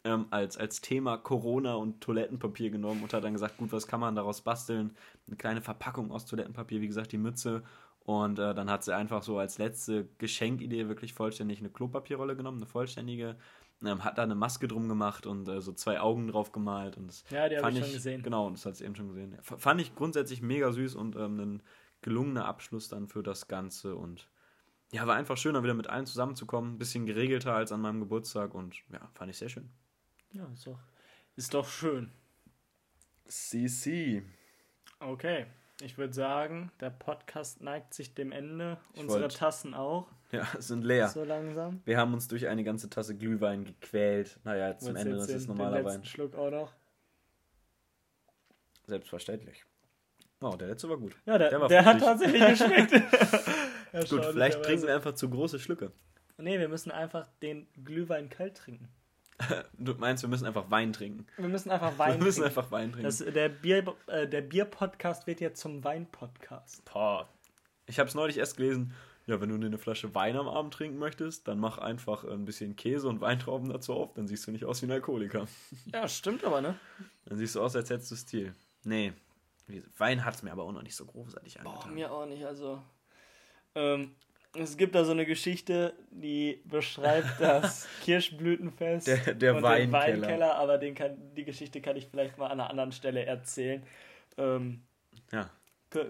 S1: ähm, als, als Thema Corona und Toilettenpapier genommen und hat dann gesagt, gut, was kann man daraus basteln? Eine kleine Verpackung aus Toilettenpapier, wie gesagt, die Mütze. Und äh, dann hat sie einfach so als letzte Geschenkidee wirklich vollständig eine Klopapierrolle genommen, eine vollständige, ähm, hat da eine Maske drum gemacht und äh, so zwei Augen drauf gemalt. Und
S2: Ja, die habe ich schon gesehen.
S1: Genau, das hat sie eben schon gesehen. Fand ich grundsätzlich mega süß und ähm, ein gelungener Abschluss dann für das Ganze und ja, war einfach schön, dann wieder mit allen zusammenzukommen. Ein bisschen geregelter als an meinem Geburtstag und ja, fand ich sehr schön.
S2: Ja, ist doch, ist doch schön.
S1: CC.
S2: Okay. Ich würde sagen, der Podcast neigt sich dem Ende.
S1: Ich
S2: Unsere
S1: wollt-
S2: Tassen auch.
S1: Ja, sind leer.
S2: So langsam.
S1: Wir haben uns durch eine ganze Tasse Glühwein gequält. Naja, zum Ende, das ist
S2: den-
S1: normaler
S2: den
S1: Wein.
S2: Schluck auch noch.
S1: Selbstverständlich. Oh, der letzte war gut.
S2: Ja, der,
S1: Der
S2: der,
S1: war
S2: hat
S1: fruchtig.
S2: tatsächlich geschmeckt.
S1: Gut, vielleicht trinken wir einfach zu große Schlücke.
S2: Nee, wir müssen einfach den Glühwein kalt trinken.
S1: Du meinst, wir müssen einfach Wein trinken.
S2: Wir müssen einfach Wein
S1: wir müssen
S2: trinken.
S1: einfach Wein trinken.
S2: Das, der Bier, äh, der Bier-Podcast wird jetzt zum Wein-Podcast.
S1: Boah. Ich habe es neulich erst gelesen. Ja, wenn du eine Flasche Wein am Abend trinken möchtest, dann mach einfach ein bisschen Käse und Weintrauben dazu auf, dann siehst du nicht aus wie ein Alkoholiker.
S2: Ja, stimmt aber, ne?
S1: Dann siehst du aus, als hättest du Stil. Nee. Wein hat es mir aber auch noch nicht so großartig
S2: Boah,
S1: angetan.
S2: mir auch nicht. Also, ähm, es gibt da so eine Geschichte, die beschreibt das Kirschblütenfest
S1: Der- der
S2: und
S1: Weinkeller.
S2: den Weinkeller, aber den kann, die Geschichte kann ich vielleicht mal an einer anderen Stelle erzählen. Ähm,
S1: Ja,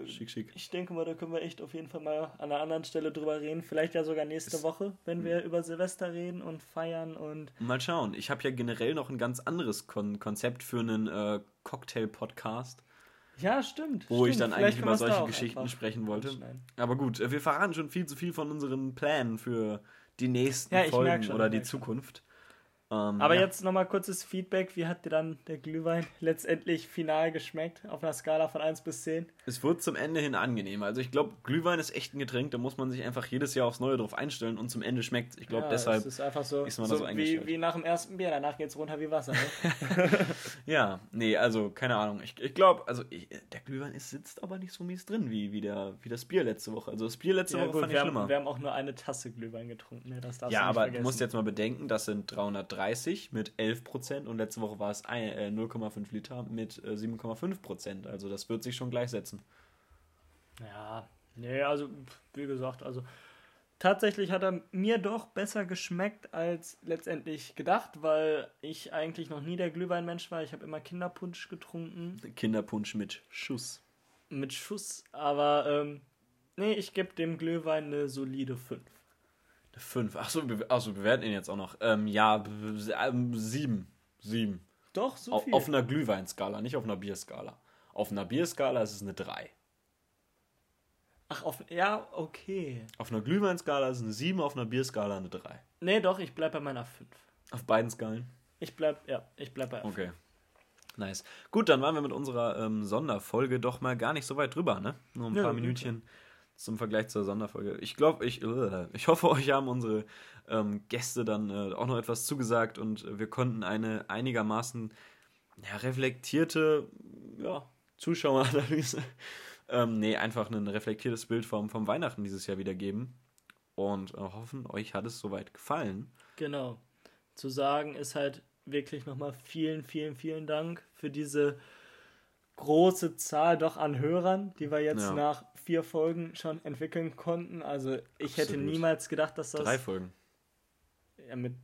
S1: schick, schick.
S2: ich denke mal, da können wir echt auf jeden Fall mal an einer anderen Stelle drüber reden. Vielleicht ja sogar nächste
S1: Ist-
S2: Woche, wenn wir über Silvester reden und feiern und
S1: Mal schauen. Ich habe ja generell noch ein ganz anderes Kon Konzept für einen äh, Cocktail-Podcast,
S2: ja, stimmt.
S1: wo ich
S2: stimmt.
S1: dann
S2: Vielleicht
S1: eigentlich über solche Geschichten sprechen wollte. Aber gut, äh, wir verraten schon viel zu viel von unseren Plänen für die nächsten
S2: Ja, ich
S1: Folgen
S2: schon,
S1: oder
S2: ich
S1: die
S2: merk schon.
S1: Ähm,
S2: Aber
S1: ja.
S2: jetzt nochmal kurzes Feedback. Wie hat dir dann der Glühwein letztendlich final geschmeckt? Auf einer Skala von 1 bis 10?
S1: Es wird zum Ende hin angenehmer. Also ich glaube, Glühwein ist echt ein Getränk, da muss man sich einfach jedes Jahr aufs Neue drauf einstellen und zum Ende schmeckt Ich glaube,
S2: Ja,
S1: deshalb.
S2: Es ist einfach so,
S1: ist man da
S2: so
S1: so
S2: wie, wie nach dem ersten Bier. Danach geht's runter wie Wasser. Ne?
S1: Ja, nee, also keine Ahnung. Ich, ich glaube, also ich, der Glühwein ist, sitzt aber nicht so mies drin wie, wie, der, wie das Bier letzte Woche. Also das Bier letzte
S2: ja,
S1: Woche
S2: gut,
S1: fand ich
S2: wir,
S1: schlimmer.
S2: haben, wir haben auch nur eine Tasse Glühwein getrunken. Ne?
S1: Ja, aber
S2: vergessen.
S1: du musst jetzt mal bedenken, das sind 330 mit 11% und letzte Woche war es ein- äh, 0,5 Liter mit äh, 7,5%. Also das wird sich schon gleichsetzen.
S2: Ja, nee, also wie gesagt, also tatsächlich hat er mir doch besser geschmeckt als letztendlich gedacht, weil ich eigentlich noch nie der Glühweinmensch war. Ich habe immer Kinderpunsch getrunken
S1: Kinderpunsch mit Schuss.
S2: mit Schuss, aber ähm, nee, ich gebe dem Glühwein eine solide 5.
S1: Eine 5. Achso, wir, ach so, wir bewerten ihn jetzt auch noch. Ähm, ja, b- b- ähm, 7. 7.
S2: Doch, so viel.
S1: Auf einer Glühweinskala, nicht auf einer Bierskala. Auf einer Bierskala ist es eine 3.
S2: Ach, auf, ja, okay.
S1: Auf einer Glühweinskala ist es eine 7, auf einer Bierskala eine 3.
S2: Nee, doch, ich bleib bei meiner 5.
S1: Auf beiden Skalen?
S2: Ich bleib, ja, ich bleib bei
S1: Okay. Nice. Gut, dann waren wir mit unserer ähm, Sonderfolge doch mal gar nicht so weit drüber, ne? Nur ein
S2: Ja,
S1: paar. Minütchen zum Vergleich zur Sonderfolge. Ich glaube, ich, äh, ich hoffe, euch haben unsere ähm, Gäste dann äh, auch noch etwas zugesagt und äh, wir konnten eine einigermaßen ja, reflektierte ja, Zuschaueranalyse, ähm, nee, einfach ein reflektiertes Bild vom, vom Weihnachten dieses Jahr wiedergeben und äh, hoffen, euch hat es soweit gefallen.
S2: Genau. Zu sagen ist halt wirklich nochmal vielen, vielen, vielen Dank für diese große Zahl doch an Hörern, die wir jetzt
S1: Ja.
S2: nach vier Folgen schon entwickeln konnten. Also ich hätte
S1: Absolut.
S2: niemals gedacht, dass das
S1: Drei Folgen.
S2: ja, mit,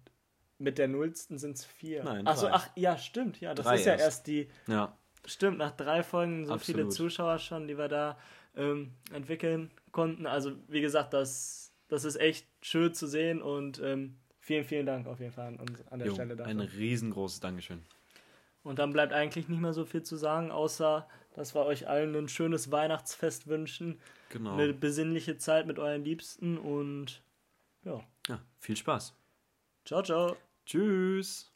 S2: mit der nullsten sind es vier.
S1: Nein,
S2: Ach so, ach ja, stimmt. Ja, das
S1: Drei
S2: ist ja
S1: erst.
S2: erst die
S1: Ja,
S2: Stimmt, nach drei Folgen so viele
S1: Absolut.
S2: Zuschauer schon, die wir da ähm, entwickeln konnten. Also wie gesagt, das, das ist echt schön zu sehen und ähm, vielen, vielen Dank auf jeden Fall an, uns an der
S1: jo,
S2: Stelle dafür.
S1: ein riesengroßes Dankeschön.
S2: Und dann bleibt eigentlich nicht mehr so viel zu sagen, außer dass wir euch allen ein schönes Weihnachtsfest wünschen,
S1: Genau.
S2: eine besinnliche Zeit mit euren Liebsten und ja,
S1: Ja, viel Spaß.
S2: ciao, ciao.
S1: Tschüss.